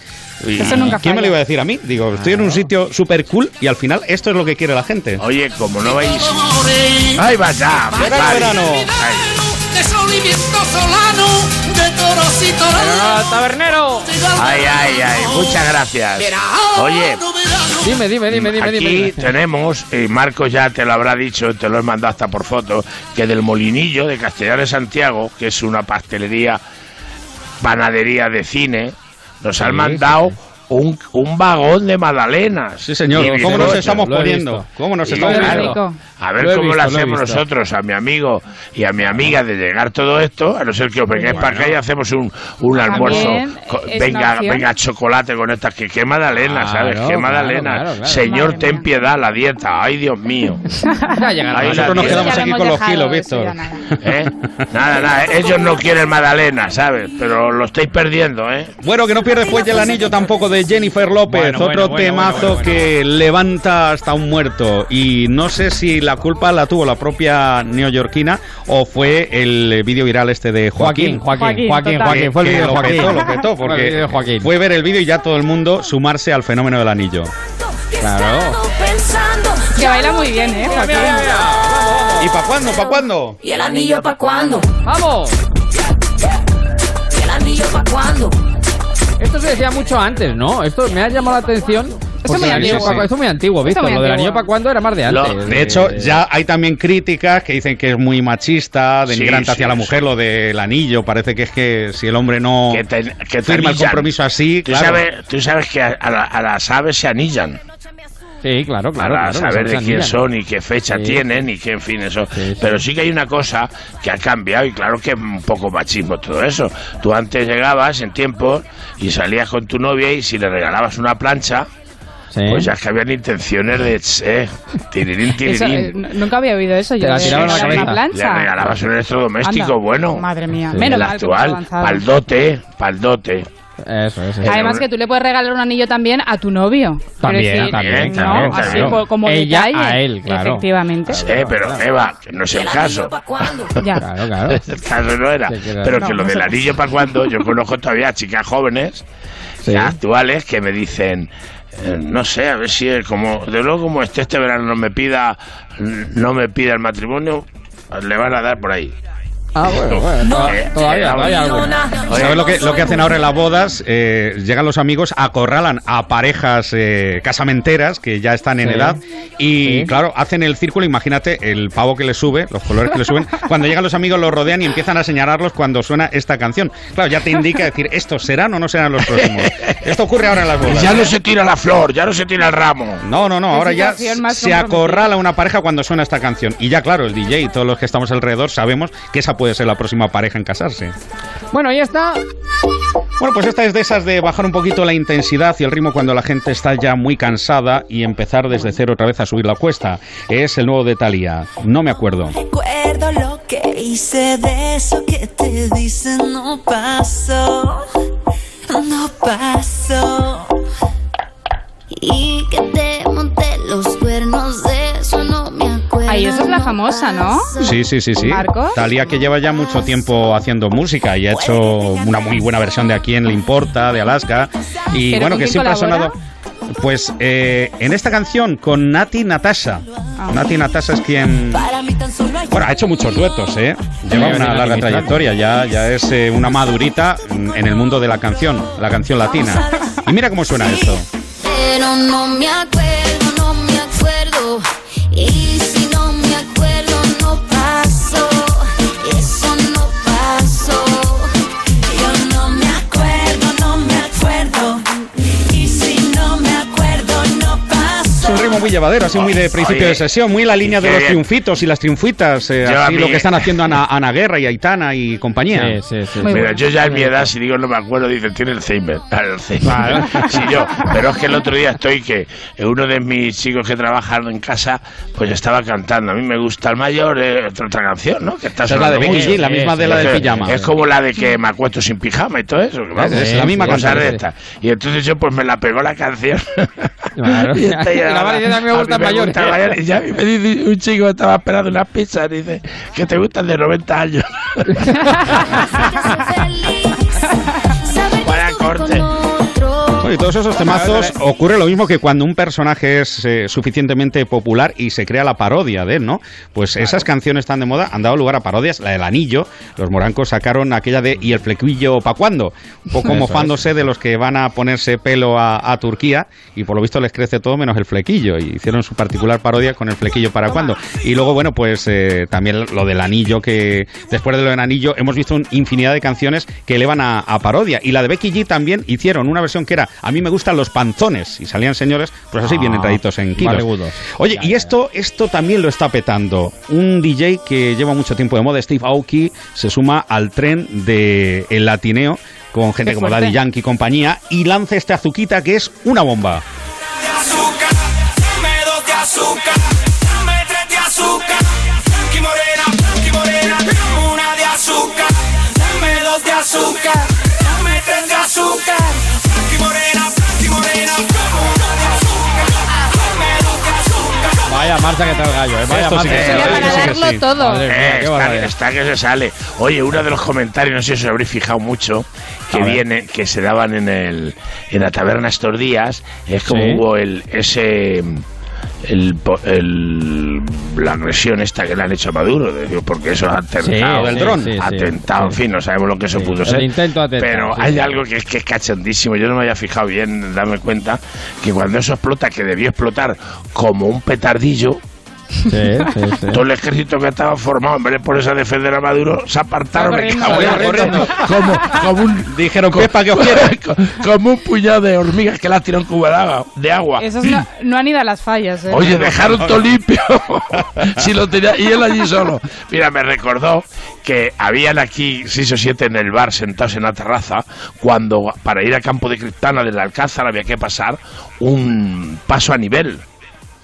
Y, Eso nunca ¿Quién me lo iba a decir a mí? Digo, estoy en un sitio súper cool y al final esto es lo que quiere la gente. Oye, como no vais. ¡Ay, vaya! Verano, Fari. verano. Ay. de sol y viento solano, de toros y toreros. tabernero! Ay, ay, ay, muchas gracias. Oye, Dime, dime, dime, dime, aquí dime. tenemos, y Marcos ya te lo habrá dicho, te lo he mandado hasta por foto, que del Molinillo de Castellar de Santiago, que es una pastelería panaderías de cine, nos han mandado un, un vagón de magdalenas. Sí, señor. Y ¿Cómo nos estamos poniendo? ¿Cómo nos estamos poniendo? A ver Lo cómo visto, le lo hacemos nosotros a mi amigo y a mi amiga de llegar todo esto, a no ser que os vengáis para acá y hacemos un, un almuerzo. venga, venga, chocolate con estas, que qué magdalena, ¿sabes? Claro, Qué claro, magdalena. claro, claro. Señor, Madre ten piedad, la dieta. Ay, Dios mío. Ay, Nosotros nos quedamos aquí con los kilos, Víctor. ¿Eh? Nada, nada, ellos no quieren magdalena, ¿sabes? Pero lo estáis perdiendo, ¿eh? Bueno, que no pierde fuelle el anillo tampoco de Jennifer López, Bueno, otro bueno, bueno, temazo bueno, bueno, que levanta hasta un muerto. Y no sé si la culpa la tuvo la propia neoyorquina o fue el vídeo viral este de Joaquín. Joaquín, Joaquín, Joaquín, Joaquín, fue el vídeo de lo Joaquín. petó, lo petó, porque Joaquín. fue ver el vídeo y ya todo el mundo sumarse al fenómeno del anillo. Claro. Que baila muy bien, ¿eh? Joaquín? ¿Y para cuándo? ¿Para cuándo? ¿Y el anillo pa' cuándo? ¡Vamos! ¿Y el anillo pa' cuándo? Esto se decía mucho antes, ¿no? Esto me ha llamado la atención. porque muy el anillo antiguo. pa' cu- Esto es muy antiguo, Víctor. muy Lo del anillo para cuándo era más de antes. Lo- de hecho, ya hay también críticas que dicen que es muy machista, denigrante Sí, hacia sí, la sí. mujer, lo del anillo. Parece que es que si el hombre no Que te- que te firma el compromiso así, Tú, claro. sabes, tú sabes que a, a la- a las aves se anillan. Sí, claro, claro. para claro, saber de quién son y qué fecha Sí, tienen y qué, en fin, eso. Pero sí que hay una cosa que ha cambiado y claro que es un poco machismo todo eso. Tú antes llegabas en tiempo y salías con tu novia y si le regalabas una plancha, pues ya es que habían intenciones de, eh, tirirín, Eso, tirirín. eh, nunca había oído eso. Yo Te la de tiraban a la regalar una cabeza. plancha. Le regalabas un electrodoméstico Anda. bueno. Madre mía. Sí. Menos el actual, paldote, paldote. Eso, eso. Además que tú le puedes regalar un anillo también a tu novio. También, decir, también, ¿no? también, Así claro. como Ella detalle. a él, claro. Efectivamente. Sí, pero Eva, que no es el caso. Ya. Claro, claro. el caso no era. Pero No, que lo no del anillo para cuando, yo conozco todavía chicas jóvenes, actuales, que me dicen, eh, no sé, a ver si es como, de luego como este este verano no me pida, no me pida el matrimonio, le van a dar por ahí. Ah, bueno, bueno. No, toda- todavía, eh, todavía. no, alguna. ¿Sabes lo que, lo que hacen ahora en las bodas? Eh, llegan los amigos, acorralan a parejas eh, casamenteras que ya están en Sí. edad y, Sí. claro, hacen el círculo. Imagínate el pavo que le sube, los colores que le suben. Cuando llegan los amigos, los rodean y empiezan a señalarlos cuando suena esta canción. Claro, ya te indica decir, ¿estos serán o no serán los próximos? Esto ocurre ahora en las bodas. Ya no se tira la flor, ya no se tira el ramo. No, no, no, ahora ya se acorrala una pareja cuando suena esta canción. Y ya, claro, el DJ y todos los que estamos alrededor sabemos que esa puede ser la próxima pareja en casarse. Bueno, ya está. Bueno, pues esta es de esas de bajar un poquito la intensidad y el ritmo cuando la gente está ya muy cansada y empezar desde cero otra vez a subir la cuesta. Es el nuevo de Thalía. No me acuerdo. Recuerdo lo que hice de eso que te dicen no pasó, no pasó. Y que te monté los cuernos de Ay, esa es la famosa, ¿no? Sí, sí, sí, sí. ¿Marcos? Thalía que lleva ya mucho tiempo haciendo música y ha hecho una muy buena versión de A quién le importa, de Alaska. Y ¿Pero bueno, que siempre ha sonado. Pues eh, en esta canción con Nati Natasha. Ah. Nati Natasha es quien Bueno, ha hecho muchos duetos, ¿eh? Lleva Sí, una larga trayectoria, ya, ya es eh, una madurita en el mundo de la canción, la canción latina. Y mira cómo suena esto. Pero no me acuerdo, no me acuerdo. Y llevadero, así muy de principio Oye, de sesión, muy la línea de los bien. triunfitos y las triunfitas, eh, así lo que están haciendo Ana, Ana Guerra y Aitana y compañía. Sí, sí, sí. Mira, yo ya en mi edad, si digo no me acuerdo, dicen, tiene Alzheimer. Alzheimer. Sí, yo. Pero es que el otro día estoy que uno de mis chicos que trabajan en casa, pues estaba cantando. A mí me gusta el mayor, eh, otra, otra canción, ¿no? Que está es la de Becky. G, la misma de la Es del pijama. Es como la de que me acuesto sin pijama y todo eso. vamos, Es la misma canción, de. Y entonces yo pues me la pegó la canción. Claro. y esta Y la Me gusta a mí mayor. gusta mayor. Y ya me dice un chico que estaba esperando una pizza, dice que te gustan de 90 años. Vaya corte. Y todos esos temazos ocurre lo mismo que cuando un personaje es eh, suficientemente popular y se crea la parodia de él, ¿no? Pues esas canciones tan de moda han dado lugar a parodias. La del anillo, los morancos sacaron aquella de ¿y el flequillo pa' cuándo? Un poco mofándose de los que van a ponerse pelo a, a Turquía y por lo visto les crece todo menos el flequillo y hicieron su particular parodia con el flequillo para cuándo. Y luego, bueno, pues eh, también lo del anillo, que después de lo del anillo hemos visto una infinidad de canciones que elevan a, a parodia. Y la de Becky G también hicieron una versión que era A mí me gustan los panzones y salían señores, pues así Ah, bien entraditos en kilos. Oye, y esto, esto también lo está petando. Un DJ que lleva mucho tiempo de moda, Steve Aoki, se suma al tren de el latineo con gente como. Daddy Yankee y compañía y lanza esta azuquita que es una bomba. De azúcar, marcha que trae el gallo, ¿eh? Vaya Esto sí marcha que esto sí que darlo sí. todo. Madre mía, Eh, qué está, barbaridad. está que se sale. Oye, uno de los comentarios, no sé si os habréis fijado mucho, que A ver. viene, que se daban en el en la taberna estos días, es como Sí. hubo el ese el, po- el- la agresión esta que le han hecho a Maduro, porque eso ha atentado, Sí, del dron, sí, sí, atentado, en fin, no sabemos lo que eso Sí, pudo el ser. intento atentado, pero sí, hay sí. algo que es que es cachondísimo, yo no me había fijado bien en darme cuenta que cuando eso explota, que debió explotar como un petardillo, Sí, sí, sí. todo el ejército que estaba formado, en vez de ponerse a defender a Maduro, se apartaron. me cago. Como, como un, Dijeron, co- Pepa, que os quiero. co- como un puñado de hormigas que las tiró en cuba de agua. Esos no, no han ido a las fallas, ¿eh? Oye, dejaron todo limpio. si lo tenía, y él allí solo. Mira, me recordó que habían aquí seis o siete en el bar sentados en la terraza cuando para ir a Campo de Criptana desde Alcázar había que pasar un paso a nivel.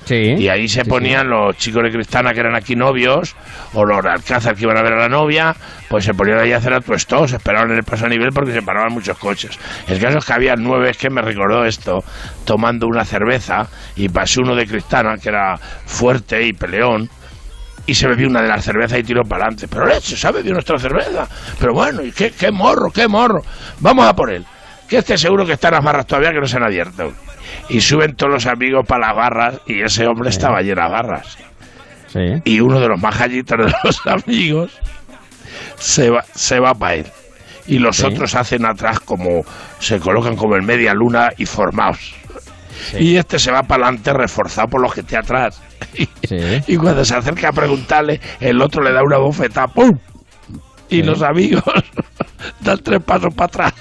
Sí. Y ahí se ponían los chicos de Cristana que eran aquí novios, o los de Alcázar que iban a ver a la novia, pues se ponían ahí a hacer atuestos, esperaban en el paso a nivel porque se paraban muchos coches. El caso es que había nueve, es que me recordó esto, tomando una cerveza, y pasó uno de Cristana que era fuerte y peleón, y se bebió una de las cervezas y tiró para adelante. Pero leche, se ha bebido nuestra cerveza. Pero bueno, y qué, qué morro, qué morro. Vamos a por él. Que este seguro que está en las barras todavía que no se han abierto. Y suben todos los amigos para las barras y ese hombre estaba lleno de barras. Sí. Y uno de los majallitos de los amigos se va, se va para él. Y los Sí. otros hacen atrás como, se colocan como en media luna y formados. Y este se va para adelante reforzado por los que esté atrás. Y cuando se acerca a preguntarle, el otro le da una bofetada, ¡pum! Y los amigos dan tres pasos para atrás.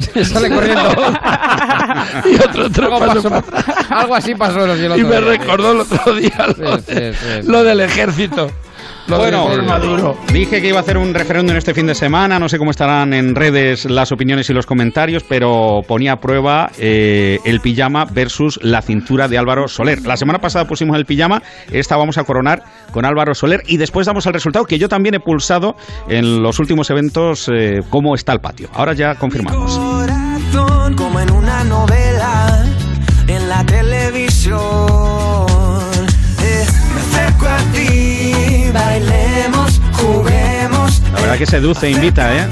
Sale corriendo. y otro tres Algo pasos para atrás. Algo así pasó el Y otro me día. recordó el otro día lo, de- lo del ejército. Bueno, Maduro. dije que iba a hacer un referéndum este fin de semana, no sé cómo estarán en redes las opiniones y los comentarios, pero ponía a prueba eh, el pijama versus la cintura de Álvaro Soler. La semana pasada pusimos el pijama, esta vamos a coronar con Álvaro Soler y después damos el resultado que yo también he pulsado en los últimos eventos eh, cómo está el patio. Ahora ya confirmamos. corazón como en una novela en la televisión. Verdad que seduce e invita, ¿eh?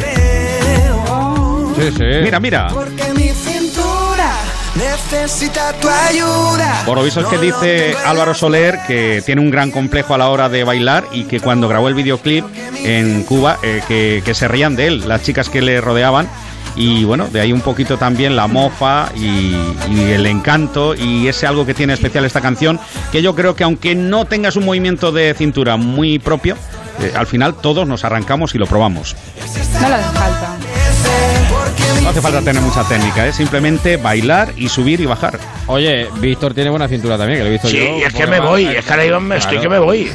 Sí, sí. Mira, mira. Porque mi cintura necesita tu ayuda. Por lo visto es que dice Álvaro Soler que tiene un gran complejo a la hora de bailar y que cuando grabó el videoclip en Cuba, eh, que, que se reían de él, las chicas que le rodeaban. Y bueno, de ahí un poquito también la mofa y, y el encanto y ese algo que tiene especial esta canción, que yo creo que aunque no tengas un movimiento de cintura muy propio, eh, al final todos nos arrancamos y lo probamos. No le hace falta. No hace falta tener mucha técnica, es simplemente bailar y subir y bajar. Oye, Víctor tiene buena cintura también, que lo he visto Sí, yo. y es que me voy, es que ahora me estoy que me voy.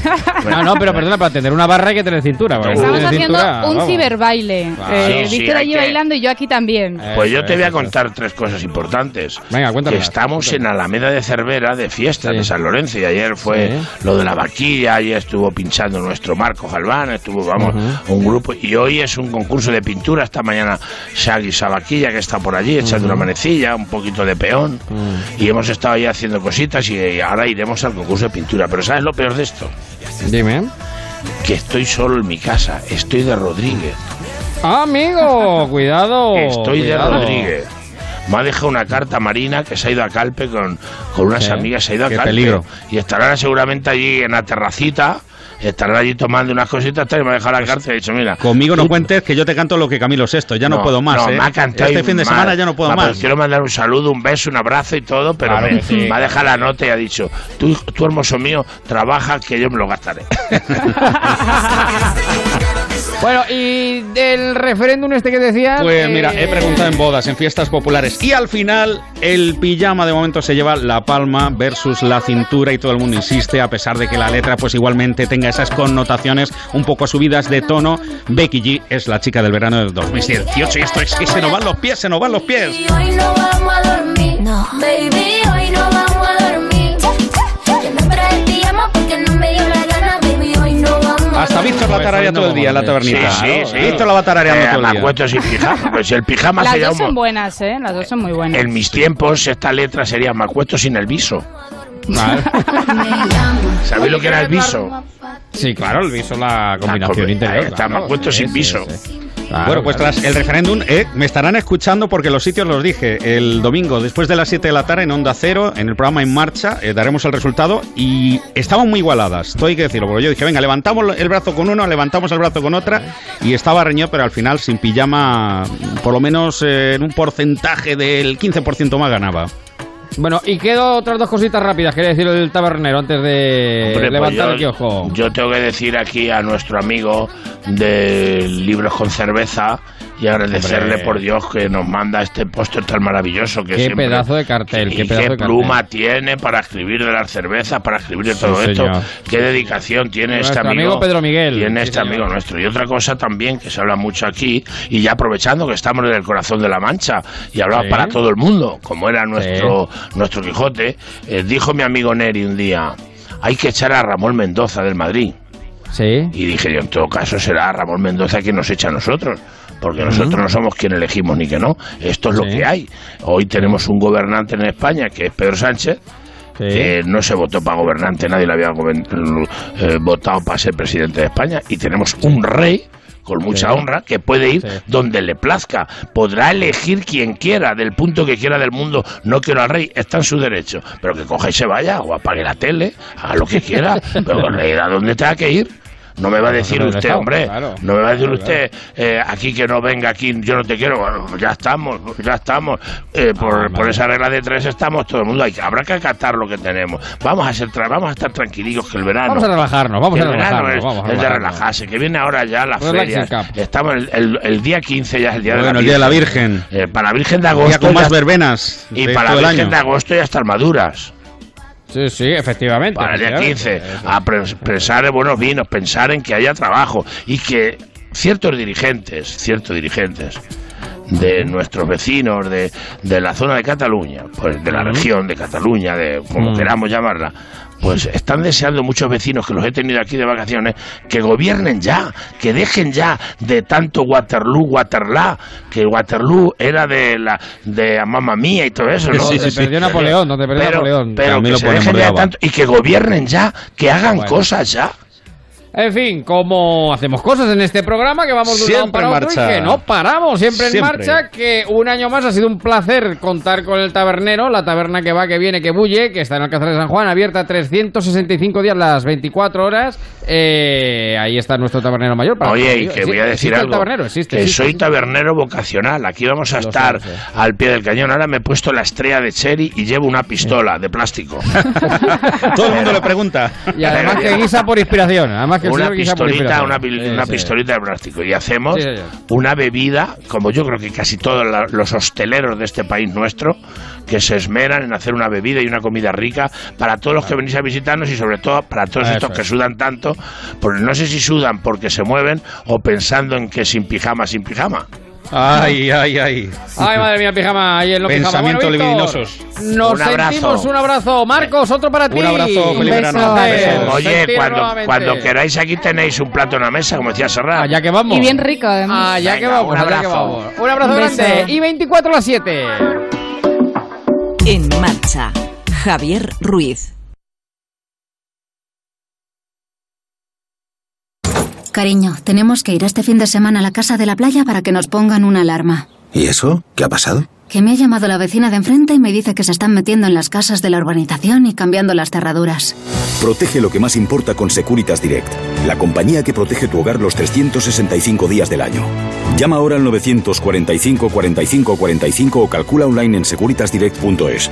No, no, pero perdona, para tener una barra hay que tener cintura. Estamos tienes haciendo cintura, un vamos. ciberbaile. Claro. Eh, Sí, sí, Víctor hay allí que- bailando y yo aquí también. Pues yo te voy a eso, contar tres cosas importantes. Venga, Que cuéntamelas, estamos en. Alameda de Cervera de fiesta Sí. de San Lorenzo y ayer fue Sí. lo de la vaquilla, ayer estuvo pinchando nuestro Marco Galván, estuvo, vamos, Ujú. un grupo y hoy es un concurso de pintura, esta mañana Shaggy Sabaquilla que está por allí echando una manecilla, un poquito de peón y hemos estado ahí haciendo cositas y ahora iremos al concurso de pintura, pero ¿sabes lo peor de esto? Dime. Que estoy solo en mi casa, estoy de Rodríguez. Ah, amigo, cuidado. Estoy cuidado. de Rodríguez. me ha dejado una carta Marina que se ha ido a Calpe con, con unas Sí, amigas, se ha ido a Calpe. peligro. Y estarán seguramente allí en la terracita, estarán allí tomando unas cositas y me ha dejado la carta y he dicho, mira, Conmigo no cuentes que yo te canto lo que Camilo Sexto. Ya no, puedo más. no, ¿eh? me ha cantado este y fin de mal. semana ya no puedo Va, más. pues quiero mandar un saludo, un beso, un abrazo y todo, pero Claro me, que sí, me ha dejado la nota y ha dicho, tú, tú hermoso mío, trabaja que yo me lo gastaré. Bueno, y del referéndum este que decías... Pues eh, mira, he preguntado en bodas, en fiestas populares. Y al final, el pijama de momento se lleva la palma versus la cintura y todo el mundo insiste, a pesar de que la letra pues igualmente tenga esas connotaciones un poco subidas de tono. Becky G es la chica del verano del 2018 y esto es que se nos van los pies, se nos van los pies. Hoy no vamos a dormir, no. Baby, Hasta Víctor la tararea todo el día en la tabernita. Sí, sí, sí. Víctor la va tarareando Eh, todo el me día. acuesto sin pijama. Pues si el pijama Las sería dos un... son buenas, ¿eh? Las dos son muy buenas. En mis tiempos esta letra sería me acuesto sin el viso. ¿Sabéis lo que era el viso? Sí, claro, el viso, la combinación Ahí interior. está, claro, me acuesto sí, sin sí, viso. Bueno, pues tras el referéndum, eh, me estarán escuchando porque los sitios los dije. El domingo, después de las 7 de la tarde, en Onda Cero, en el programa En Marcha, eh, daremos el resultado y estaban muy igualadas. Esto hay que decirlo, porque yo dije, venga, levantamos el brazo con uno, levantamos el brazo con otra y estaba reñido, pero al final sin pijama, por lo menos eh, en un porcentaje del 15% más ganaba. Bueno, y quedo otras dos cositas rápidas, quería decir el tabernero antes de Hombre, pues levantar yo, el quiojo. yo tengo que decir aquí a nuestro amigo de Libros con Cerveza y agradecerle Hombre. por Dios que nos manda este póster tan maravilloso que Qué siempre- pedazo de cartel, y qué pedazo de pluma cartel. tiene para escribir de las cervezas, para escribir de Sí, todo esto, señor. qué dedicación tiene este amigo, amigo Pedro Miguel. tiene Sí, este señor. amigo nuestro. Y otra cosa también que se habla mucho aquí, y ya aprovechando que estamos en el corazón de la Mancha y hablamos Sí. para todo el mundo, como era nuestro, nuestro Quijote, eh, dijo mi amigo Neri un día, hay que echar a Ramón Mendoza del Madrid. Sí. Y dije yo, en todo caso será Ramón Mendoza quien nos echa a nosotros, porque nosotros no somos quien elegimos ni que no. Esto es lo que hay. Hoy tenemos un gobernante en España que es Pedro Sánchez, que no se votó para gobernante, nadie le había eh, votado para ser presidente de España, y tenemos un rey con mucha Sí. honra, que puede ir donde le plazca. Podrá elegir quien quiera, del punto que quiera del mundo. No quiero al rey, está en su derecho. Pero que coja y se vaya, o apague la tele, haga lo que quiera. Pero el rey, ¿a dónde tenga que ir? No me va a decir no, no, usted, hombre, claro. no me va a decir Claro, usted eh, aquí que no venga aquí, yo no te quiero. Bueno, ya estamos, ya estamos. Eh, por, por esa regla de tres estamos todo el mundo. Hay, que- habrá que acatar lo que tenemos. Vamos a ser, tra- vamos a estar tranquilitos que el verano. Vamos a relajarnos, vamos a el verano relajarnos, es, vamos a es de relajarse, que viene ahora ya la feria. Estamos el, el- el día 15 ya es el día de la el día de la Virgen. Eh, para la Virgen de agosto. con más ya- verbenas y para la Virgen año. de agosto ya están maduras. Sí, sí, efectivamente. Para el día efectivamente. 15, a pensar en buenos vinos, pensar en que haya trabajo y que ciertos dirigentes, ciertos dirigentes de nuestros vecinos de, de la zona de Cataluña, pues de la región de Cataluña, de como Mm. queramos llamarla, pues están deseando muchos vecinos que los he tenido aquí de vacaciones que gobiernen ya, que dejen ya de tanto Waterloo, Waterloo, que Waterloo era de la de mamá mía y todo eso, ¿no? Sí, sí, sí. perdió Napoleón, donde perdió pero, Napoleón. Pero que lo se dejen de ya de tanto y que gobiernen ya, que hagan Bueno. cosas ya. En fin, como hacemos cosas en este programa, que vamos de un lado para en otro marcha. y que no paramos, siempre, en Siempre. marcha, que un año más ha sido un placer contar con el tabernero, la taberna que va, que viene, que bulle, que está en Alcázar de San Juan, abierta 365 días las 24 horas. Eh, ahí está nuestro tabernero mayor. para Oye, y que sí, voy a decir algo. El tabernero, existe, que existe, soy tabernero vocacional. Aquí vamos a Lo estar al pie del cañón. Ahora me he puesto la estrella de Cherry y llevo una pistola de plástico. Todo el mundo le pregunta. Y además que guisa por inspiración. Además que una pistolita, una, una pistolita de plástico. Y hacemos una bebida, como yo creo que casi todos los hosteleros de este país nuestro, que se esmeran en hacer una bebida y una comida rica para todos los que venís a visitarnos y sobre todo para todos Eso estos que sudan tanto, porque no sé si sudan porque se mueven o pensando en que sin pijama, sin pijama. Ay, ay, ay. Ay, madre mía, pijama, ahí en lo pijama. Pensamientos Bueno, Víctor, libidinosos. Nos Un abrazo. sentimos un abrazo. Marcos, otro para ti. Un abrazo, feliz verano. Beso. Oye, cuando, queráis aquí tenéis un plato en la mesa, como decía Serrat. Allá que vamos. Y bien rico, además. Allá que vamos, un abrazo. vamos. Un abrazo Un grande. Y 24 a las 7. En marcha, Javier Ruiz. Cariño, tenemos que ir este fin de semana a la casa de la playa para que nos pongan una alarma. ¿Y eso? ¿Qué ha pasado? Que me ha llamado la vecina de enfrente y me dice que se están metiendo en las casas de la urbanización y cambiando las cerraduras. Protege lo que más importa con Securitas Direct, la compañía que protege tu hogar los 365 días del año. Llama ahora al 945 45 45 o calcula online en securitasdirect.es.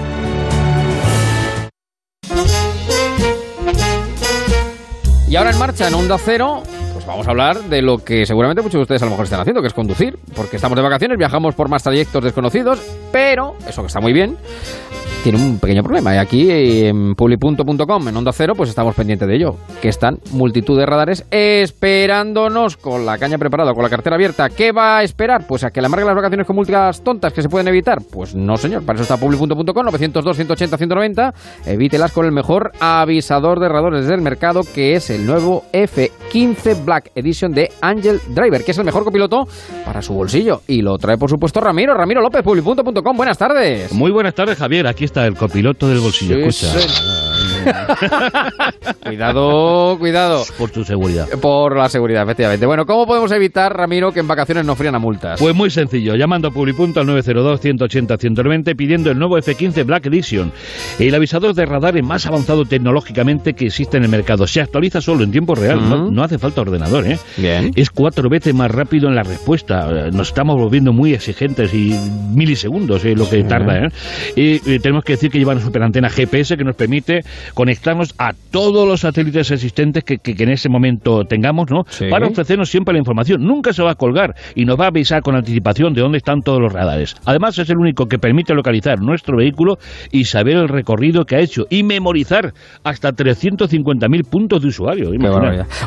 Y ahora en marcha en Onda Cero, pues vamos a hablar de lo que seguramente muchos de ustedes a lo mejor están haciendo, que es conducir, porque estamos de vacaciones, viajamos por más trayectos desconocidos, pero eso que está muy bien, tiene un pequeño problema. Y aquí en publi.com, en Onda Cero, pues estamos pendientes de ello, que están multitud de radares esperándonos con la caña preparada, con la cartera abierta. ¿Qué va a esperar? Pues a que le amarguen las vacaciones con multas tontas que se pueden evitar. Pues no, señor, para eso está publi.com, 902, 180, 190. Evítelas con el mejor avisador de radares del mercado, que es el nuevo F15 Black Edition de Angel Driver, que es el mejor copiloto para su bolsillo. Y lo trae, por supuesto, Ramiro, Ramiro López, publi.com. Buenas tardes. Muy buenas tardes, Javier. Aquí está el copiloto del bolsillo. Sí, Escucha. cuidado, cuidado. Por tu seguridad. Por la seguridad, efectivamente. Bueno, ¿cómo podemos evitar, Ramiro, que en vacaciones no frían a multas? Pues muy sencillo, llamando a Publipunto al 902-180-190 pidiendo el nuevo F15 Black Edition, el avisador de radares más avanzado tecnológicamente que existe en el mercado. Se actualiza solo en tiempo real, no, no hace falta ordenador, ¿eh? Bien. Es cuatro veces más rápido en la respuesta. Eh, Nos estamos volviendo muy exigentes y milisegundos es lo que tarda, ¿eh? Y, eh, tenemos que decir que lleva una superantena GPS que nos permite conectarnos a todos los satélites existentes que, que- que en ese momento tengamos, ¿no? Para ofrecernos siempre la información. Nunca se va a colgar y nos va a avisar con anticipación de dónde están todos los radares. Además, es el único que permite localizar nuestro vehículo y saber el recorrido que ha hecho y memorizar hasta 350.000 puntos de usuario.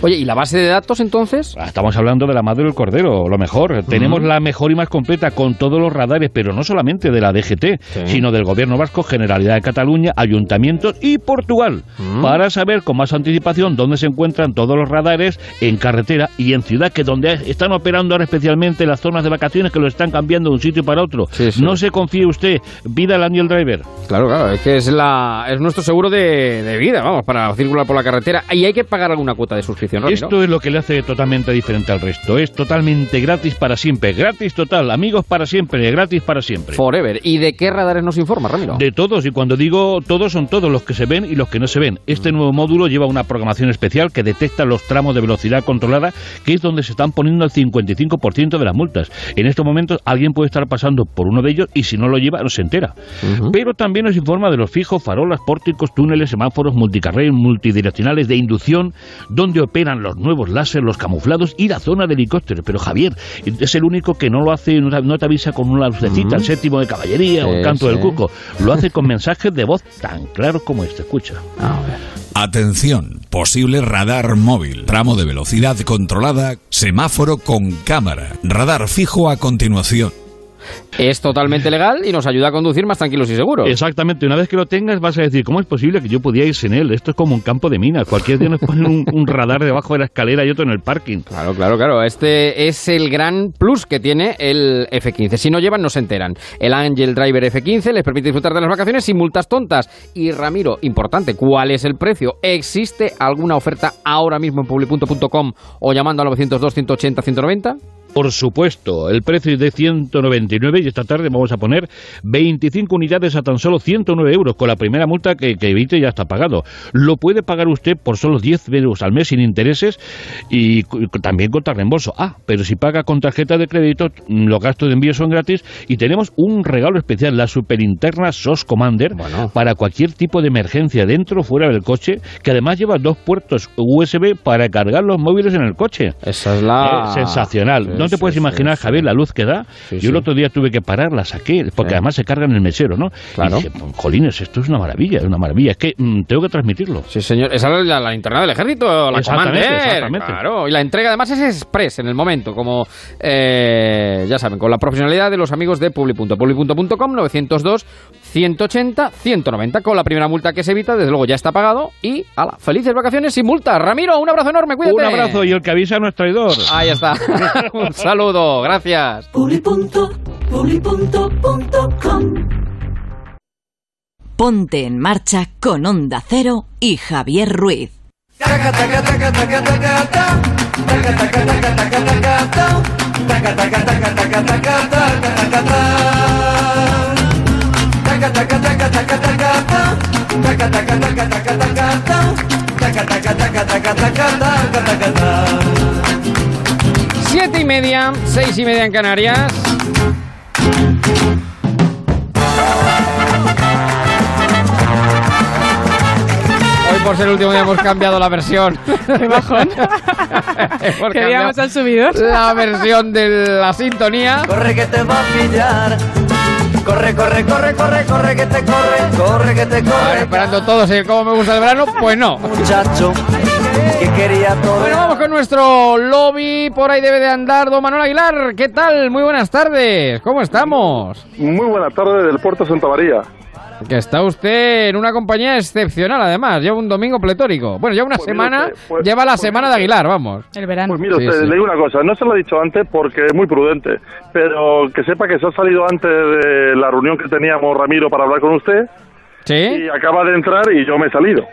Oye, ¿y la base de datos entonces? Ah, Estamos hablando de la madre del cordero, lo mejor. Tenemos la mejor y más completa con todos los radares, pero no solamente de la DGT, sino del Gobierno Vasco, Generalidad de Cataluña, Ayuntamientos y Portugal, para saber con más anticipación dónde se encuentran todos los radares en carretera y en ciudad, que donde están operando ahora especialmente las zonas de vacaciones que lo están cambiando de un sitio para otro. No se confíe usted, pida el Daniel Driver. Claro, claro, es que es, la, es nuestro seguro de, de vida, vamos, para circular por la carretera. Y hay que pagar alguna cuota de suscripción. Esto es lo que le hace totalmente diferente al resto. Es totalmente gratis para siempre. Gratis total. Amigos para siempre. Gratis para siempre. Forever. ¿Y de qué radares nos informa, Ramiro? De todos, y cuando digo todos, son todos los que se ven y los que no se ven. Este nuevo módulo lleva una programación especial que detecta los tramos de velocidad controlada, que es donde se están poniendo el 55% de las multas. En estos momentos alguien puede estar pasando por uno de ellos y si no lo lleva no se entera. Pero también nos informa de los fijos, farolas, pórticos, túneles, semáforos, multicarril, multidireccionales de inducción, donde operan los nuevos láser, los camuflados y la zona de helicópteros. Pero Javier, es el único que no lo hace, no te- avisa con una lucecita, el séptimo de caballería o el Sí, canto del cuco. Lo hace con mensajes de voz tan claros como este. Escucha. Atención, posible radar móvil, tramo de velocidad controlada, semáforo con cámara, radar fijo a continuación. Es totalmente legal y nos ayuda a conducir más tranquilos y seguros. Exactamente, una vez que lo tengas vas a decir, ¿cómo es posible que yo pudiera ir sin él? Esto es como un campo de minas. Cualquier día nos ponen un, un radar debajo de la escalera y otro en el parking. Claro, claro, claro. Este es el gran plus que tiene el F15. Si no llevan, no se enteran. El Angel Driver F15 les permite disfrutar de las vacaciones sin multas tontas. Y Ramiro, importante, ¿cuál es el precio? ¿Existe alguna oferta ahora mismo en publi.com o llamando al 902 180 190? Por supuesto, el precio es de 199 y esta tarde vamos a poner 25 unidades a tan solo 109 euros. Con la primera multa que, que evite ya está pagado. Lo puede pagar usted por solo 10 euros al mes sin intereses y también contra reembolso. Ah, pero si paga con tarjeta de crédito, mm, los gastos de envío son gratis y tenemos un regalo especial, la superinterna SOS Commander, para cualquier tipo de emergencia dentro o fuera del coche, que además lleva dos puertos USB para cargar los móviles en el coche. Esa es la... Eh, sensacional. Sí, no te puedes imaginar. Javier, la luz que da. Yo el otro día tuve que parar, la saqué, porque además se carga en el mesero, ¿no? Claro. Y dije, "Pues, jolines, esto es una maravilla, es una maravilla. Es que mm, tengo que transmitirlo. Sí, señor. Esa es la, la linterna del ejército, la Exactamente, exactamente. Claro. Y la entrega además es express en el momento, como eh, ya saben, con la profesionalidad de los amigos de Publi.com. Publi.com 902 180 190. Con la primera multa que se evita, desde luego ya está pagado. Y ala, felices vacaciones sin multa. Ramiro, un abrazo enorme, cuídate. Un abrazo y el que avisa no es traidor. Ahí está. un saludo, gracias. Ponte en marcha con Onda Cero y Javier Ruiz. Siete y media, seis y media en Canarias. Hoy por ser el último día hemos cambiado la versión. Qué bajón. Hemos Queríamos cambiado al subidor. La versión de la sintonía. Corre que te va a pillar. Corre, corre, corre, corre, corre que te corre, corre que te corre. esperando todos el cómo me gusta el verano, pues no. Muchacho que quería todo. Bueno, vamos con nuestro lobby. Por ahí debe de andar don Manuel Aguilar. ¿Qué tal? Muy buenas tardes. ¿Cómo estamos? Muy buena tarde del puerto Santa María. Que está usted en una compañía excepcional, además. Lleva un domingo pletórico. Bueno, lleva una Pues semana. usted, pues- lleva la pues semana de Aguilar, vamos. El verano. Pues mire Sí, usted, sí. le digo una cosa, no se lo he dicho antes porque es muy prudente, pero que sepa que se ha salido antes de la reunión que teníamos Ramiro para hablar con usted ¿Sí? y acaba de entrar y yo me he salido.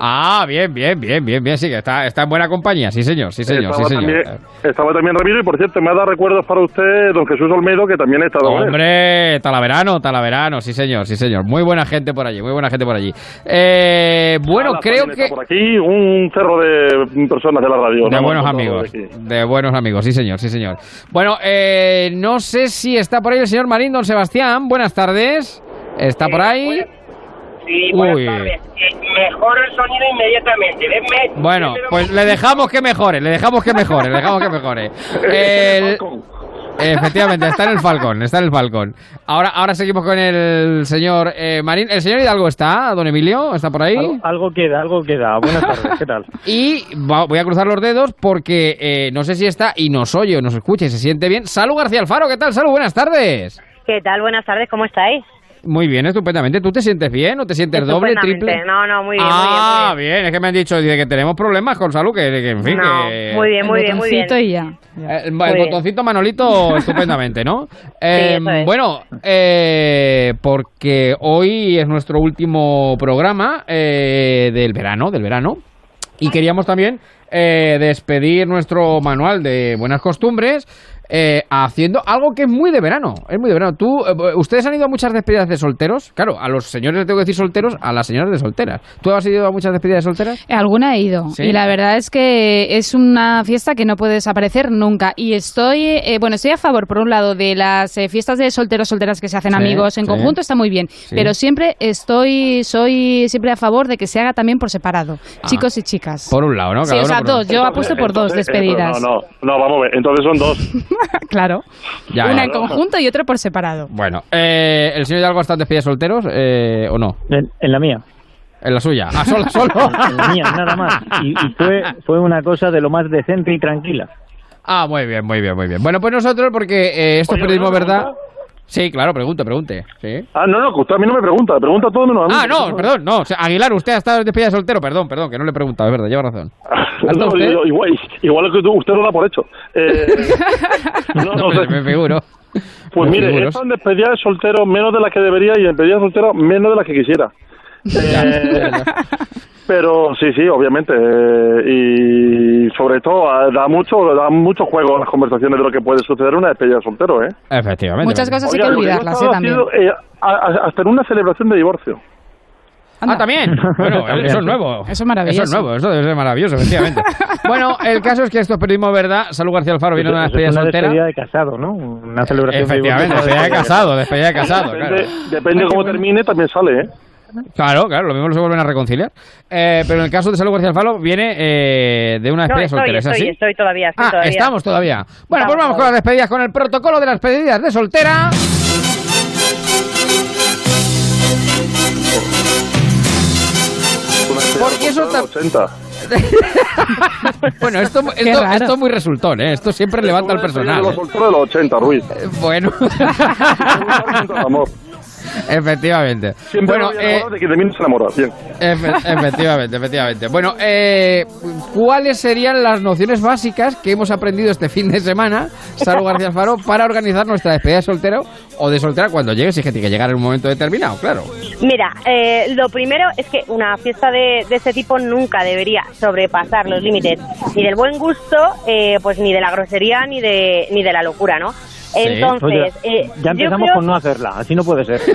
Ah, bien, bien, bien, bien, bien. Sí, que está, está en buena compañía. Sí, señor, sí, señor, sí, estaba, señor. También, estaba también Ramiro y por cierto me ha dado recuerdos para usted don Jesús Olmedo que también ha estado. Hombre, Talaverano, Talaverano, sí señor, sí señor. Muy buena gente por allí, muy buena gente por allí. Eh, bueno, creo que... Por aquí un cerro de personas de la radio. De ¿no? buenos amigos, de buenos amigos, sí señor, sí señor. Bueno, eh, no sé si está por ahí el señor Marín, don Sebastián, buenas tardes. ¿Está por ahí? Sí, buenas Uy. tardes. Eh, mejor el sonido inmediatamente. Denme- Bueno, denme pues le dejamos que mejore, le dejamos que mejore, le dejamos que mejore. El- Efectivamente, está en el Falcón, está en el Falcón. Ahora, ahora seguimos con el señor eh, Marín. ¿El señor Hidalgo está, don Emilio? ¿Está por ahí? Algo, algo queda, algo queda. Buenas tardes, ¿qué tal? Y va- voy a cruzar los dedos porque eh, no sé si está y nos oye o nos escucha y se siente bien. Salud García Alfaro, ¿qué tal? Salud, buenas tardes. ¿Qué tal? Buenas tardes, ¿cómo estáis? Muy bien, estupendamente. ¿Tú te sientes bien o te sientes doble, Estupendamente. triple? No, no, muy bien, ah, muy bien, es que me han dicho dice, que tenemos problemas con salud, que, que, en fin, No, que... muy bien, muy bien, muy bien. Botoncito y ya. Eh, El, Muy el bien. botoncito Manolito estupendamente, ¿no? Eh, eso es. Bueno, eh, porque hoy es nuestro último programa eh, del verano, del verano, y queríamos también eh, despedir nuestro manual de buenas costumbres. Eh, haciendo algo que es muy de verano, es muy de verano. ¿Tú, eh, ¿Ustedes han ido a muchas despedidas de solteros? Claro, a los señores les tengo que decir solteros, a las señoras de solteras. ¿Tú has ido a muchas despedidas de solteras? Alguna he ido ¿Sí? y la verdad es que es una fiesta que no puede desaparecer nunca y estoy eh, bueno estoy a favor por un lado de las eh, fiestas de solteros solteras que se hacen Sí, amigos en sí. conjunto está muy bien pero siempre estoy soy siempre a favor de que se haga también por separado Ah. chicos y chicas Por un lado, ¿no? sí o sea dos yo apuesto por dos despedidas eh, No, no, no, vamos a ver. Entonces son dos. claro Ya, una ya. en conjunto y otra por separado Bueno, eh, ¿el señor Hidalgo está en despedida de solteros eh, o no? En, en la mía. En la suya. Ah, solo, solo. En la mía, nada más. Y, y fue, fue una cosa de lo más decente y tranquila. Ah, muy bien, muy bien, muy bien. Bueno, pues nosotros, porque eh, esto es periodismo ¿una verdad. Sí, claro, pregunte, pregunte. Sí. Ah, no, no, que usted a mí no me pregunta, pregunta todo menos a mí. Ah, no, perdón, no. o sea, Aguilar, usted ha estado despedida de soltero, perdón, perdón, que no le he preguntado, es verdad, lleva razón. Yo- igual, igual que tú, usted lo da por hecho. Eh, no, no sé. me figuro. Pues me mire, figuro. he estado en despedida de soltero menos de las que debería y en despedida de soltero menos de las que quisiera. Eh, pero sí, sí, obviamente. eh, y sobre todo, eh, da mucho da mucho juego a las conversaciones de lo que puede suceder en una despedida de soltero, ¿eh? Efectivamente. Muchas cosas hay Oiga, que yo he olvidarlas ¿eh? también haciendo, eh, a- a- hasta en una celebración de divorcio. Ah, también. Bueno, También, eso es nuevo. Eso es maravilloso. Eso es nuevo, eso debe ser maravilloso, efectivamente. bueno, el caso es que esto es periodismo verdad. Salud García Alfaro viene una despedida una soltera. despedida de casado, ¿no? Una celebración de Efectivamente, despedida de casado, despedida de casado, claro. Depende, depende de cómo termine, también sale, ¿eh? Claro, claro, lo mismo se vuelven a reconciliar. Eh, pero en el caso de Salud García Alfaro viene eh, de una No, despedida estoy, soltera, ¿es estoy, así? estoy todavía, estoy Ah, todavía. estamos todavía. Bueno, pues vamos con las despedidas, con el protocolo de las despedidas de soltera. Porque eso 80. Bueno, esto, esto, esto es muy resultón, ¿eh? Esto siempre levanta al personal. Los ¿eh? solteros de los 80, Ruiz. Bueno. Efectivamente. Siempre bueno, eh, de que de mí no se enamora. Bien. Efe- efectivamente, efectivamente. Bueno, eh, ¿cuáles serían las nociones básicas que hemos aprendido este fin de semana, Salud García Faro, para organizar nuestra despedida de soltero o de soltera cuando llegue, si es que tiene que llegar en un momento determinado, claro? Mira, eh, lo primero es que una fiesta de, de este tipo nunca debería sobrepasar los límites ni del buen gusto, eh, pues ni de la grosería, ni de, ni de la locura, ¿no? Entonces, Oye, eh, ya yo empezamos creo- con no hacerla, así no puede ser.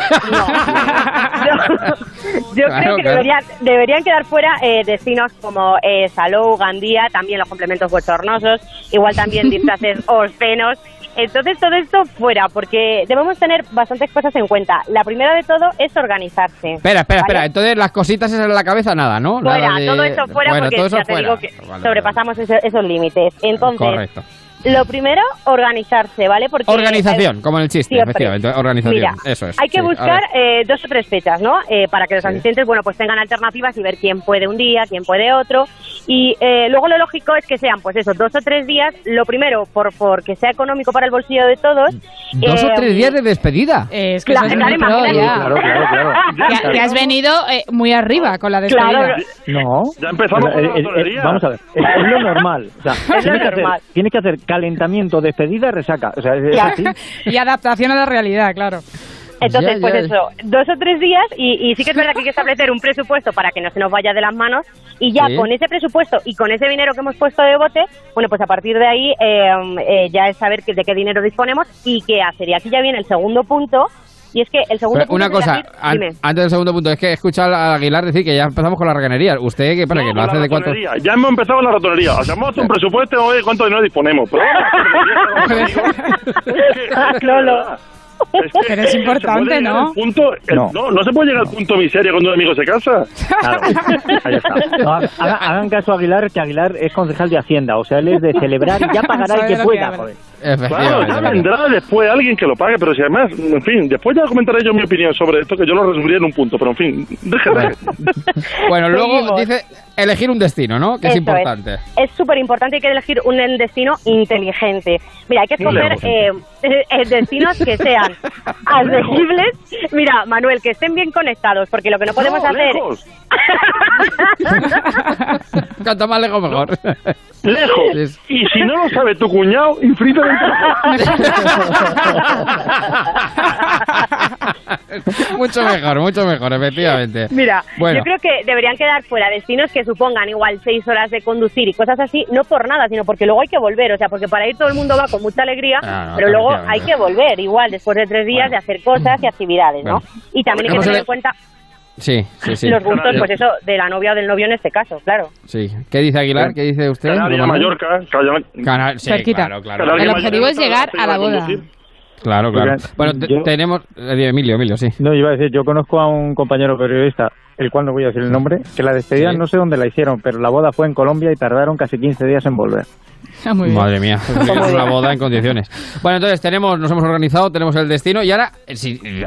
Yo Claro, creo que claro. deberían, deberían quedar fuera eh, destinos como eh, Salou, Gandía, también los complementos bochornosos, igual también disfraces obscenos. Entonces todo esto fuera, porque debemos tener bastantes cosas en cuenta. La primera de todo es organizarse. Espera, espera, espera. ¿vale? Entonces las cositas esas en la cabeza, nada, ¿no? Fuera, Nada de- todo eso fuera Bueno, porque todo eso ya te fuera. digo que Vale, vale. sobrepasamos ese- esos límites. Entonces, Correcto. Lo primero, organizarse, ¿vale? Porque Organización, eh, como en el chiste, siempre. efectivamente. Organización, Mira, eso es. Hay que sí, buscar eh, dos o tres fechas, ¿no? Eh, para que los asistentes, bueno, pues tengan alternativas y ver quién puede un día, quién puede otro. Y eh, luego lo lógico es que sean, pues eso, dos o tres días. Lo primero, por porque sea económico para el bolsillo de todos. Dos o Eh, tres días de despedida. Es que Claro, eso es claro, imagínate. ya. Claro, claro, claro. Que, que has venido eh, muy arriba con la despedida. Claro. No. Ya empezamos con la Eh, eh, eh. Vamos a ver, es, lo normal. O sea, Es lo tienes, que hacer, normal. tienes que hacer calentamiento, despedida y resaca. O sea, es, es Ya. así. Y adaptación a la realidad, claro. Entonces, Ya, pues ya. eso, dos o tres días y, y sí que es verdad que hay que establecer un presupuesto para que no se nos vaya de las manos y ya Sí. con ese presupuesto y con ese dinero que hemos puesto de bote, bueno, pues a partir de ahí eh, eh, ya es saber que- de qué dinero disponemos y qué hacer. Y aquí ya viene el segundo punto y es que el segundo Pero punto una cosa, elegir- an- dime. antes del segundo punto, es que he escuchado a Aguilar decir que ya empezamos con la reganería. ¿Usted qué para que lo hace de cuánto? Ya hemos empezado con la ratonería. Hacemos un presupuesto y oye, cuánto dinero disponemos. Pero Lolo. Es que Pero es importante, llegar ¿no? al punto- el- No. no. no, se puede llegar al punto miseria cuando un amigo se casa. Claro, ahí está. No, haga- haga- hagan caso a Aguilar, que Aguilar es concejal de Hacienda. O sea, él es de celebrar y ya pagará el que pueda, joder. Claro, ya vendrá después alguien que lo pague, pero si además, en fin, después ya comentaré yo mi opinión sobre esto, que yo lo resumiría en un punto, pero en fin, déjeme. Bueno, luego dice elegir un destino, ¿no? Que es Eso importante. Es súper importante, hay que elegir un destino inteligente. Mira, hay que escoger eh, eh, destinos que sean asequibles. Mira, Manuel, que estén bien conectados, porque lo que no podemos No, hacer... lejos. Cuanto más lejos, mejor. Lejos. Es- Y si no lo sabe tu cuñado, infinitamente mucho mejor, mucho mejor, efectivamente. Mira, Bueno. yo creo que deberían quedar fuera destinos que supongan igual seis horas de conducir y cosas así, no por nada, sino porque luego hay que volver, o sea, porque para ir todo el mundo va con mucha alegría, Ah, no, pero luego hay que volver igual después de tres días de hacer cosas y actividades, ¿no? Bueno. Y también hay que tener en cuenta Sí, sí, sí. los gustos, pues eso, de la novia o del novio en este caso, claro. Sí. ¿Qué dice Aguilar? ¿Qué dice usted? Canarias? Mallorca, sí, Cerquita. claro, claro. Canarias, El objetivo es llegar a la boda. conducir. Claro, claro. Porque Bueno, yo- tenemos... eh, Emilio, Emilio, sí. No, iba a decir, yo conozco a un compañero periodista, el cual no voy a decir el nombre, que la despedida Sí. no sé dónde la hicieron, pero la boda fue en Colombia y tardaron casi 15 días en volver. Ah, muy bien. Madre mía, una boda en condiciones. Bueno, entonces tenemos, nos hemos organizado, tenemos el destino y ahora, eh, si eh,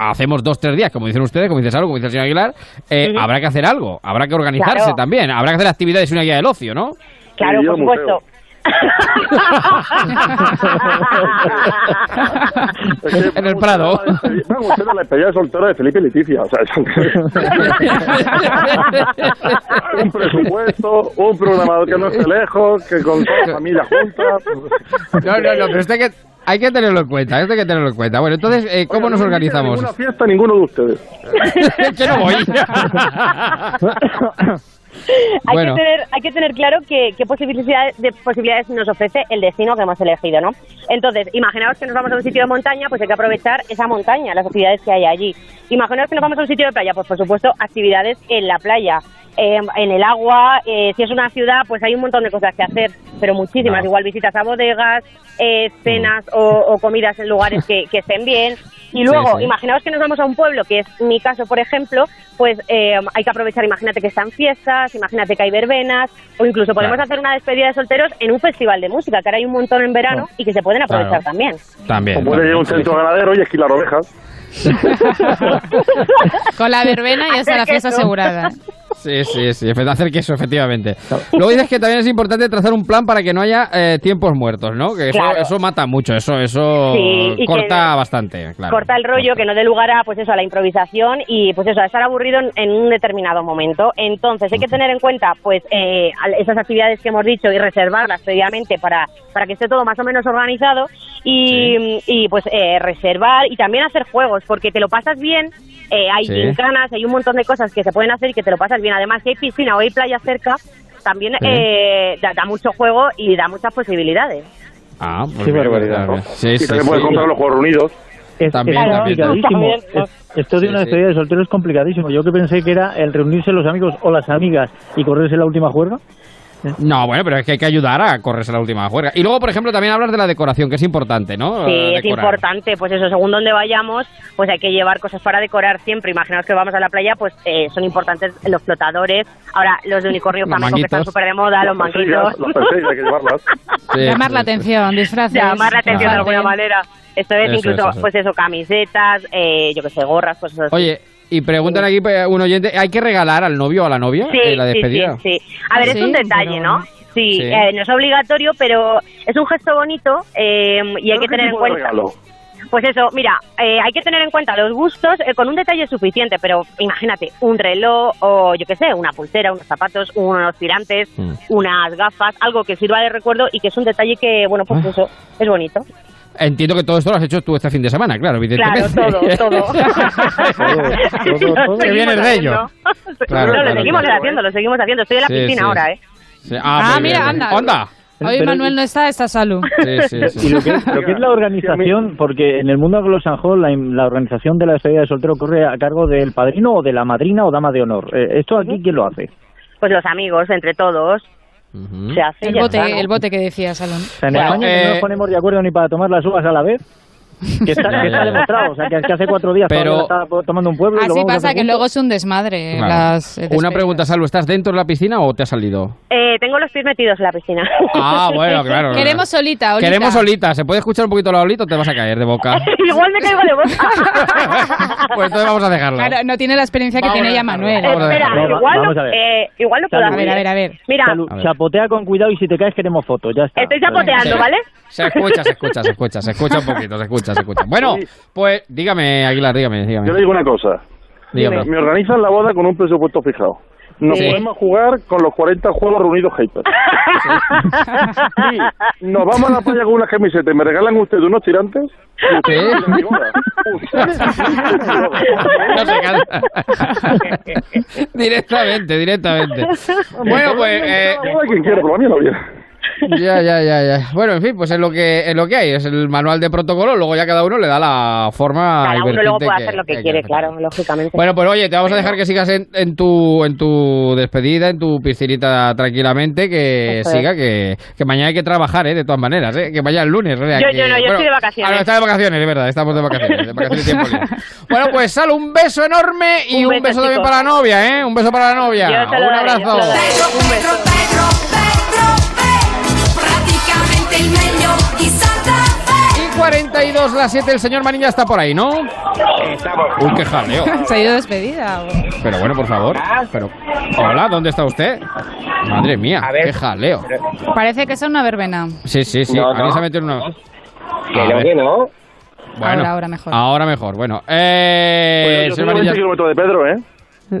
hacemos dos, tres días, como dicen ustedes, como dice Salvo, como dice el señor Aguilar, eh, habrá que hacer algo, habrá que organizarse Claro. también, habrá que hacer actividades y una guía del ocio, ¿no? Claro, por supuesto. En el Prado. Me gustado la despedida de soltero de Felipe y Leticia. O sea, es un presupuesto, un programador que no esté lejos, que con toda la familia junta. No, no, no, pero usted que hay que tenerlo en cuenta, hay que tenerlo en cuenta. Bueno, entonces, eh, ¿cómo Oiga, nos no organizamos? ninguna fiesta ninguno de ustedes. que no voy. Hay, Bueno. que tener, hay que tener claro qué, posibilidades, de posibilidades nos ofrece el destino que hemos elegido, ¿no? Entonces, imaginaos que nos vamos a un sitio de montaña, pues hay que aprovechar esa montaña, las actividades que hay allí. Imaginaos que nos vamos a un sitio de playa, pues por supuesto, actividades en la playa, eh, en el agua, eh, si es una ciudad, pues hay un montón de cosas que hacer, pero muchísimas, No. igual visitas a bodegas, eh, cenas o, o comidas en lugares que, que estén bien. Y luego, sí. imaginaos que nos vamos a un pueblo, que es mi caso, por ejemplo, pues eh, hay que aprovechar, imagínate que están fiestas, imagínate que hay verbenas, o incluso podemos Claro. hacer una despedida de solteros en un festival de música, que ahora hay un montón en verano y que se pueden aprovechar Claro. también. También. O puede ir a un centro ganadero y esquilar ovejas. Con la verbena ya está la fiesta asegurada. Sí, sí, sí, hacer queso, efectivamente. Luego dices que también es importante trazar un plan para que no haya eh, tiempos muertos, ¿no? Que eso, Claro. eso mata mucho, eso, eso Sí, corta bastante, claro. corta el rollo, que no dé lugar a, pues eso, a la improvisación y pues eso, a estar aburrido en, en un determinado momento. Entonces hay que tener en cuenta pues eh, esas actividades que hemos dicho y reservarlas previamente para, para que esté todo más o menos organizado y, y, pues eh, reservar y también hacer juegos, porque te lo pasas bien, eh, hay Sí. gincanas, hay un montón de cosas que se pueden hacer y que te lo pasas bien. Además, si hay piscina o hay playa cerca, también Sí. eh, da, da mucho juego y da muchas posibilidades. Ah, pues Qué barbaridad. ¿no? Sí, y sí, también sí. puedes comprar los Juegos Reunidos. Es, También, es también. complicadísimo. También, Es- esto de Sí, una sí. despedida de soltero es complicadísimo. Yo que pensé que era el reunirse los amigos o las amigas y correrse la última juerga. No, bueno, pero es que hay que ayudar a correrse la última juerga. Y luego, por ejemplo, también hablas de la decoración, que es importante, ¿no? Sí, Eh, es importante, pues eso, según donde vayamos, pues hay que llevar cosas para decorar siempre. Imaginaos que vamos a la playa, pues eh, son importantes los flotadores. Ahora, los de unicornio Los flamenco que están súper de moda, los persigas, manguitos. hay que llevarlas. Sí, Llamar la atención, disfraces. Llamar la atención de alguna manera. Esto es Eso, incluso, eso, eso. pues eso, camisetas, eh, yo que sé, gorras, cosas así. Oye, y preguntan aquí pues, un oyente, ¿hay que regalar al novio o a la novia Sí, en la sí, despedida? sí, sí. A ver, es un detalle, pero- ¿no? Sí, Sí. eh, no es obligatorio, pero es un gesto bonito eh, y hay que ¿Qué tener en cuenta. regalo? Pues eso, mira, eh, hay que tener en cuenta los gustos, eh, con un detalle suficiente, pero imagínate, un reloj o yo qué sé, una pulsera, unos zapatos, unos tirantes, Mm. unas gafas, algo que sirva de recuerdo y que es un detalle que, bueno, pues Ah. eso, es bonito. Entiendo que todo esto lo has hecho tú este fin de semana, claro, evidentemente. Claro, todo, todo. todo, todo. Que vienes de ello. Claro, no, claro, lo seguimos claro. haciendo, lo seguimos haciendo. Estoy en la Sí, piscina sí. ahora, ¿eh? Sí, Ah, muy mira, bien. anda. ¡Onda! Hoy Pero- Manuel no está, está Salud. Sí, sí, sí. Y lo que, es, lo que es la organización, porque en el mundo anglosajón la, la organización de la despedida de soltero corre a cargo del padrino o de la madrina o dama de honor. Eh, ¿Esto aquí quién lo hace? Pues los amigos, entre todos, Ujú. se hace. El ya bote, el bote que decía Salón. O sea, en Bueno, España eh, no nos ponemos de acuerdo ni para tomar las uvas a la vez. Que está, que está demostrado, o sea, que, que hace cuatro días Pero- está tomando un pueblo y lo Así vamos pasa que luego es un desmadre. Claro. Las, eh, Una pregunta, Salvo, ¿estás dentro de la piscina o te has salido? Eh, tengo los pies metidos en la piscina. Ah, bueno, claro. Queremos solita, Olita. Queremos Olita. ¿Se puede escuchar un poquito la Olita o te vas a caer de boca? Igual me caigo de boca. Pues entonces vamos a dejarlo. Claro, no tiene la experiencia que tiene ya. Manuel. Espera. No, va- igual, lo, ver. eh, igual lo puedo. A ver, a ver, a ver. Mira, Salud, A ver. chapotea con cuidado y si te caes queremos fotos, ya está. estoy chapoteando, Sí. ¿vale? Se escucha, se escucha, se escucha, se escucha un poquito, se escucha, se. Bueno, pues dígame, Aguilar, dígame, dígame. Yo le digo una cosa. dígame. Me organizan la boda con un presupuesto fijado. Nos Sí. podemos jugar con los 40 juegos reunidos haters. Sí, nos vamos a la playa con unas camisetas y me regalan ustedes unos tirantes. boda. No se cansa. directamente, directamente. Bueno, pues... eh, Ya, ya, ya, ya. Bueno, en fin, pues es lo que es lo que hay, es el manual de protocolo, luego ya cada uno le da la forma Cada uno luego puede hacer lo que quiere, claro, lógicamente. Bueno, pues oye, te vamos a dejar que sigas en, en tu en tu despedida, en tu piscinita tranquilamente, que Eso es. siga, que, que mañana hay que trabajar, ¿eh? De todas maneras, ¿eh? Que mañana es lunes, sea, Yo- que- yo no, yo estoy de vacaciones. Ah, no, está de vacaciones, es verdad, estamos de vacaciones, de vacaciones y tiempo libre. Bueno, pues Sal, un beso enorme y Un un, beso, beso también chicos. para la novia, ¿eh? Un beso para la novia. Yo se lo un daré, yo se abrazo. daré. Un beso. Santa Fe. Y 42 las 7, el señor Marín ya está por ahí, ¿no? Uy, qué jaleo. Se ha ido despedida. Pero bueno, por favor. Pero, hola, ¿dónde está usted? Madre mía, qué jaleo. Parece que es una verbena. Sí, sí, sí. No, no. se ha metido en una. A ver. que no. Bueno, Ahora, ahora mejor. Ahora mejor. Bueno, eh, Oye, yo señor soy a Marín 20 ya- kilómetros de Pedro, ¿eh?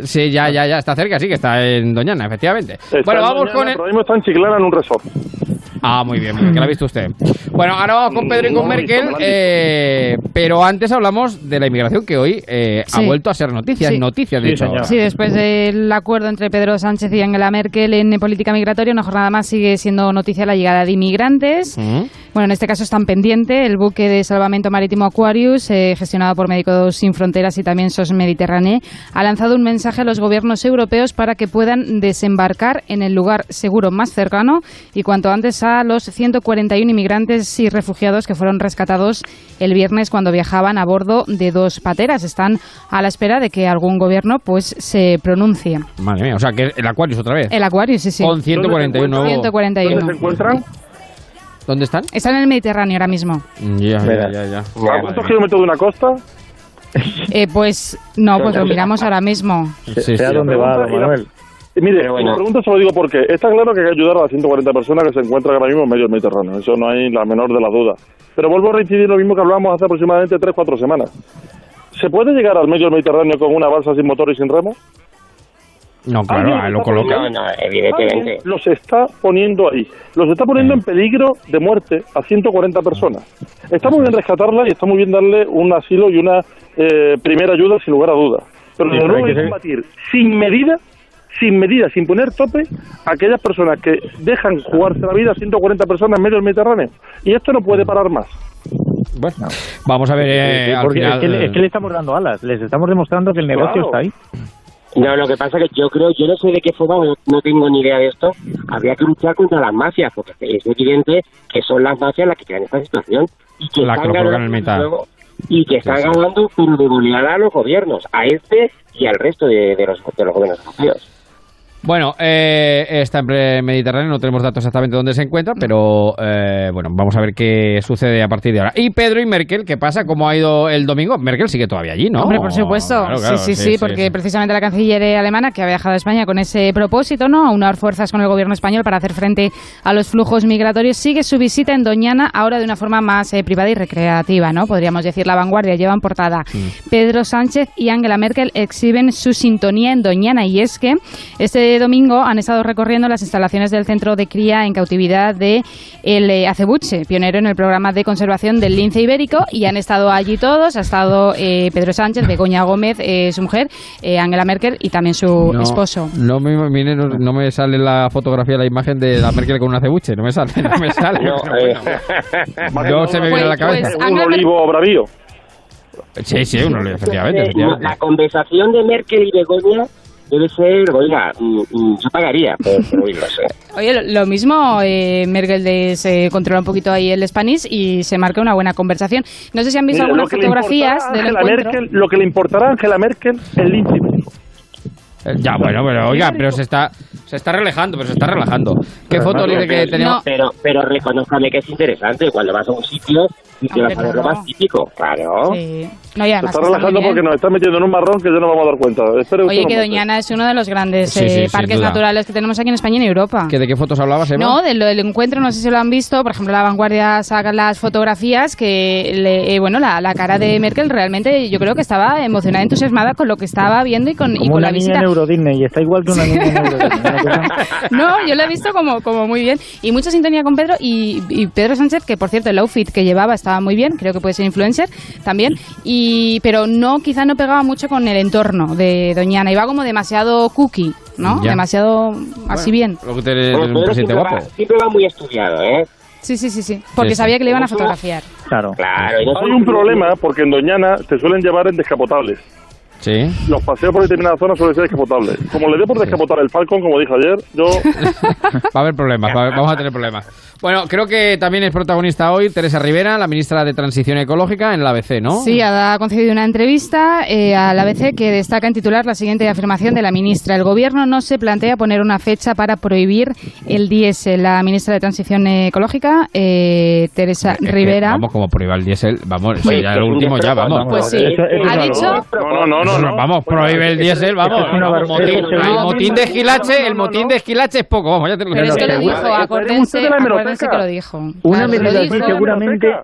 Sí, ya, ya, ya está cerca, sí, que está en Doñana, efectivamente. Está bueno, en vamos Doñana, con el. pero ahora mismo está en Chiclana en un resort. Ah, muy bien, muy bien, que la ha visto usted. Bueno, ahora vamos con Pedro y con No, Merkel, eh, pero antes hablamos de la inmigración que hoy eh, ha Sí. vuelto a ser noticia, Sí. es noticia de Sí, hecho. señor. ahora. Sí, después del acuerdo entre Pedro Sánchez y Angela Merkel en política migratoria, una jornada más sigue siendo noticia la llegada de inmigrantes. Mm. Bueno, en este caso están pendiente el buque de salvamento marítimo Aquarius, eh, gestionado por Médicos Sin Fronteras y también SOS Mediterráneo, ha lanzado un mensaje a los gobiernos europeos para que puedan desembarcar en el lugar seguro más cercano y cuanto antes a los 141 inmigrantes y refugiados que fueron rescatados el viernes cuando viajaban a bordo de dos pateras. Están a la espera de que algún gobierno pues se pronuncie. Madre mía, o sea que el Aquarius otra vez. El Aquarius, sí, sí. Con 141 nuevos. 141. ¿Dónde se encuentran? ¿Dónde están? Están en el Mediterráneo ahora mismo. Ya, ya, ya, ya. ¿A cuántos kilómetros de una costa? Eh, pues no, pues lo miramos ahora mismo. Sí, sea sí. donde va, Manuel. Y Mire, bueno. la pregunta se lo digo porque está claro que hay que ayudar a las 140 personas que se encuentran ahora mismo en medio del Mediterráneo. Eso no hay la menor de las dudas. Pero vuelvo a reincidir lo mismo que hablábamos hace aproximadamente 3-4 semanas. ¿Se puede llegar al medio del Mediterráneo con una balsa sin motor y sin remo? No, claro, Alguien ahí lo coloca. No, no, evidentemente. Alguien Los está poniendo ahí. Los está poniendo en peligro de muerte a 140 personas. Está muy bien rescatarla y está muy bien darle un asilo y una eh, primera ayuda sin lugar a dudas. Pero Sí, nuevo hay que combatir sin medida, sin medida, sin poner tope a aquellas personas que dejan jugarse la vida a 140 personas en medio del Mediterráneo. Y esto no puede parar más. Bueno, vamos a ver eh, al Porque final. es, que, le- es que le estamos dando alas, les estamos demostrando que el negocio Claro. está ahí. No, lo que pasa es que yo creo, yo no sé de qué forma, no, no tengo ni idea de esto, habría que luchar contra las mafias, porque es evidente que son las mafias las que crean esta situación y que La están lo colocan ganando en mitad. luego- y que están Sí, sí. ganando pero de a los gobiernos, a este y al resto de, de los, de los gobiernos europeos. Bueno, eh, está en Mediterráneo, no tenemos datos exactamente dónde se encuentra, pero eh, bueno, vamos a ver qué sucede a partir de ahora. Y Pedro y Merkel, ¿qué pasa? ¿Cómo ha ido el domingo? Merkel sigue todavía allí, ¿no? Hombre, por supuesto. Claro, claro, sí, sí, sí, porque precisamente la canciller alemana, que ha viajado a España con ese propósito, ¿no? A unar fuerzas con el gobierno español para hacer frente a los flujos migratorios, sigue su visita en Doñana, ahora de una forma más eh, privada y recreativa, ¿no? Podríamos decir, la vanguardia llevan portada. Pedro Sánchez y Angela Merkel exhiben su sintonía en Doñana, y es que este domingo han estado recorriendo las instalaciones del centro de cría en cautividad de el eh, acebuche, pionero en el programa de conservación del lince ibérico, y han estado allí todos. Ha estado eh, Pedro Sánchez, Begoña Gómez, eh, su mujer, eh, Angela Merkel y también su No, esposo. No me, mire, no, no me sale la fotografía, la imagen de la Merkel con un acebuche, no me sale, no me sale. No, eh, bueno. Se me viene a la cabeza. pues, un Angela Mer- olivo bravío. Sí, sí, uno, efectivamente, efectivamente. La conversación de Merkel y Begoña debe ser, oiga, yo pagaría por. Oye, lo, mismo, eh, Merkel de- se controla un poquito ahí el Spanish y se marca una buena conversación. No sé si han visto Mira, algunas fotografías del encuentro. Merkel, lo que le importará a Angela Merkel el lince ibérico. Eh, Ya, bueno, pero oiga, pero se está, se está relajando, pero se está relajando. ¿Qué foto dice que tenemos? Pero, pero reconozcame que es interesante cuando vas a un sitio y que Hombre, lo más típico, claro. Sí. No, y Se además está relajando porque nos está metiendo en un marrón que ya no vamos a dar cuenta. Usted Oye, que. Doñana es uno de los grandes Sí, sí, eh, sin parques naturales que tenemos aquí en España y en Europa. ¿Que ¿De qué fotos hablabas, Eva? No, de lo del encuentro, no sé si lo han visto. Por ejemplo, la vanguardia saca las fotografías que, le- eh, bueno, la, la cara de Merkel realmente yo creo que estaba emocionada, entusiasmada con lo que estaba viendo y con, y Como con una la niña visita. en Euro Disney, y está igual que una niña en Euro Disney. No, yo lo he visto como, como muy bien. Y mucha sintonía con Pedro y, y Pedro Sánchez, que por cierto el outfit que llevaba estaba muy bien, creo que puede ser influencer también. Y, pero no, quizá no pegaba mucho con el entorno de Doñana. Iba como demasiado cookie, ¿no? Ya. Demasiado así bien. Lo que te, Bueno, un Pedro presidente siempre va, siempre va muy estudiado, ¿eh? Sí, sí, sí, sí. Porque Sí, sí. sabía que le iban a fotografiar. Claro. Claro. Hay un problema porque en Doñana te suelen llevar en descapotables. Sí. Los paseos por determinadas zonas suelen ser descapotables. Como le dé por descapotar el Falcon, como dije ayer, yo Va a haber problemas, va a haber- vamos a tener problemas. Bueno, creo que también es protagonista hoy Teresa Rivera, la ministra de Transición Ecológica, en la ABC, ¿no? Sí, ha concedido una entrevista eh, a la ABC que destaca en titular la siguiente afirmación de la ministra. El gobierno no se plantea poner una fecha para prohibir el diésel. La ministra de Transición Ecológica, eh, Teresa Es que, Rivera. vamos, como prohíbar el diésel, vamos, sí, Oye, ya un último ya, vamos. Pues sí, ha dicho... no, no, no, no. Vamos, prohíbe el diésel, vamos. motín, el motín de esquilache, el motín de esquilache es poco, vamos, ya te lo Pero es que lo dijo, acuérdense, acuérdense que lo dijo. Una medida lo así dijo. seguramente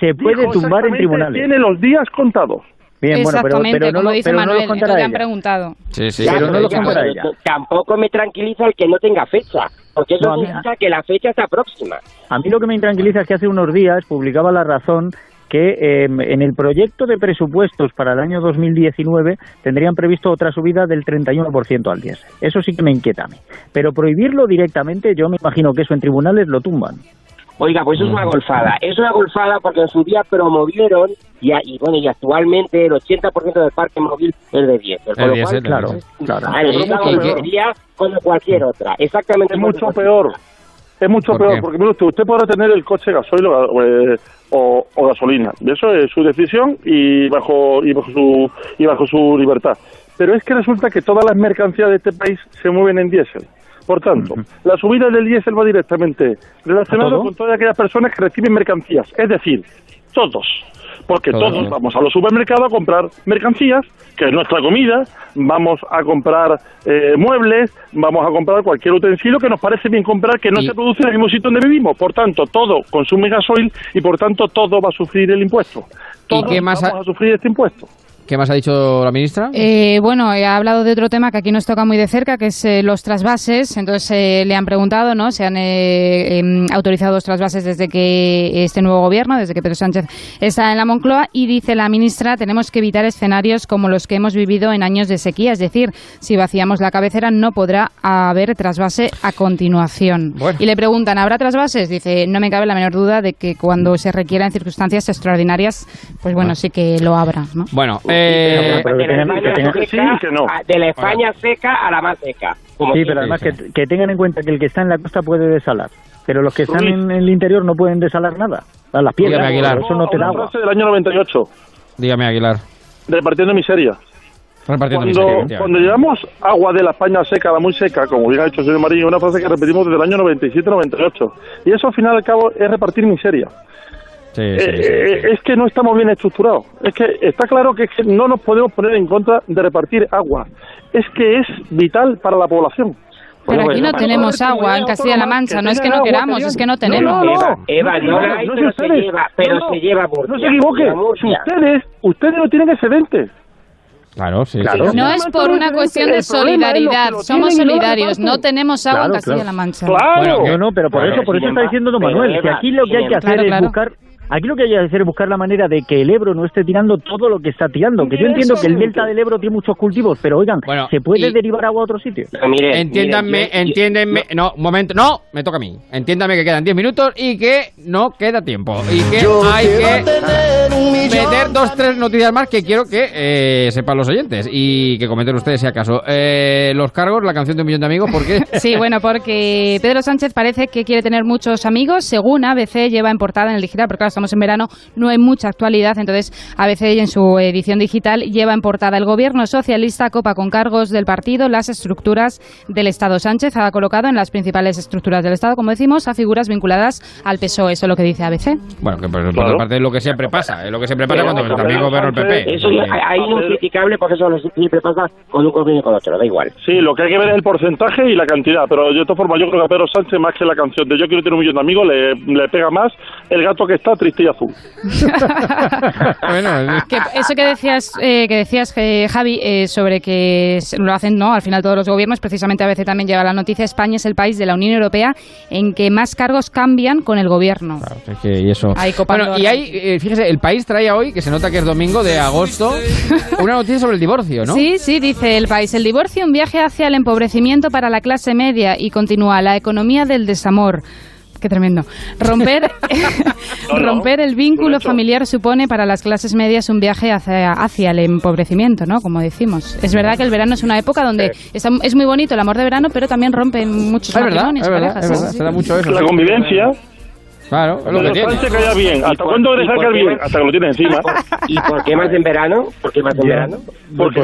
se puede tumbar en exactamente, tribunales. Tiene los días contados. Bien, bueno, pero, Exactamente, pero no como lo, dice pero no Manuel, lo es lo que han preguntado. Sí, sí. Ya, pero no lo ya, contará pero ella. t- Tampoco me tranquiliza el que no tenga fecha, porque eso No, significa que la fecha está próxima. A mí lo que me intranquiliza es que hace unos días publicaba La Razón que eh, en el proyecto de presupuestos para el año 2019 tendrían previsto otra subida del 31% al diésel. Eso sí que me inquieta a mí. Pero prohibirlo directamente, yo me imagino que eso en tribunales lo tumban. Oiga, pues eso es una golfada. Es una golfada porque en su día promovieron y, a- y bueno, y actualmente el 80% del parque móvil es de diésel. Con lo cual, Claro, claro. Claro, es una golfería como cualquier otra. Exactamente. Es mucho peor. otra. Es mucho ¿Por peor, qué? porque mire usted, usted podrá tener el coche gasoil o, eh, o, o gasolina. Eso es su decisión y bajo, y, bajo su, y bajo su libertad. Pero es que resulta que todas las mercancías de este país se mueven en diésel. Por tanto, la subida del diésel va directamente ¿A relacionada con todas aquellas personas que reciben mercancías. Es decir, todos. Porque Todo, todos vamos a los supermercados a comprar mercancías, que es nuestra comida, vamos a comprar eh, muebles, vamos a comprar cualquier utensilio que nos parece bien comprar que no se produce en el mismo sitio donde vivimos. Por tanto, todo consume gasoil y por tanto todo va a sufrir el impuesto. Todos qué más vamos a sufrir este impuesto. ¿Qué más ha dicho la ministra? Eh, bueno, ha hablado de otro tema que aquí nos toca muy de cerca, que es eh, los trasvases. Entonces eh, le han preguntado, ¿no? Se han em, autorizado los trasvases desde que este nuevo gobierno, desde que Pedro Sánchez está en la Moncloa, y dice la ministra, tenemos que evitar escenarios como los que hemos vivido en años de sequía. Es decir, si vaciamos la cabecera no podrá haber trasvase a continuación. Y le preguntan, ¿habrá trasvases? Dice, no me cabe la menor duda de que cuando se requiera en circunstancias extraordinarias, pues bueno, sí que lo habrá, ¿no? Bueno, eh, de la España seca a- la más seca. como Sí, pero además que, que tengan en cuenta que el que está en la costa puede desalar, pero los que están en el interior no pueden desalar nada. Las piedras, Dígame, Aguilar. eso no te da Una agua. frase del año 98, dígame, Aguilar. repartiendo miseria. Repartiendo Cuando, miseria, cuando llevamos agua de la España seca a la muy seca, como bien ha dicho el señor Marín, una frase que repetimos desde el año 97-98. Y eso al final y al cabo es repartir miseria. Sí, Eh, sí, sí, eh, sí. Es que no estamos bien estructurados. Es que está claro que, es que no nos podemos poner en contra de repartir agua. Es que es vital para la población. Pero Bueno, aquí no tenemos agua en Castilla-La Mancha, no es que no queramos, que es que no tenemos. No, no, Eva, no. Eva, no la hay, no pero se lleva, pero No, no. se lleva Murcia. No se equivoque. Se lleva Murcia. Ustedes, ustedes no tienen excedentes. Claro, sí. Claro. sí. No es por una cuestión de solidaridad, somos solidarios, no tenemos agua en Castilla-La claro. Mancha. Claro. No, no, pero por Claro, eso, por eso está diciendo don Manuel, que aquí lo que hay que hacer es buscar Aquí lo que hay que hacer es buscar la manera de que el Ebro no esté tirando todo lo que está tirando. Que yo entiendo que el delta del Ebro tiene muchos cultivos, pero oigan, Bueno, ¿se puede y- derivar agua a otro sitio? Entiéndanme, entiéndenme. No, un momento. No, me toca a mí. Entiéndame que quedan 10 minutos y que no queda tiempo. Y que Yo hay que meter dos, tres noticias más que quiero que eh, sepan los oyentes y que comenten ustedes si acaso. Eh, los cargos, la canción de un millón de amigos, porque. Sí, bueno, porque Pedro Sánchez parece que quiere tener muchos amigos, según ABC lleva en portada en el digital, porque claro, estamos en verano, no hay mucha actualidad, entonces ABC en su edición digital lleva en portada el gobierno socialista copa con cargos del partido las estructuras del Estado. Sánchez ha colocado en las principales estructuras del Estado, como decimos, a figuras vinculadas al PSOE, eso es lo que dice ABC. Bueno, que por, por otra parte es lo que siempre pasa. Es lo que siempre pasa cuando también gobierna el PP. Eso ya- ahí no es criticable porque eso siempre pasa con un gobierno y con otro, da igual. Sí, lo que hay que ver es el porcentaje y la cantidad, pero de todas formas yo creo que a Pedro Sánchez más que la canción de Yo quiero tener un millón de amigos le, le pega más el gato que está triste y azul. Que eso que decías, eh, que decías eh, Javi, eh, sobre que lo hacen no al final todos los gobiernos, precisamente a veces también lleva la noticia, España es el país de la Unión Europea en que más cargos cambian con el gobierno. Es que- y eso. Ahí Bueno, y hay, eh, fíjese, el país trae hoy, que se nota que es domingo de agosto, una noticia sobre el divorcio, ¿no? Sí, sí, dice el país. El divorcio, un viaje hacia el empobrecimiento para la clase media y continúa la economía del desamor. Qué tremendo. Romper, romper el vínculo familiar supone para las clases medias un viaje hacia, hacia el empobrecimiento, ¿no? Como decimos. Es verdad que el verano es una época donde está- es muy bonito el amor de verano, pero también rompen muchos Es verdad, matrimonios, es verdad, parejas, es sí, verdad, sí, se da sí. mucho eso. La sí. convivencia. Claro, es lo que tiene. Sánchez caía bien. ¿Hasta cuándo caer qué bien? Hasta que lo tiene encima. ¿Y por qué más en verano? ¿Por qué más en verano? Porque,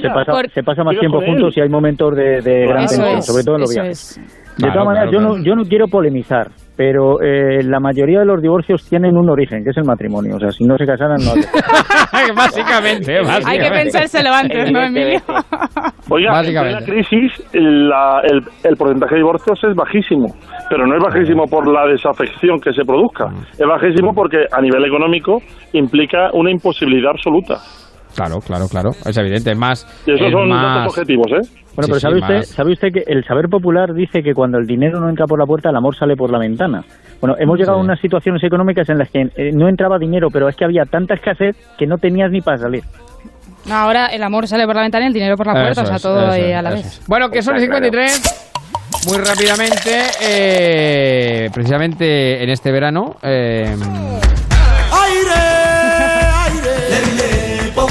se, pasa, Por- se pasa más tiempo juntos y hay momentos de, de gran tensión, es, sobre todo en los viajes. es. De Claro, todas maneras, claro, yo, no, yo no quiero polemizar, pero eh, la mayoría de los divorcios tienen un origen, que es el matrimonio. O sea, si no se casaran, no. básicamente, Hay que pensárselo antes, ¿no, Emilio? Oiga, en Básicamente. la crisis la- el, el porcentaje de divorcios es bajísimo, pero no es bajísimo por la desafección que se produzca, es bajísimo porque a nivel económico implica una imposibilidad absoluta. Claro, claro, claro. Es evidente. Es más. Y esos es son más- datos objetivos, ¿eh? Bueno, Sí, pero sí, ¿sabe, usted, más. ¿sabe usted que el saber popular dice que cuando el dinero no entra por la puerta, el amor sale por la ventana? Bueno, hemos llegado Sí. a unas situaciones económicas en las que eh, no entraba dinero, pero es que había tanta escasez que no tenías ni para salir. No, ahora el amor sale por la ventana y el dinero por la puerta, Eso o sea, es, todo eh, es, a la vez. es. Bueno, que son las Está 53. Muy rápidamente, eh, precisamente en este verano, eh,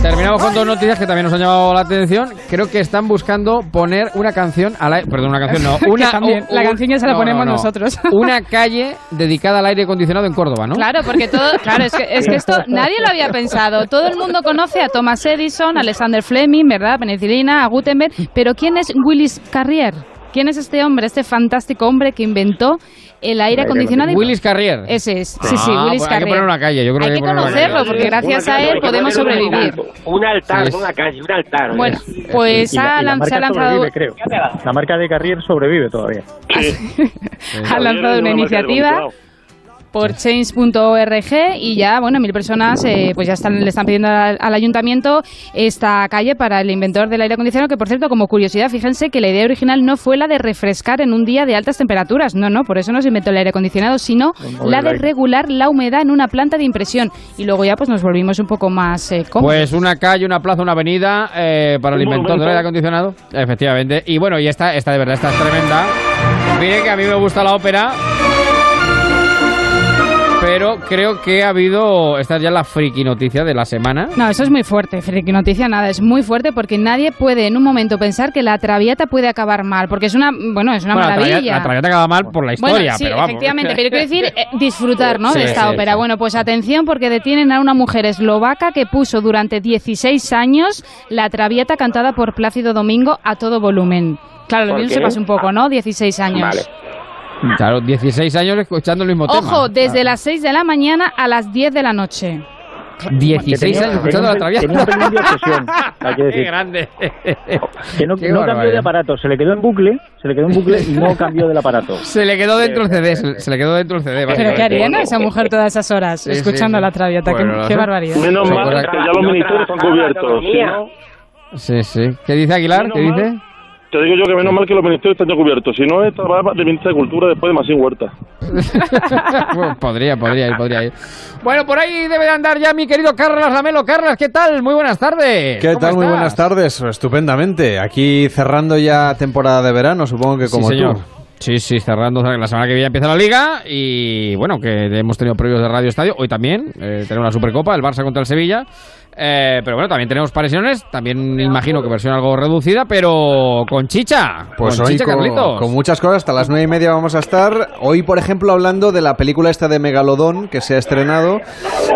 terminamos con dos noticias que también nos han llamado la atención. Creo que están buscando poner una canción al aire, perdón, una canción no, una también, la canción ya se la no, ponemos no, no. nosotros. Una calle dedicada al aire acondicionado en Córdoba, ¿no? Claro, porque todo, claro, es que, es que esto nadie lo había pensado. Todo el mundo conoce a Thomas Edison, a Alexander Fleming, ¿verdad? Penicilina, a Gutenberg, pero ¿quién es Willis Carrier? ¿Quién es este hombre, este fantástico hombre que inventó el aire acondicionado? Willis Carrier. Ese es, sí, sí, Ah, Willis pues hay que Carrier. poner una calle, yo creo Hay que conocerlo, porque gracias a él podemos sobrevivir. Un altar, Sí. una calle, un altar. Bueno, pues ha, y la se ha lanzado, creo. La marca de Carrier sobrevive todavía. ha lanzado una iniciativa por change.org y ya, bueno, mil personas eh, pues ya están, le están pidiendo al, al ayuntamiento esta calle para el inventor del aire acondicionado, que por cierto, como curiosidad, fíjense que la idea original no fue la de refrescar en un día de altas temperaturas, no, no, por eso no se inventó el aire acondicionado, sino la de regular la humedad en una planta de impresión y luego ya pues nos volvimos un poco más eh, cómodos. Pues una calle, una plaza, una avenida eh, para el inventor del aire acondicionado. Efectivamente. Y bueno, y esta, esta de verdad, esta es tremenda. Mire que a mí me gusta la ópera. Pero creo que ha habido. Esta es ya la friki noticia de la semana. No, eso es muy fuerte, friki noticia nada, es muy fuerte porque nadie puede en un momento pensar que la traviata puede acabar mal, porque es una, bueno, es una Bueno, la maravilla. Traviata- la traviata acaba mal por la Bueno, historia, sí, pero vamos. efectivamente, pero quiero decir eh, disfrutar, ¿no? Sí, de esta sí, ópera. sí. Bueno, pues atención porque detienen a una mujer eslovaca que puso durante 16 años la traviata cantada por Plácido Domingo a todo volumen. Claro, lo ¿Por mismo se pasa un poco, ¿no? 16 años. Claro, 16 años escuchando el mismo tema. Ojo, desde las 6 de la mañana a las 10 de la noche. 16 años escuchando la traviata. Tenía un pelín de obsesión, hay que decir. Qué grande. Que no, Qué no cambió de aparato, se le quedó en bucle, se le quedó en bucle y no cambió del aparato. Se le quedó dentro el CD, se, se le quedó dentro el CD. Pero qué haría, ¿no? Esa mujer todas esas horas Sí, escuchando sí, sí. la traviata. Bueno, qué, barbaridad. Menos Son mal que ya los ministerios están cubiertos. Sí, sí. ¿Qué dice Aguilar? ¿Qué dice? Te digo yo que menos mal que los ministerios están ya cubiertos. Si no, esta va de ministra de Cultura después de Masín Huerta. Bueno, podría, podría ir, podría ir. Bueno, por ahí debe de andar ya mi querido Carlos Lamelo. Carlos, ¿qué tal? Muy buenas tardes. ¿Qué ¿Cómo tal? Muy buenas tardes. Estupendamente. Aquí cerrando ya temporada de verano, supongo que como sí, señor. tú. Sí, sí, cerrando. La semana que viene empieza la liga y bueno, que hemos tenido previos de Radio Estadio. Hoy también eh, tenemos la Supercopa, el Barça contra el Sevilla. Eh, pero bueno, también tenemos paresiones. También imagino que versión algo reducida, pero con chicha. Pues con hoy chicha, con, Carlitos. con muchas cosas, hasta las nueve y media vamos a estar. Hoy, por ejemplo, hablando de la película esta de Megalodón que se ha estrenado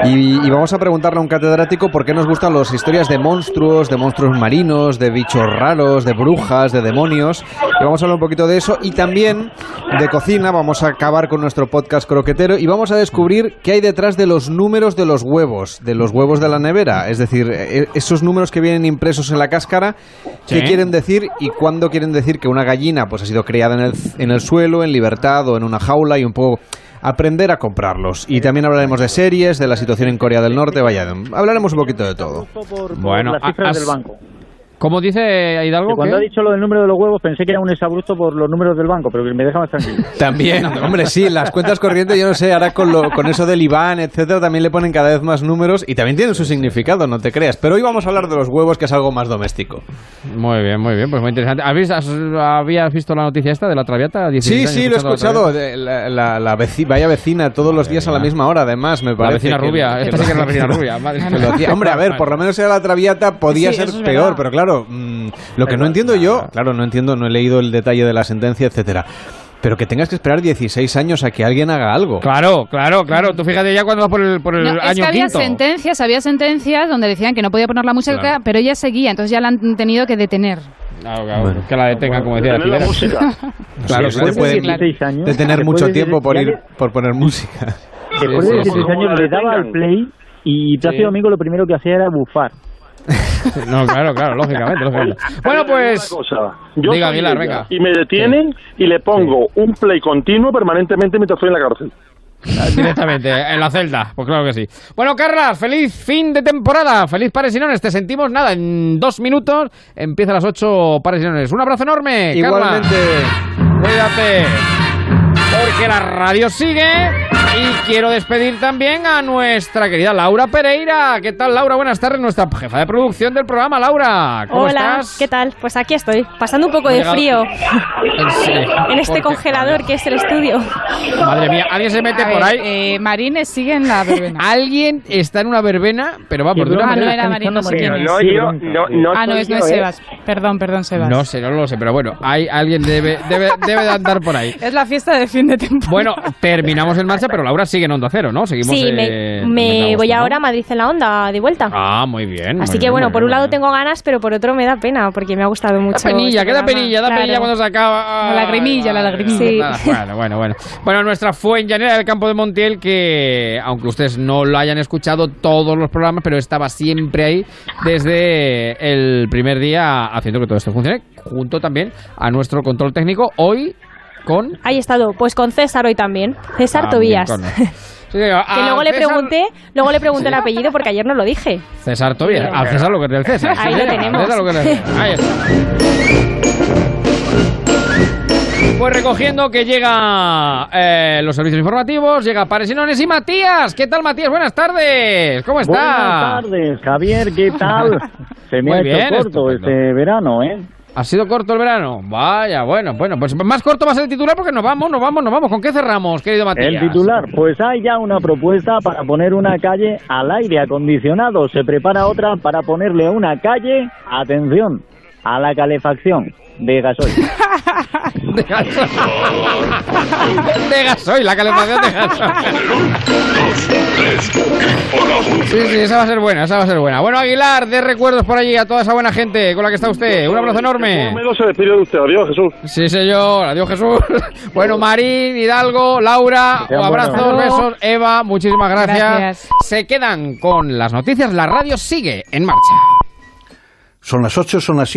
y, y vamos a preguntarle a un catedrático por qué nos gustan las historias de monstruos, de monstruos marinos, de bichos raros, de brujas, de demonios. Y vamos a hablar un poquito de eso y también de cocina. Vamos a acabar con nuestro podcast croquetero y vamos a descubrir qué hay detrás de los números de los huevos, de los huevos de la nevera. Es decir, eh, esos números que vienen impresos en la cáscara, Sí. qué quieren decir y cuándo quieren decir que una gallina pues ha sido criada en el, en el suelo, en libertad o en una jaula y un poco aprender a comprarlos. Y también hablaremos de series, de la situación en Corea del Norte, vaya, hablaremos un poquito de todo. Bueno, las cifras has- del banco. ¿Cómo dice Hidalgo? Que cuando ¿qué? ha dicho lo del número de los huevos pensé que era un exabrupto por los números del banco, pero que me deja más tranquilo. También, hombre, sí, las cuentas corrientes, yo no sé, ahora con, lo- con eso del IBAN, etcétera, también le ponen cada vez más números y también tienen su significado, no te creas. Pero hoy vamos a hablar de los huevos, que es algo más doméstico. Muy bien, muy bien, pues muy interesante. ¿Has visto, has- ¿Habías visto la noticia esta de la Traviata? 16 Sí, años sí, lo he la escuchado. de La, la- la veci- vaya vecina, todos los días a la misma hora, además, me parece. vecina que- rubia, que esta lo- sí que es la vecina rubia, madre. Hombre, a ver, por lo menos era la Traviata, podía Sí, ser peor, verdad. pero claro, mm, lo que no entiendo yo, claro, no entiendo, no he leído el detalle de la sentencia, etcétera. Pero que tengas que esperar 16 años a que alguien haga algo. Claro, claro, claro. Tú fíjate ya cuando vas por el, por el No, es año que había quinto. sentencias, había sentencias donde decían que no podía poner la música, Claro. pero ella seguía, entonces ya la han tenido que detener. Claro, claro, que la detengan, como decía la Fidel. música. Claro, Sí, que te después de pueden 16 años, detener después mucho de tiempo por, 16 ir, por poner música. Después Sí, de sí, 16 sí. años le daba al play y Plácido Domingo lo primero que hacía era bufar. No, claro, claro, lógicamente. lógicamente. Bueno, pues. Una cosa, yo Diga, Aguilar, venga. Y me detienen y le pongo un play continuo permanentemente mientras estoy en la cárcel. Directamente, en la celda, pues claro que sí. Bueno, Carlas, feliz fin de temporada, feliz Paresinones, te sentimos nada, en dos minutos empieza a las ocho Paresinones. Un abrazo enorme, Carlas. Igualmente. Cuídate, porque la radio sigue y quiero despedir también a nuestra querida Laura Pereira. ¿Qué tal, Laura? Buenas tardes, nuestra jefa de producción del programa, Laura. ¿Cómo Hola, estás? ¿qué tal? Pues aquí estoy, pasando un poco de frío Sí, en este porque- congelador que es el estudio. Madre mía, alguien se mete A por ver, ahí. eh, Marines sigue en la verbena. Alguien está en una verbena, pero vamos, de una Ah, no era Marín, no sé quién es. No, yo, no, no ah, no, es, no es ¿eh? Sebas. Perdón, perdón, Sebas. No sé, no lo sé, pero bueno, hay alguien debe, debe, debe de andar por ahí. Es la fiesta de fin de temporada. Bueno, terminamos en marcha, pero Laura sigue en Onda Cero, ¿no? Seguimos Sí, eh, me, en me voy ¿no? ahora a Madrid en la onda, de vuelta. Ah, muy bien. Así muy que bien, bueno, por bien, un lado bien. tengo ganas, pero por otro me da pena, porque me ha gustado mucho. Da penilla, este que da programa. penilla, da Claro. penilla cuando se acaba. La lagrimilla, la lagrimilla. Sí. Bueno, bueno, bueno. Bueno, nuestra fuenllanera del campo de Montiel, que aunque ustedes no lo hayan escuchado todos los programas, pero estaba siempre ahí desde el primer día haciendo que todo esto funcione, junto también a nuestro control técnico, hoy con... Ahí he estado, pues con César hoy también. César Ah, Tobías. bien, Sí, que luego le César- pregunté, luego le pregunté el apellido porque ayer no lo dije. César Tobías, al César lo que es del César. Ahí sí, lo tenemos. César lo que es del César. Ahí está. Pues recogiendo que llega eh, los servicios informativos, llega Paresinones y Matías. ¿Qué tal, Matías? Buenas tardes. ¿Cómo está? Buenas tardes, Javier, ¿qué tal? Se me Muy ha bien, hecho corto estupendo. este verano, ¿eh? ¿Ha sido corto el verano? Vaya, bueno, bueno, pues más corto va a ser el titular porque nos vamos, nos vamos, nos vamos. ¿Con qué cerramos, querido Matías? El titular, pues hay ya una propuesta para poner una calle al aire acondicionado. Se prepara otra para ponerle una calle, atención, a la calefacción de gasoil. De gasoil. de gasoil, la calefacción de gasoil. Sí, sí, esa va a ser buena, esa va a ser buena. Bueno, Aguilar, de recuerdos por allí a toda esa buena gente con la que está usted. Un abrazo enorme. Menos se despide de usted. Adiós, Jesús. Sí, señor. Adiós, Jesús. Bueno, Marín, Hidalgo, Laura, abrazos, buenos. besos. Eva, muchísimas gracias. Gracias. Se quedan con las noticias. La radio sigue en marcha. Son las 8, son las